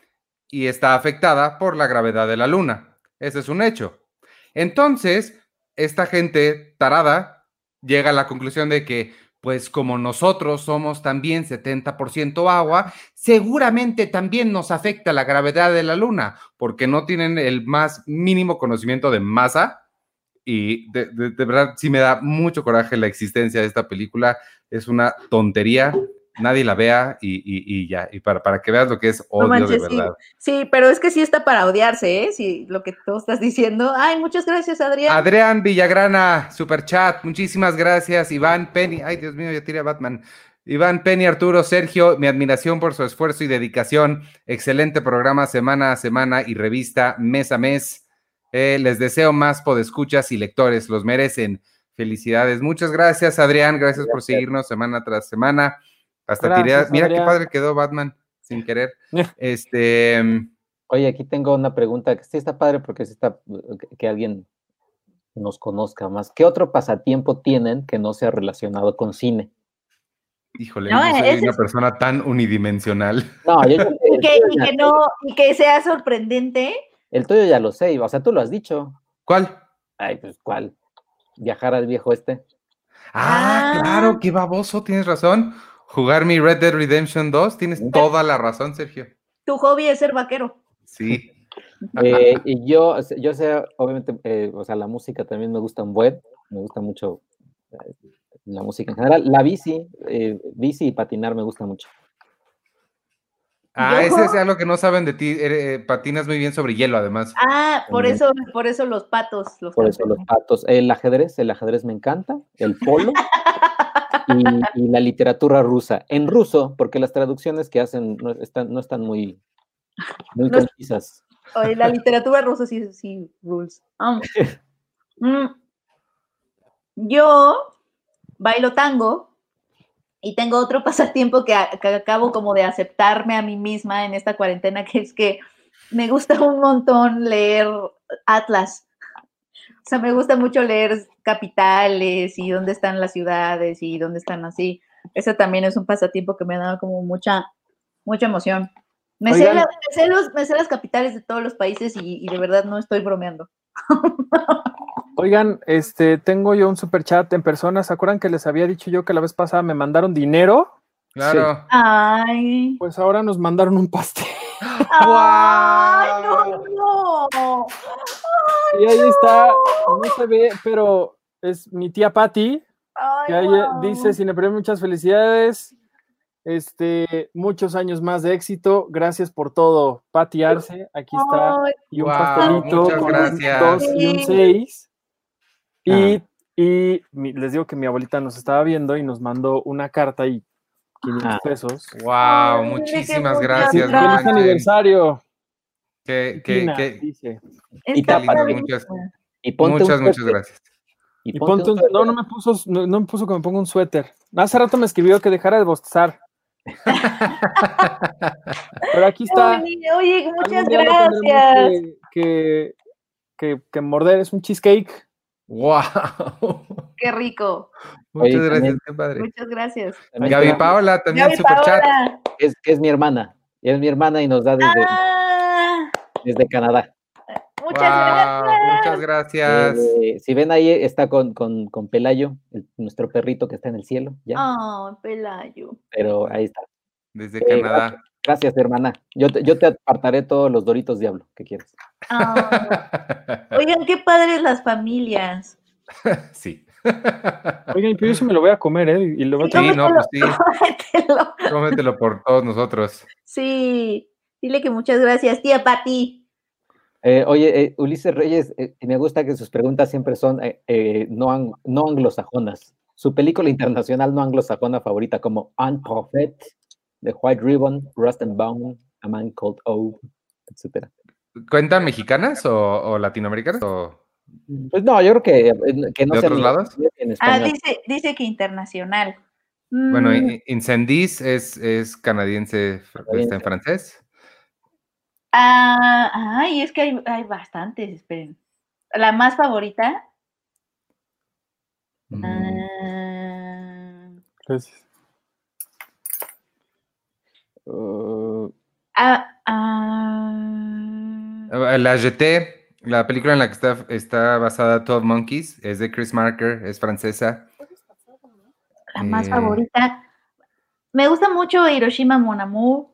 y está afectada por la gravedad de la Luna. Ese es un hecho. Entonces, esta gente tarada llega a la conclusión de que, pues como nosotros somos también 70% agua, seguramente también nos afecta la gravedad de la Luna, porque no tienen el más mínimo conocimiento de masa. Y de, de verdad, sí me da mucho coraje la existencia de esta película. Es una tontería nadie la vea y, ya, y para, para, que veas lo que es odio de verdad. Sí, pero es que sí está para odiarse, ¿eh? Sí, lo que tú estás diciendo. Ay, muchas gracias, Adrián. Adrián Villagrana, super chat, muchísimas gracias. Iván Penny, ay, Dios mío, ya tiré a Batman. Iván Penny, Arturo, Sergio, mi admiración por su esfuerzo y dedicación. Excelente programa semana a semana y revista mes a mes. Eh, les deseo más podescuchas y lectores, los merecen. Felicidades. Muchas gracias, Adrián. Gracias. por seguirnos semana tras semana. Hasta tiré, mira qué padre quedó Batman sin querer. este. Mm, Oye, aquí tengo una pregunta que sí está padre porque sí está que alguien nos conozca más. ¿Qué otro pasatiempo tienen que no sea relacionado con cine? Híjole, no, soy una persona tan unidimensional. No, yo, y, que, y que no, y que sea sorprendente. El tuyo ya lo sé, o sea, tú lo has dicho. ¿Cuál? Ay, pues, ¿cuál? Viajar al viejo este. Ah, ah. claro, qué baboso, tienes razón. Jugar mi Red Dead Redemption 2, tienes toda la razón, Sergio. Tu hobby es ser vaquero. Sí. Eh, y yo, yo sé, obviamente, eh, o sea, la música también me gusta un buen, me gusta mucho eh, la música en general. La bici, bici y patinar me gusta mucho. Ah, ese es algo que no saben de ti. patinas muy bien sobre hielo, además. Ah, por eso, por eso los patos. por eso los patos. El ajedrez, el ajedrez me encanta. El polo. y, la literatura rusa. En ruso, porque las traducciones que hacen no están, no están muy, muy concisas. la literatura rusa sí, sí, rules. Um, mm, yo bailo tango y tengo otro pasatiempo que, que, acabo como de aceptarme a mí misma en esta cuarentena, que es que me gusta un montón leer Atlas. O sea, me gusta mucho leer capitales y dónde están las ciudades y dónde están así. Ese también es un pasatiempo que me ha dado como mucha, mucha emoción. Me sé, las capitales de todos los países y, de verdad no estoy bromeando. Oigan, este, tengo yo un super chat en persona. ¿Se acuerdan que les había dicho yo que la vez pasada me mandaron dinero? Claro. Ay. Pues ahora nos mandaron un pastel. ¡Ay, no, no! y ahí está, no se ve, pero es mi tía Patty, que ahí dice, Cinepremios, muchas felicidades, este, muchos años más de éxito, gracias por todo, Patty Arce, aquí está, y un pastelito con gracias. y un seis, y, y les digo que mi abuelita nos estaba viendo y nos mandó una carta y 500 ah. pesos. Wow, muchísimas gracias. Feliz aniversario. Que, que, que, dice. Y, muchas, y muchas, muchas gracias. Y, ponte un, no, no me puso, no, me puso que me ponga un suéter. Hace rato me escribió que dejara de bostezar. Pero aquí está. Oye, muchas gracias. Que, que, que, morder es un cheesecake. ¡Wow! ¡Qué rico! Muchas gracias, qué padre. Muchas gracias. Gaby Paola también Gaby super chat. Es, es mi hermana. Es mi hermana y nos da desde, ah. desde Canadá. Muchas gracias. Muchas gracias. Eh, si ven ahí, está con, con, con Pelayo, nuestro perrito que está en el cielo. ¿ya? Oh, Pelayo. Pero ahí está. Desde eh, Canadá. Gracias, hermana. Yo te, yo te apartaré todos los doritos diablo que quieras. Oigan, qué padres las familias. sí. Oigan, pero yo sí me lo voy a comer, ¿eh? Y lo voy a... Sí, no, pues sí. Cómetelo. Cómetelo por todos nosotros. Sí. Dile que muchas gracias, tía Pati. Eh, oye, eh, Ulises Reyes, eh, me gusta que sus preguntas siempre son no, no anglosajonas. Su película internacional no anglosajona favorita como Unprophet, The White Ribbon, Rust and Bone, A Man Called O, etc. ¿Cuentan mexicanas o, latinoamericanas? Pues no, yo creo que, que no ¿De otros lados? ah, dice, dice que internacional. Bueno, mm. Incendies es, es canadiense, está en francés. Ah, ay, es que hay, hay bastantes, esperen. La más favorita. Mm. Ah, Gracias. Uh, ah, ah, la GT, la película en la que está, está basada 12 Monkeys, es de Chris Marker, es francesa. La más eh, favorita. Me gusta mucho Hiroshima Mon Amour.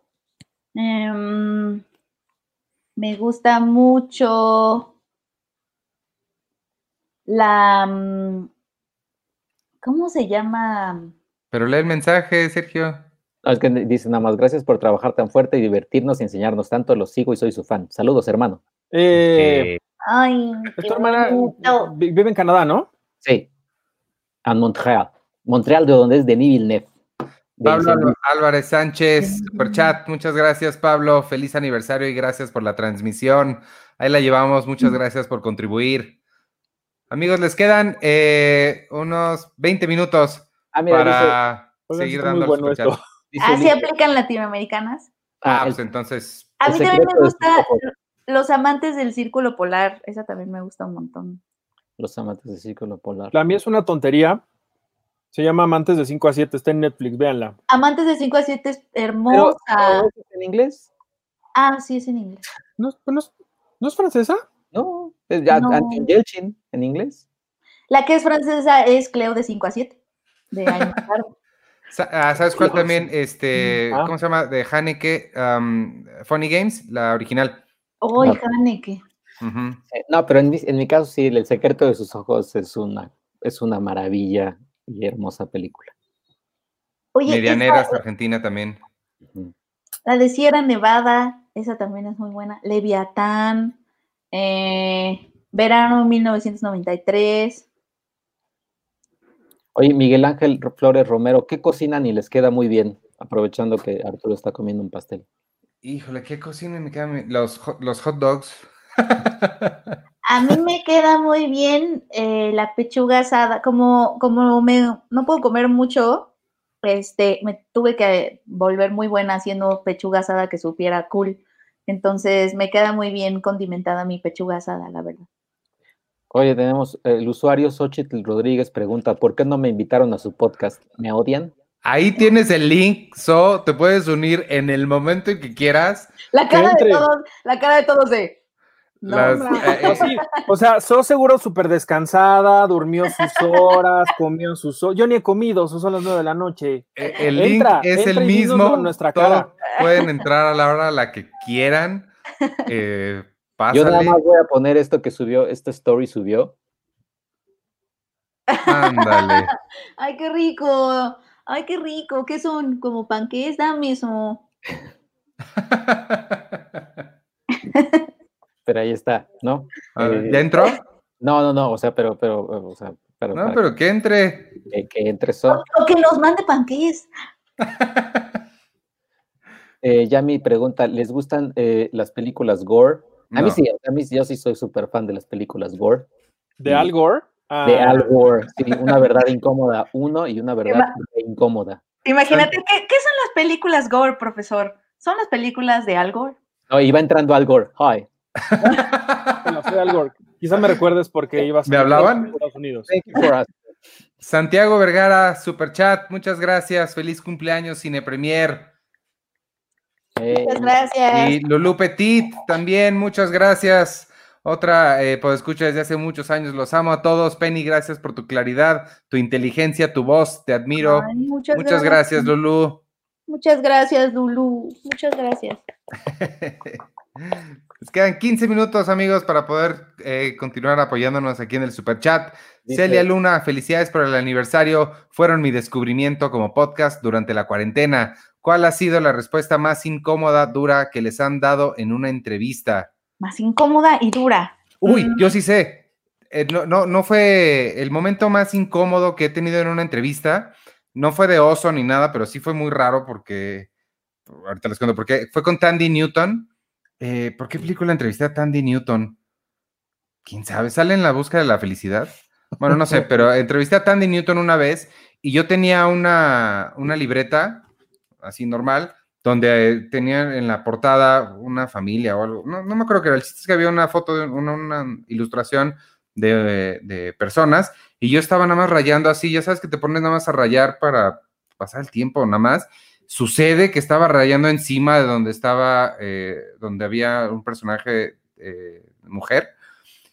Em, me gusta mucho la... Mm, ¿Cómo se llama? Pero lee el mensaje, Sergio. Es que dice nada más, gracias por trabajar tan fuerte y divertirnos y enseñarnos tanto, los sigo y soy su fan. Saludos, hermano. Eh, Ay, tu hermana vive en Canadá, ¿no? Sí, en Montreal. Montreal, de donde es Denis Villeneuve. Pablo Álvarez Sánchez, super chat, muchas gracias Pablo, feliz aniversario y gracias por la transmisión. Ahí la llevamos, muchas gracias por contribuir. Amigos, les quedan eh, unos 20 minutos ah, para seguir dando bueno ¿Así aplican latinoamericanas? Ah, pues entonces. A mí también me gusta Los Amantes del Círculo Polar, esa también me gusta un montón. Los Amantes del Círculo Polar. La mía es una tontería, se llama Amantes de 5 a 7, está en Netflix, véanla. Amantes de 5 a 7 es hermosa. ¿Es en inglés? Ah, sí, es en inglés. ¿No, es francesa? No, es ya no. Yelchin en inglés. La que es francesa es Cleo de 5 a 7, de año ah, ¿Sabes cuál también? Este, ah. ¿Cómo se llama? De Haneke, um, Funny Games, la original. Oh, no. Haneke. Eh, no, pero en mi, en mi, caso sí, El secreto de sus ojos es una, es una maravilla y hermosa película. Oye, Medianeras, Argentina también. La de Sierra Nevada, esa también es muy buena. Leviatán, eh, verano 1993. Oye, Miguel Ángel Flores Romero, ¿qué cocinan y les queda muy bien? Aprovechando que Arturo está comiendo un pastel. Híjole, ¿qué cocinan? Me quedan los, los hot dogs. A mí me queda muy bien eh, la pechuga asada. Como, como me, no puedo comer mucho, este, me tuve que volver muy buena haciendo pechuga asada que supiera cool. Entonces me queda muy bien condimentada mi pechuga asada, la verdad. Oye, tenemos el usuario Xochitl Rodríguez pregunta, ¿por qué no me invitaron a su podcast? ¿Me odian? Ahí tienes el link, So, te puedes unir en el momento en que quieras. La cara de todos, la cara de todos de. Eh, o sea, So seguro súper descansada, durmió sus horas, comió sus horas. Yo ni he comido, son las nueve de la noche. E, el, link es el mismo. Nuestra cara. Pueden entrar a la hora a la que quieran. Eh, Yo nada más voy a poner esto que subió, esta story subió. Ándale. Ay, qué rico. Ay, qué rico. ¿Qué son? ¿Como panqués? Dame eso. pero ahí está, ¿no? Eh, ¿Ya entró? No, no, no, o sea, pero, pero, o sea, pero. No, pero que entre. Que, entre son. O, que nos mande panqués. eh, ya mi pregunta, ¿les gustan eh, las películas gore? A mí sí, a mí yo sí soy súper fan de las películas gore. ¿De Al Gore? De Al Gore, sí, una verdad incómoda uno y una verdad incómoda. Imagínate, ¿qué, ¿qué, son las películas gore, profesor? ¿Son las películas de Al Gore? No, iba entrando Al Gore, hi. bueno, soy Al Gore. Quizá me recuerdes porque ibas ¿Me hablaban? Estados Unidos. Santiago Vergara, super chat, muchas gracias. Feliz cumpleaños, Cine Premier. Muchas gracias. Y Lulu Petit también, muchas gracias. Otra, eh, pues escucha desde hace muchos años, los amo a todos. Penny, gracias por tu claridad, tu inteligencia, tu voz, te admiro. muchas, gracias. gracias, Lulu. Muchas gracias, Lulu. Muchas gracias. Les quedan 15 minutos, amigos, para poder eh, continuar apoyándonos aquí en el Super Chat. Celia Luna, felicidades por el aniversario. Fueron mi descubrimiento como podcast durante la cuarentena. ¿Cuál ha sido la respuesta más incómoda, dura que les han dado en una entrevista? Más incómoda y dura. Uy, mm. yo sí sé. Eh, no, no, no fue el momento más incómodo que he tenido en una entrevista. No fue de oso ni nada, pero sí fue muy raro porque. Ahorita les cuento porque fue con Tandy Newton eh, ¿Por qué película entrevisté a Tandy Newton? ¿Quién sabe? ¿Sale en la búsqueda de la felicidad? Bueno, no sé, pero entrevisté a Tandy Newton una vez y yo tenía una, una libreta así normal donde tenía en la portada una familia o algo. No, no me acuerdo qué era. El chiste es que había una foto, de una, ilustración de, de, personas y yo estaba nada más rayando así. Ya sabes que te pones nada más a rayar para pasar el tiempo, nada más. Sucede que estaba rayando encima de donde estaba, eh, donde había un personaje eh, mujer,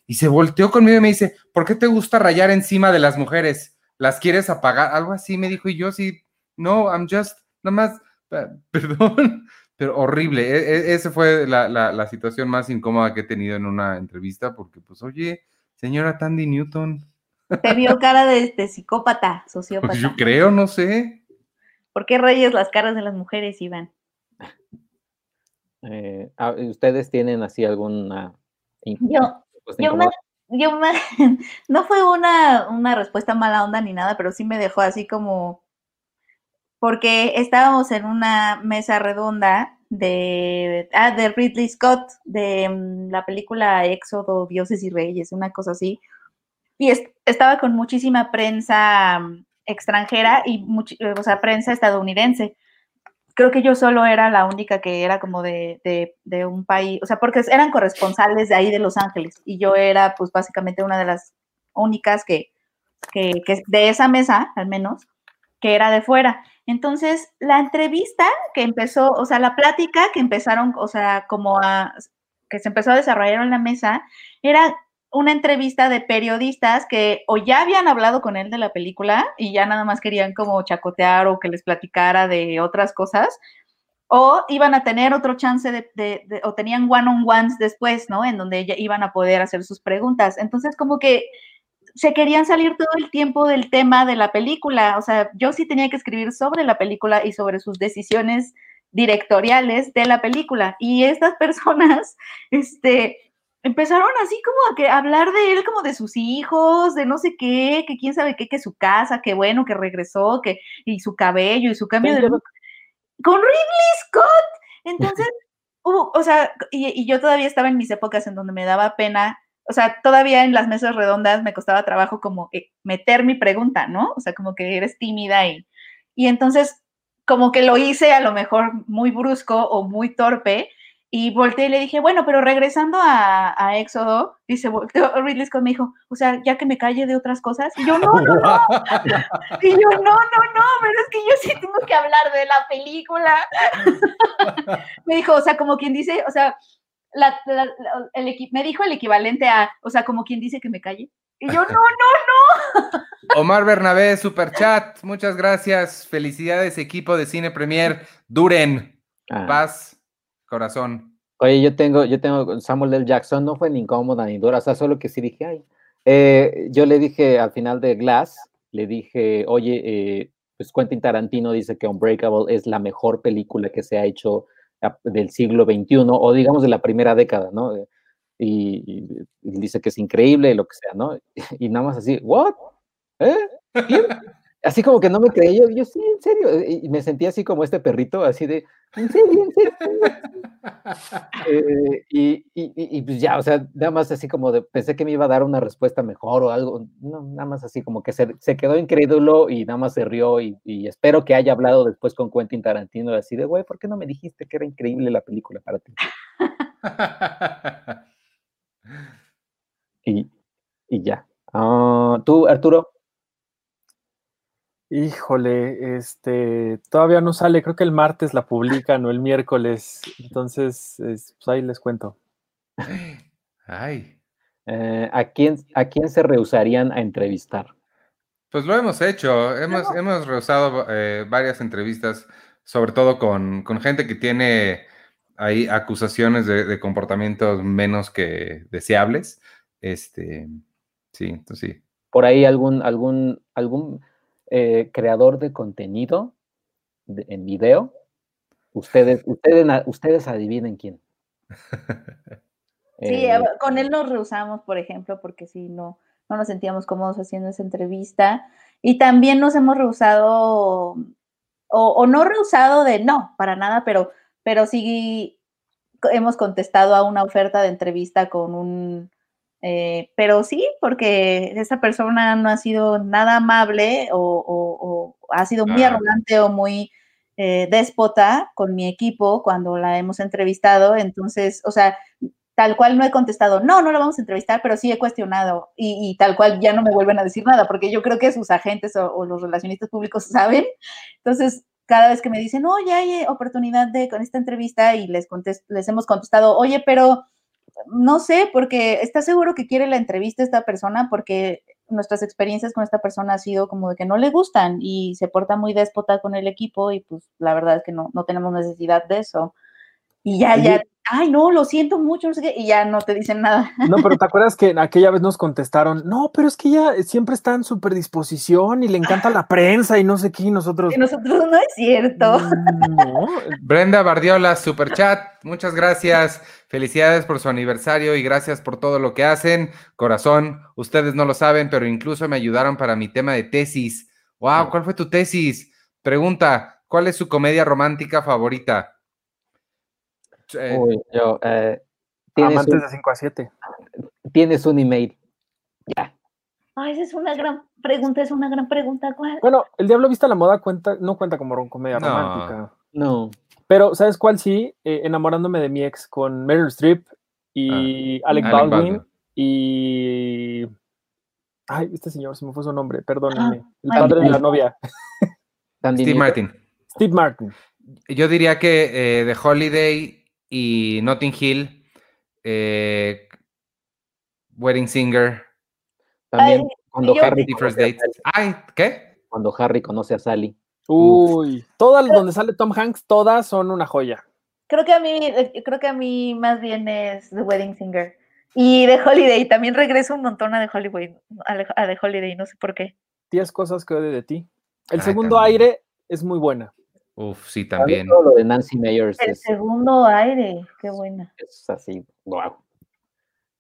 y se volteó conmigo y me dice, ¿por qué te gusta rayar encima de las mujeres? ¿Las quieres apagar? Algo así me dijo, y yo sí, no, I'm just, nada más, perdón, pero horrible. E, e, esa fue la, situación más incómoda que he tenido en una entrevista, porque pues, oye, señora Tandy Newton. Te vio cara de, psicópata, sociópata. Pues yo creo, no sé. ¿Por qué rayas las caras de las mujeres, Iván? Eh, ah, ¿Ustedes tienen así alguna... Yo, yo, me, yo me, no fue una, una respuesta mala onda ni nada, pero sí me dejó así como... Porque estábamos en una mesa redonda de, ah, de Ridley Scott, de mm, la película Éxodo, Dioses y Reyes, una cosa así. Y estaba con muchísima prensa extranjera y o sea, prensa estadounidense. Creo que yo solo era la única que era como de, de, un país, o sea, porque eran corresponsales de ahí de Los Ángeles y yo era pues básicamente una de las únicas que, que, que de esa mesa, al menos, que era de fuera. Entonces, la entrevista que empezó, o sea, la plática que empezaron, o sea, como a, que se empezó a desarrollar en la mesa, era una entrevista de periodistas que o ya habían hablado con él de la película y ya nada más querían como chacotear o que les platicara de otras cosas, o iban a tener otro chance de, o tenían one-on-ones después, ¿no? En donde iban a poder hacer sus preguntas. Entonces, como que se querían salir todo el tiempo del tema de la película. O sea, yo sí tenía que escribir sobre la película y sobre sus decisiones directoriales de la película. Y estas personas, este, empezaron así como a que hablar de él como de sus hijos, de no sé qué, que quién sabe qué, que su casa, que bueno, que regresó, que y su cabello y su cambio de look. Con Ridley Scott. Entonces, o sea, y, yo todavía estaba en mis épocas en donde me daba pena, o sea, todavía en las mesas redondas me costaba trabajo como eh, meter mi pregunta, ¿no? O sea, como que eres tímida y, y entonces como que lo hice a lo mejor muy brusco o muy torpe Y volteé y le dije, bueno, pero regresando a, a Éxodo, dice, volteó Ridley Scott me dijo, o sea, ya que me calle de otras cosas. Y yo, no, no, no. y yo, no, no, no, pero es que yo sí tengo que hablar de la película. me dijo, o sea, como quien dice, o sea, la, el, me dijo el equivalente a, o sea, como quien dice que me calle. Y yo, no, no, no. Omar Bernabé, super chat, muchas gracias. Felicidades, equipo de Cine Premier. Duren. Ah. Paz, corazón. Oye, yo tengo, yo tengo, Samuel L. Jackson no fue ni incómoda ni dura, o sea, solo que sí dije, ay. Eh, yo le dije al final de Glass, le dije, oye, eh, pues Quentin Tarantino dice que Unbreakable es la mejor película que se ha hecho del siglo XXI o digamos de la primera década, ¿no? y, dice que es increíble lo que sea, ¿no? Y nada más así, ¿what? ¿Eh? Así como que no me creía, yo, yo sí, en serio, y me sentía así como este perrito, así de, en serio, en serio. Eh, y, y, y, pues ya, o sea, nada más así como de, pensé que me iba a dar una respuesta mejor o algo, no, nada más así como que se, se quedó incrédulo y nada más se rió y, espero que haya hablado después con Quentin Tarantino, así de, güey, ¿por qué no me dijiste que era increíble la película para ti? y, y ya. Ah, ¿Tú, Arturo? Híjole, este, todavía no sale, creo que el martes la publican o el miércoles, entonces, pues ahí les cuento. Ay. Eh, ¿a, quién, ¿A quién se rehusarían a entrevistar? Pues lo hemos hecho, hemos, hemos rehusado eh, varias entrevistas, sobre todo con, gente que tiene ahí acusaciones de, comportamientos menos que deseables. Este, sí, entonces sí. Por ahí algún, algún, algún eh, creador de contenido en video, ustedes, ustedes, ustedes adivinen quién. Sí, eh, con él nos rehusamos, por ejemplo, porque si no, no nos sentíamos cómodos haciendo esa entrevista. Y también nos hemos rehusado, o, no rehusado de no, para nada, pero, pero sí hemos contestado a una oferta de entrevista con un eh, pero sí, porque esa persona no ha sido nada amable o, ha sido muy arrogante o muy eh, déspota con mi equipo cuando la hemos entrevistado. Entonces, o sea, tal cual no he contestado, no, no la vamos a entrevistar, pero sí he cuestionado y, tal cual ya no me vuelven a decir nada, porque yo creo que sus agentes o, los relacionistas públicos saben. Entonces, cada vez que me dicen, oye, hay oportunidad de con esta entrevista y les, les hemos contestado, oye, pero no sé, porque está seguro que quiere la entrevista esta persona porque nuestras experiencias con esta persona ha sido como de que no le gustan y se porta muy déspota con el equipo y pues la verdad es que no, no tenemos necesidad de eso. Y ya, ya, ay, no, lo siento mucho, no sé qué, y ya no te dicen nada. No, pero ¿te acuerdas que aquella vez nos contestaron, no, pero es que ella siempre está en super disposición y le encanta la prensa y no sé qué, y nosotros. Y nosotros no es cierto. Mm, no. Brenda Bardiola, super chat, muchas gracias. Felicidades por su aniversario y gracias por todo lo que hacen. Corazón, ustedes no lo saben, pero incluso me ayudaron para mi tema de tesis. Wow, ¿cuál fue tu tesis? Pregunta, ¿cuál es su comedia romántica favorita? Uy, yo, eh, Amantes de 5 a 7. Tienes un email. Ya. Ay, esa es una gran pregunta, es una gran pregunta. Bueno, El Diablo Vista a la Moda cuenta, no cuenta como comedia romántica. No. Pero, ¿sabes cuál sí? Eh, enamorándome de mi ex con Meryl Streep y ah, Alec, Baldwin, y. Ay, este señor, se me fue su nombre, perdónenme. Ah, el padre de la novia. Steve Martin. Steve Martin. Yo diría que eh, The Holiday y Notting Hill, eh, Wedding Singer. También cuando Harry First Date. Ay, ¿qué? Cuando Harry conoce a Sally. Uy, todas donde sale Tom Hanks, todas son una joya. Creo que a mí, eh, creo que a mí más bien es The Wedding Singer. Y The Holiday, también regreso un montón a The Holiday, a The Holiday, no sé por qué. Diez cosas que odio de ti. El segundo aire es muy buena. Uf, sí, también. Todo lo de Nancy Meyers. El segundo aire, qué buena. Es así, wow.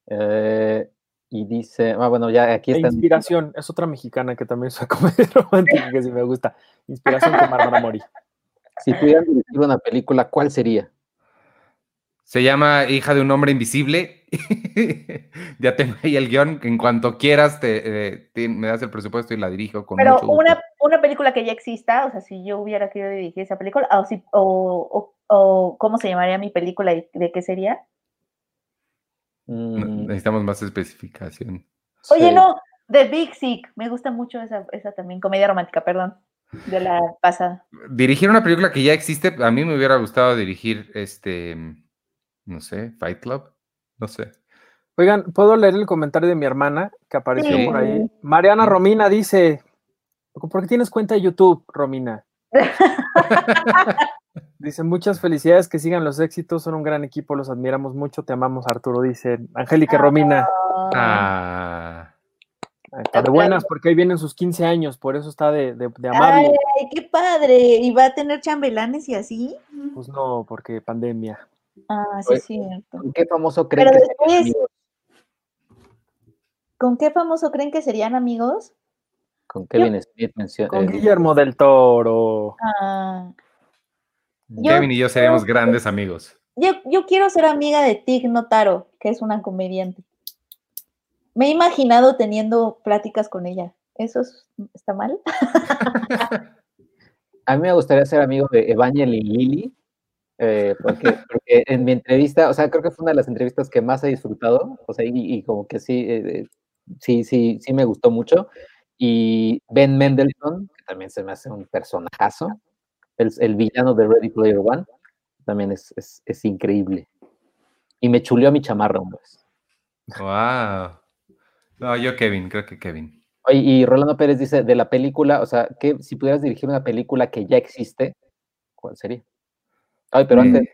Eh, y dice, ah, bueno, ya aquí está. Inspiración, es otra mexicana que también es una comedia romántica que sí me gusta. Inspiración con Bárbara Mori. Si pudieran dirigir una película, ¿cuál sería? Se llama Hija de un hombre invisible ya tengo ahí el guion. En cuanto quieras, te, eh, me das el presupuesto y la dirijo con Pero una, una, película que ya exista, o sea, si yo hubiera querido dirigir esa película, o, si, o, o, cómo se llamaría mi película y de qué sería. Mm. Necesitamos más especificación. Oye, no, The Big Sick. Me gusta mucho esa, esa también, comedia romántica, perdón, de la pasada. Dirigir una película que ya existe, a mí me hubiera gustado dirigir este, no sé, Fight Club, no sé. Oigan, ¿puedo leer el comentario de mi hermana que apareció por ahí? Mariana Romina dice, ¿por qué tienes cuenta de YouTube, Romina? dice, muchas felicidades, que sigan los éxitos, son un gran equipo, los admiramos mucho, te amamos, Arturo, dice Angélica Romina. Ah. Está de buenas porque ahí vienen sus 15 años, por eso está de, de, amable. Ay, qué padre. ¿Y va a tener chambelanes y así? Pues no, porque pandemia. Ah, sí, es cierto. ¿Con qué famoso creen que serían ¿Con qué famoso creen que serían amigos? Con Kevin Smith menciona. Con Guillermo del Toro. Ah. Kevin y yo seríamos grandes amigos. Yo, yo quiero ser amiga de Tig Notaro, que es una comediante. Me he imaginado teniendo pláticas con ella. ¿Eso está mal? A mí me gustaría ser amigo de Evangel y Lili, eh, porque, en mi entrevista, o sea, creo que fue una de las entrevistas que más he disfrutado, o sea, y, como que sí, eh, sí, sí, sí me gustó mucho. Y Ben Mendelssohn, que también se me hace un personajazo, el, el villano de Ready Player One, también es, es, es increíble. Y me chuleó a mi chamarra, hombre. ¡Wow! No, yo Kevin, creo que Kevin. Oye, y Rolando Pérez dice, de la película, o sea, que si pudieras dirigir una película que ya existe, ¿cuál sería? Ay, pero antes...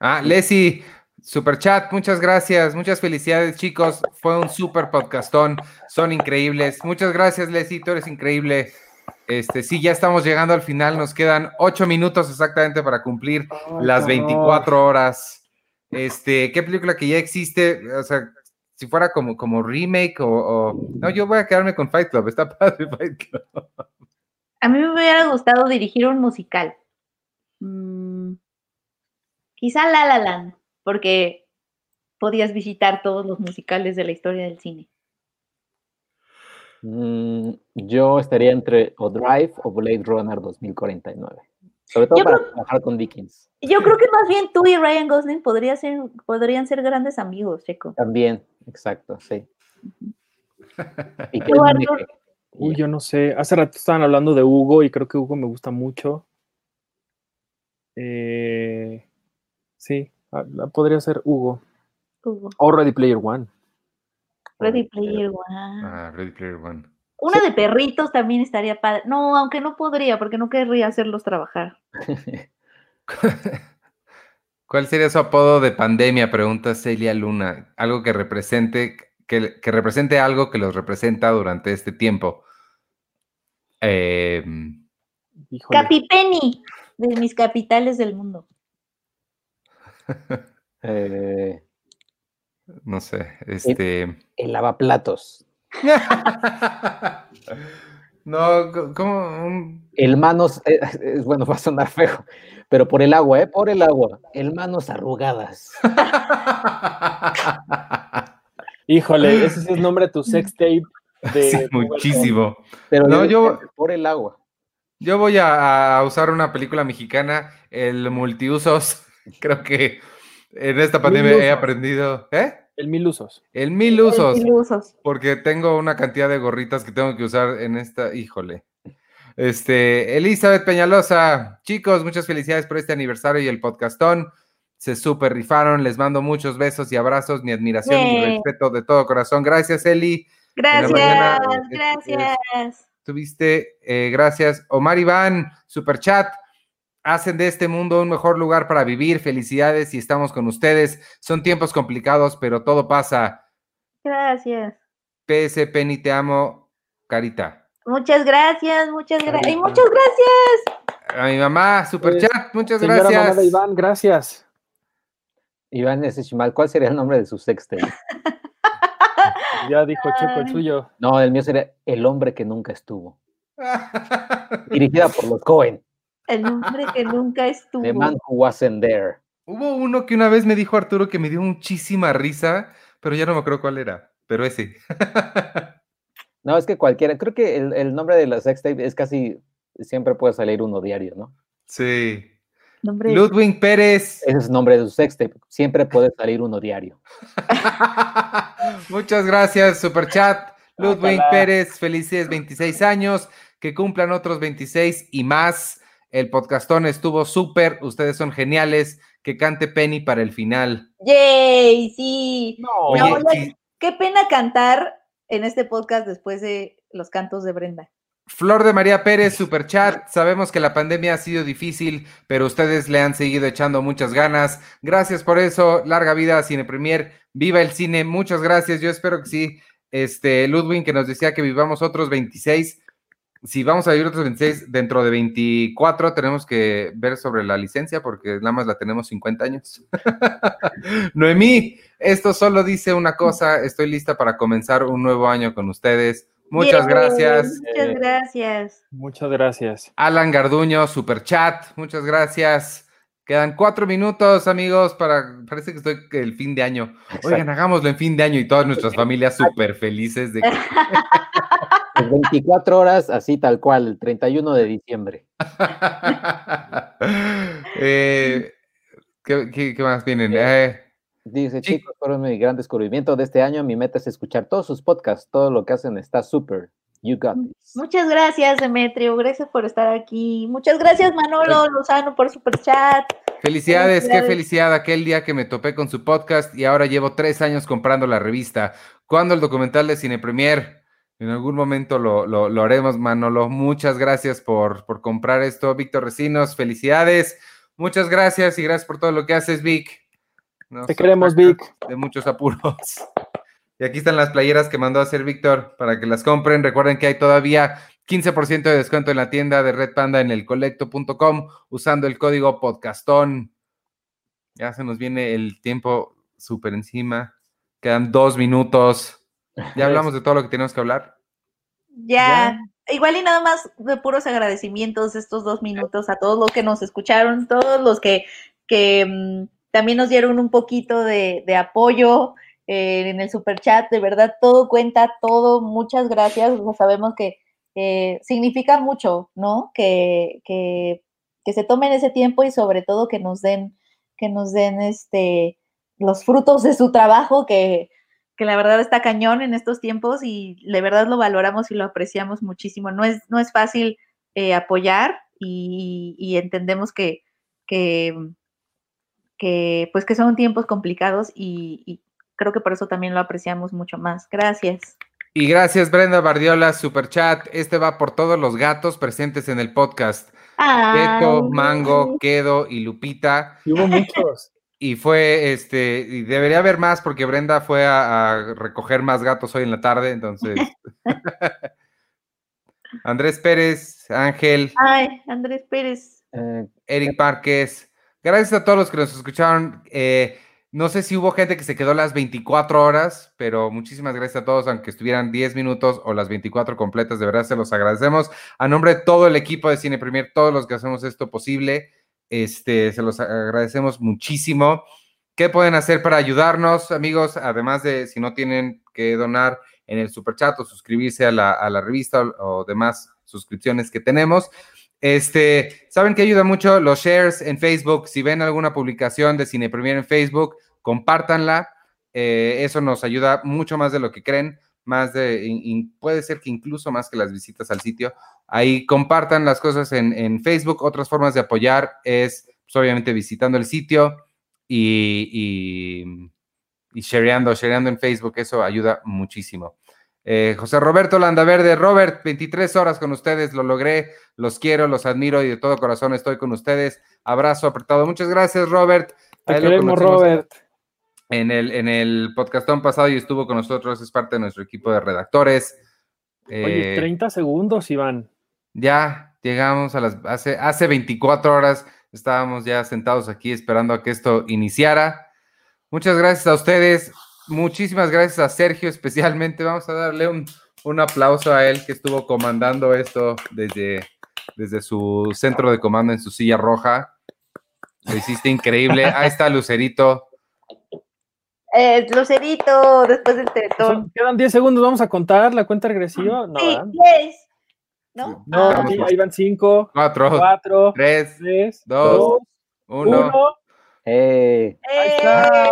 Ah, Leslie, super chat, muchas gracias, muchas felicidades, chicos. Fue un super podcastón, son increíbles. Muchas gracias, Leslie, tú eres increíble. Este, sí, ya estamos llegando al final, nos quedan ocho minutos exactamente para cumplir las 24 horas. Este, ¿qué película que ya existe? O sea, si fuera como, como remake o, No, yo voy a quedarme con Fight Club, está padre Fight Club. A mí me hubiera gustado dirigir un musical. Mm, quizá La La Land, porque podías visitar todos los musicales de la historia del cine. Mm, yo estaría entre o Drive o Blade Runner 2049. Sobre todo para trabajar con Dickens. Yo creo que más bien tú y Ryan Gosling podría ser, podrían ser grandes amigos, Checo. También, exacto, sí. ¿Y Uy, yo no sé. Hace rato estaban hablando de Hugo y creo que Hugo me gusta mucho. Eh, sí, ah, podría ser Hugo. Hugo. O Ready Player One. Ready Player One. Ah, Ready Player One. Una de perritos también estaría padre. No, aunque no podría, porque no querría hacerlos trabajar. ¿Cuál sería su apodo de pandemia? Pregunta Celia Luna. Algo que represente, que, represente algo que los representa durante este tiempo. Eh, Capipeni, de mis capitales del mundo. Eh, no sé, este. el lavaplatos. no, como El manos, eh, es bueno, va a sonar feo, pero por el agua, ¿eh? Por el agua. El manos arrugadas. Híjole, ese es el nombre de tu sex tape. sí, muchísimo. Pero no, yo, por el agua. Yo voy a, usar una película mexicana, el multiusos. Creo que en esta pandemia he aprendido. ¿Eh? El mil usos. El mil usos. El mil usos. Porque tengo una cantidad de gorritas que tengo que usar en esta. Híjole. Este, Elizabeth Peñalosa, chicos, muchas felicidades por este aniversario y el podcastón. Se super rifaron, les mando muchos besos y abrazos, mi admiración y respeto de todo corazón. Gracias, Eli. Gracias, eh, gracias. Tuviste, eh, gracias. Omar Iván, super chat hacen de este mundo un mejor lugar para vivir. Felicidades y estamos con ustedes. Son tiempos complicados, pero todo pasa. Gracias. PS Penny, te amo, Carita. Muchas gracias, muchas gracias. muchas gracias. A mi mamá, super pues, chat, muchas gracias. Iván, gracias. Iván Chimal, ¿cuál sería el nombre de su sexte? ya dijo Checo el suyo. No, el mío sería El hombre que nunca estuvo. Dirigida por los Cohen. El hombre que nunca estuvo. The man who wasn't there. Hubo uno que una vez me dijo Arturo que me dio muchísima risa, pero ya no me acuerdo cuál era, pero ese. no, es que cualquiera, creo que el, nombre de la sextape es casi, siempre puede salir uno diario, ¿no? Sí. Ludwig Pérez. Ese es el nombre de su sextape. Siempre puede salir uno diario. Muchas gracias, Superchat. Ludwig Pérez, felices 26 años, que cumplan otros 26 y más. El podcastón estuvo súper, ustedes son geniales. Que cante Penny para el final. ¡Yay! Sí. Qué pena cantar en este podcast después de los cantos de Brenda. Flor de María Pérez, super chat. Sabemos que la pandemia ha sido difícil, pero ustedes le han seguido echando muchas ganas. Gracias por eso. Larga vida a Cine Premier. Viva el cine. Muchas gracias. Yo espero que sí. Este, Ludwig, que nos decía que vivamos otros 26. Si vamos a vivir otros 26, dentro de 24 tenemos que ver sobre la licencia porque nada más la tenemos 50 años. Noemí, esto solo dice una cosa. Estoy lista para comenzar un nuevo año con ustedes. Muchas gracias. Muchas gracias. Muchas gracias. Alan Garduño, super chat. Muchas gracias. Quedan cuatro minutos, amigos, para. Parece que estoy el fin de año. Oigan, hagámoslo en fin de año y todas nuestras familias súper felices de 24 horas, así tal cual, el 31 de diciembre. Eh, ¿qué, más vienen? Eh, Dice, chicos, fueron mi gran descubrimiento de este año. Mi meta es escuchar todos sus podcasts. Todo lo que hacen está súper. You got this. Muchas gracias, Demetrio. Gracias por estar aquí. Muchas gracias, Manolo Lozano, por super chat. Felicidades, qué felicidad aquel día que me topé con su podcast y ahora llevo tres años comprando la revista. ¿Cuándo el documental de Cine Premier? En algún momento lo, lo, haremos, Manolo. Muchas gracias por, por comprar esto. Víctor Recinos, felicidades. Muchas gracias y gracias por todo lo que haces, Vic. Te queremos, Vic. De muchos apuros. Y aquí están las playeras que mandó a hacer Víctor para que las compren. Recuerden que hay todavía 15% de descuento en la tienda de Red Panda en el colecto.com usando el código podcastón. Ya se nos viene el tiempo súper encima. Quedan dos minutos. ¿Ya hablamos de todo lo que tenemos que hablar? Ya. Igual y nada más de puros agradecimientos estos dos minutos a todos los que nos escucharon, todos los que, que mm, también nos dieron un poquito de, apoyo eh, en el super chat. De verdad, todo cuenta, todo. Muchas gracias. sabemos que eh, significa mucho, ¿no? Que, que, se tomen ese tiempo y sobre todo que nos den, que nos den este, los frutos de su trabajo, que, que la verdad está cañón en estos tiempos y de verdad lo valoramos y lo apreciamos muchísimo. No es, no es fácil eh, apoyar y, entendemos que, que, que pues que son tiempos complicados y, creo que por eso también lo apreciamos mucho más. Gracias. Y gracias Brenda Bardiola, super chat. Este va por todos los gatos presentes en el podcast. Keto, Mango, Quedo y Lupita. Y hubo muchos. Y fue, este, y debería haber más porque Brenda fue a, recoger más gatos hoy en la tarde, entonces. Andrés Pérez, Ángel. Ay, Andrés Pérez. Eh, Eric Márquez, Gracias a todos los que nos escucharon. Eh, no sé si hubo gente que se quedó las 24 horas, pero muchísimas gracias a todos, aunque estuvieran 10 minutos o las 24 completas, de verdad se los agradecemos. A nombre de todo el equipo de Cine Premier, todos los que hacemos esto posible, este, se los agradecemos muchísimo. ¿Qué pueden hacer para ayudarnos, amigos? Además de si no tienen que donar en el super chat o suscribirse a la, a la revista o demás suscripciones que tenemos. Este, saben que ayuda mucho los shares en Facebook. Si ven alguna publicación de Cine Premier en Facebook, compártanla. Eh, eso nos ayuda mucho más de lo que creen, más de, puede ser que incluso más que las visitas al sitio. Ahí compartan las cosas en, Facebook. Otras formas de apoyar es, pues, obviamente, visitando el sitio y, y, y shareando, shareando en Facebook. Eso ayuda muchísimo. Eh, José Roberto Landaverde, Robert, 23 horas con ustedes, lo logré, los quiero, los admiro y de todo corazón estoy con ustedes. Abrazo apretado. Muchas gracias, Robert. Te queremos, Robert. En el, en el podcastón pasado y estuvo con nosotros, es parte de nuestro equipo de redactores. Oye, 30 eh, segundos, Iván. Ya llegamos a las, hace, hace 24 horas estábamos ya sentados aquí esperando a que esto iniciara. Muchas gracias a ustedes. Muchísimas gracias a Sergio especialmente. Vamos a darle un, aplauso a él que estuvo comandando esto desde, desde su centro de comando en su silla roja. Lo hiciste increíble. Ahí está Lucerito. Eh, Lucerito, después del tetón. Quedan 10 segundos, vamos a contar la cuenta regresiva. No, sí, 10. ¿No? No, ahí van 5, 4, 3, 2, 1. Eh, Ahí está.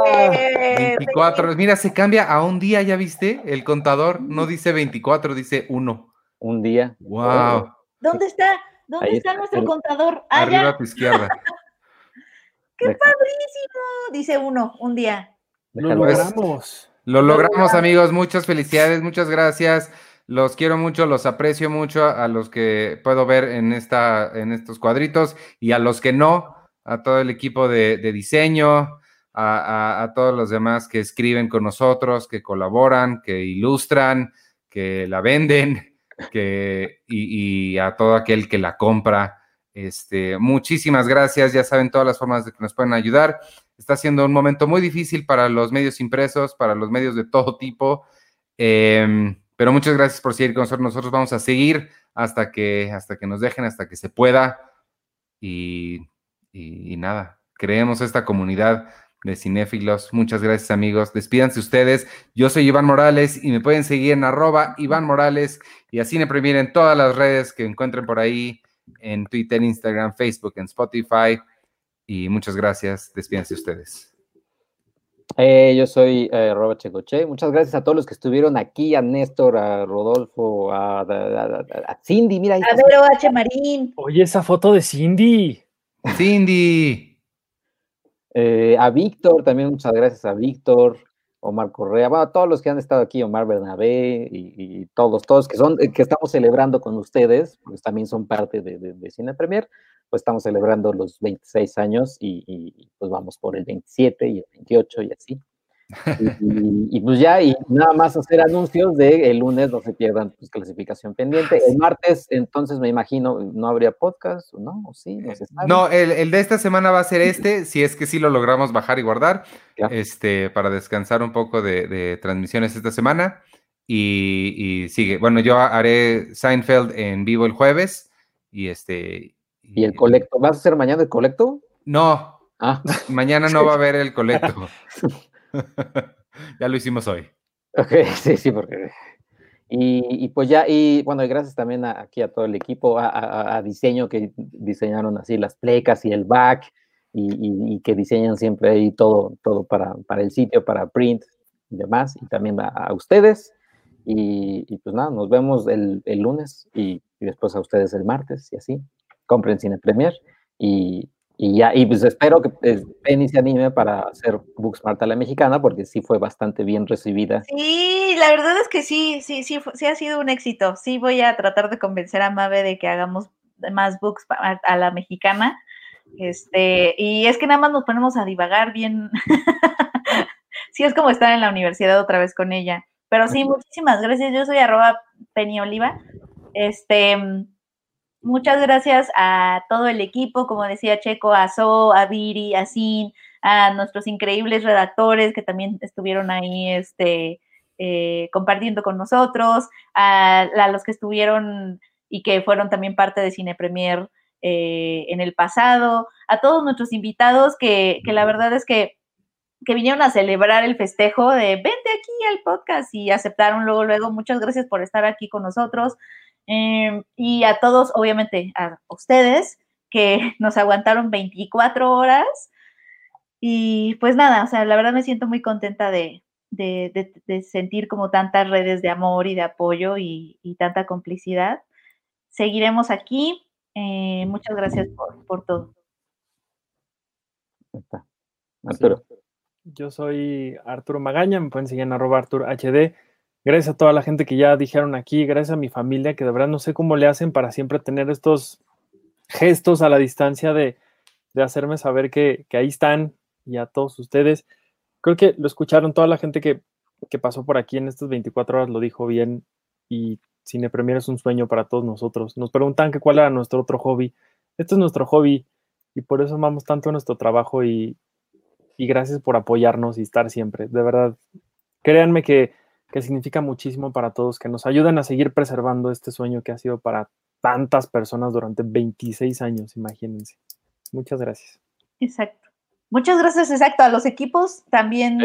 24. Mira, se cambia a un día, ¿ya viste? El contador no dice 24, dice 1. Un día. Wow. ¿Dónde está? ¿Dónde está, nuestro contador? Ah, Arriba a tu izquierda. ¡Qué padrísimo! Dice uno, un día. Lo logramos. Lo logramos, amigos. Muchas felicidades, muchas gracias. Los quiero mucho, los aprecio mucho a los que puedo ver en, esta, en estos cuadritos y a los que no, a todo el equipo de, diseño, a, todos los demás que escriben con nosotros, que colaboran, que ilustran, que la venden, que, y, a todo aquel que la compra. Este, muchísimas gracias, ya saben todas las formas de que nos pueden ayudar. Está siendo un momento muy difícil para los medios impresos, para los medios de todo tipo. Em, pero muchas gracias por seguir con nosotros. Nosotros vamos a seguir hasta que, hasta que nos dejen, hasta que se pueda. Y, nada, creemos esta comunidad de cinéfilos. Muchas gracias, amigos. Despídanse ustedes. Yo soy Iván Morales y me pueden seguir en arroba Iván Morales y a Cine Premier en todas las redes que encuentren por ahí, en Twitter, Instagram, Facebook, en Spotify. Y muchas gracias. Despídense ustedes. Eh, yo soy eh, Robert Checoche. Muchas gracias a todos los que estuvieron aquí, a Néstor, a Rodolfo, a, Cindy, mira ahí. A Vero H. Marín. Oye, esa foto de Cindy. Cindy. Eh, a Víctor, también muchas gracias a Víctor, Omar Correa, bueno, a todos los que han estado aquí, Omar Bernabé y, todos, todos que son, que estamos celebrando con ustedes, pues también son parte de, de Cine Premier pues estamos celebrando los 26 años y, pues vamos por el 27 y el 28 y así. Y, pues ya, y nada más hacer anuncios de el lunes, no se pierdan pues, clasificación pendiente. El martes, entonces me imagino, no habría podcast, ¿no? ¿O sí? No, el, de esta semana va a ser este, si es que sí lo logramos bajar y guardar, este, para descansar un poco de, transmisiones esta semana. Y, y, sigue. Bueno, yo haré Seinfeld en vivo el jueves y este ¿Y el colecto? ¿Vas a hacer mañana el colecto? No. Ah. Mañana no va a haber el colecto. ya lo hicimos hoy. Ok, sí, sí, porque. Y, pues ya, y bueno, y gracias también aquí a todo el equipo, a, diseño que diseñaron así las plecas y el back, y, que diseñan siempre ahí todo, todo para, para el sitio, para print y demás, y también a, ustedes. Y, pues nada, nos vemos el, el lunes y después a ustedes el martes y así compren Cine Premier y, ya, y pues espero que Penny se anime para hacer Booksmart a la mexicana, porque sí fue bastante bien recibida. Sí, la verdad es que sí, sí, sí, sí ha sido un éxito. Sí voy a tratar de convencer a Mabe de que hagamos más books a la mexicana. Este, y es que nada más nos ponemos a divagar bien. sí, es como estar en la universidad otra vez con ella. Pero sí, muchísimas gracias. Yo soy arroba Penny Oliva. Este, Muchas gracias a todo el equipo, como decía Checo, a So, a Viri, a Sin, a nuestros increíbles redactores que también estuvieron ahí este, eh, compartiendo con nosotros, a, los que estuvieron y que fueron también parte de Cine Premier eh, en el pasado, a todos nuestros invitados que, que la verdad es que, que, vinieron a celebrar el festejo de vente aquí al podcast y aceptaron luego, luego. Muchas gracias por estar aquí con nosotros. Em, y a todos, obviamente, a ustedes que nos aguantaron 24 horas. Y pues nada, o sea, la verdad me siento muy contenta de, sentir como tantas redes de amor y de apoyo y, tanta complicidad. Seguiremos aquí. Eh, muchas gracias por, todo. Yo soy Arturo Magaña, me pueden seguir en arroba Arturo HD. Gracias a toda la gente que ya dijeron aquí, gracias a mi familia, que de verdad no sé cómo le hacen para siempre tener estos gestos a la distancia de, hacerme saber que, ahí están y a todos ustedes. Creo que lo escucharon toda la gente que, pasó por aquí en estas 24 horas, lo dijo bien y Cine Premier es un sueño para todos nosotros. Nos preguntan que cuál era nuestro otro hobby. Este es nuestro hobby y por eso amamos tanto nuestro trabajo y, y gracias por apoyarnos y estar siempre. De verdad, créanme que que significa muchísimo para todos, que nos ayudan a seguir preservando este sueño que ha sido para tantas personas durante 26 años, imagínense. Muchas gracias. Exacto. Muchas gracias, exacto, a los equipos también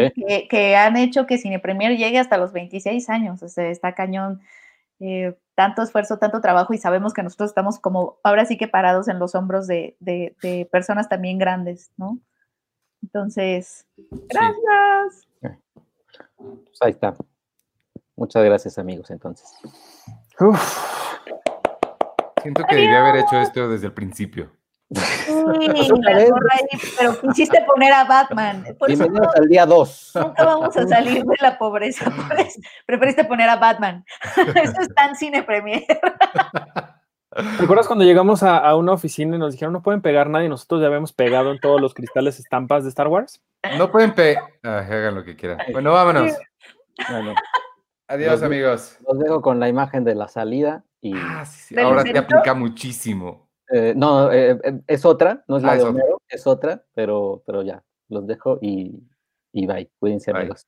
que, han hecho que Cine Premier llegue hasta los 26 años. O sea, está cañón. Eh, tanto esfuerzo, tanto trabajo y sabemos que nosotros estamos como ahora sí que parados en los hombros de, personas también grandes, ¿no? Entonces, gracias. Pues ahí está. Muchas gracias, amigos, entonces. Siento que debía haber hecho esto desde el principio. Sí, pero quisiste poner a Batman. Bienvenidos al día 2. Nunca vamos a salir de la pobreza. Preferiste poner a Batman. Eso es tan cine premier. ¿Recuerdas cuando llegamos a, una oficina y nos dijeron no pueden pegar nada y nosotros ya habíamos pegado en todos los cristales estampas de Star Wars? No pueden pegar. hagan lo que quieran. Bueno, vámonos. Adiós, amigos. Los dejo con la imagen de la salida y. Ah, sí, sí. Ahora te aplica muchísimo. Eh, no, eh, eh, es otra, no es la ah, de Homero, es otra, pero, pero ya, los dejo y, y bye. Cuídense, amigos.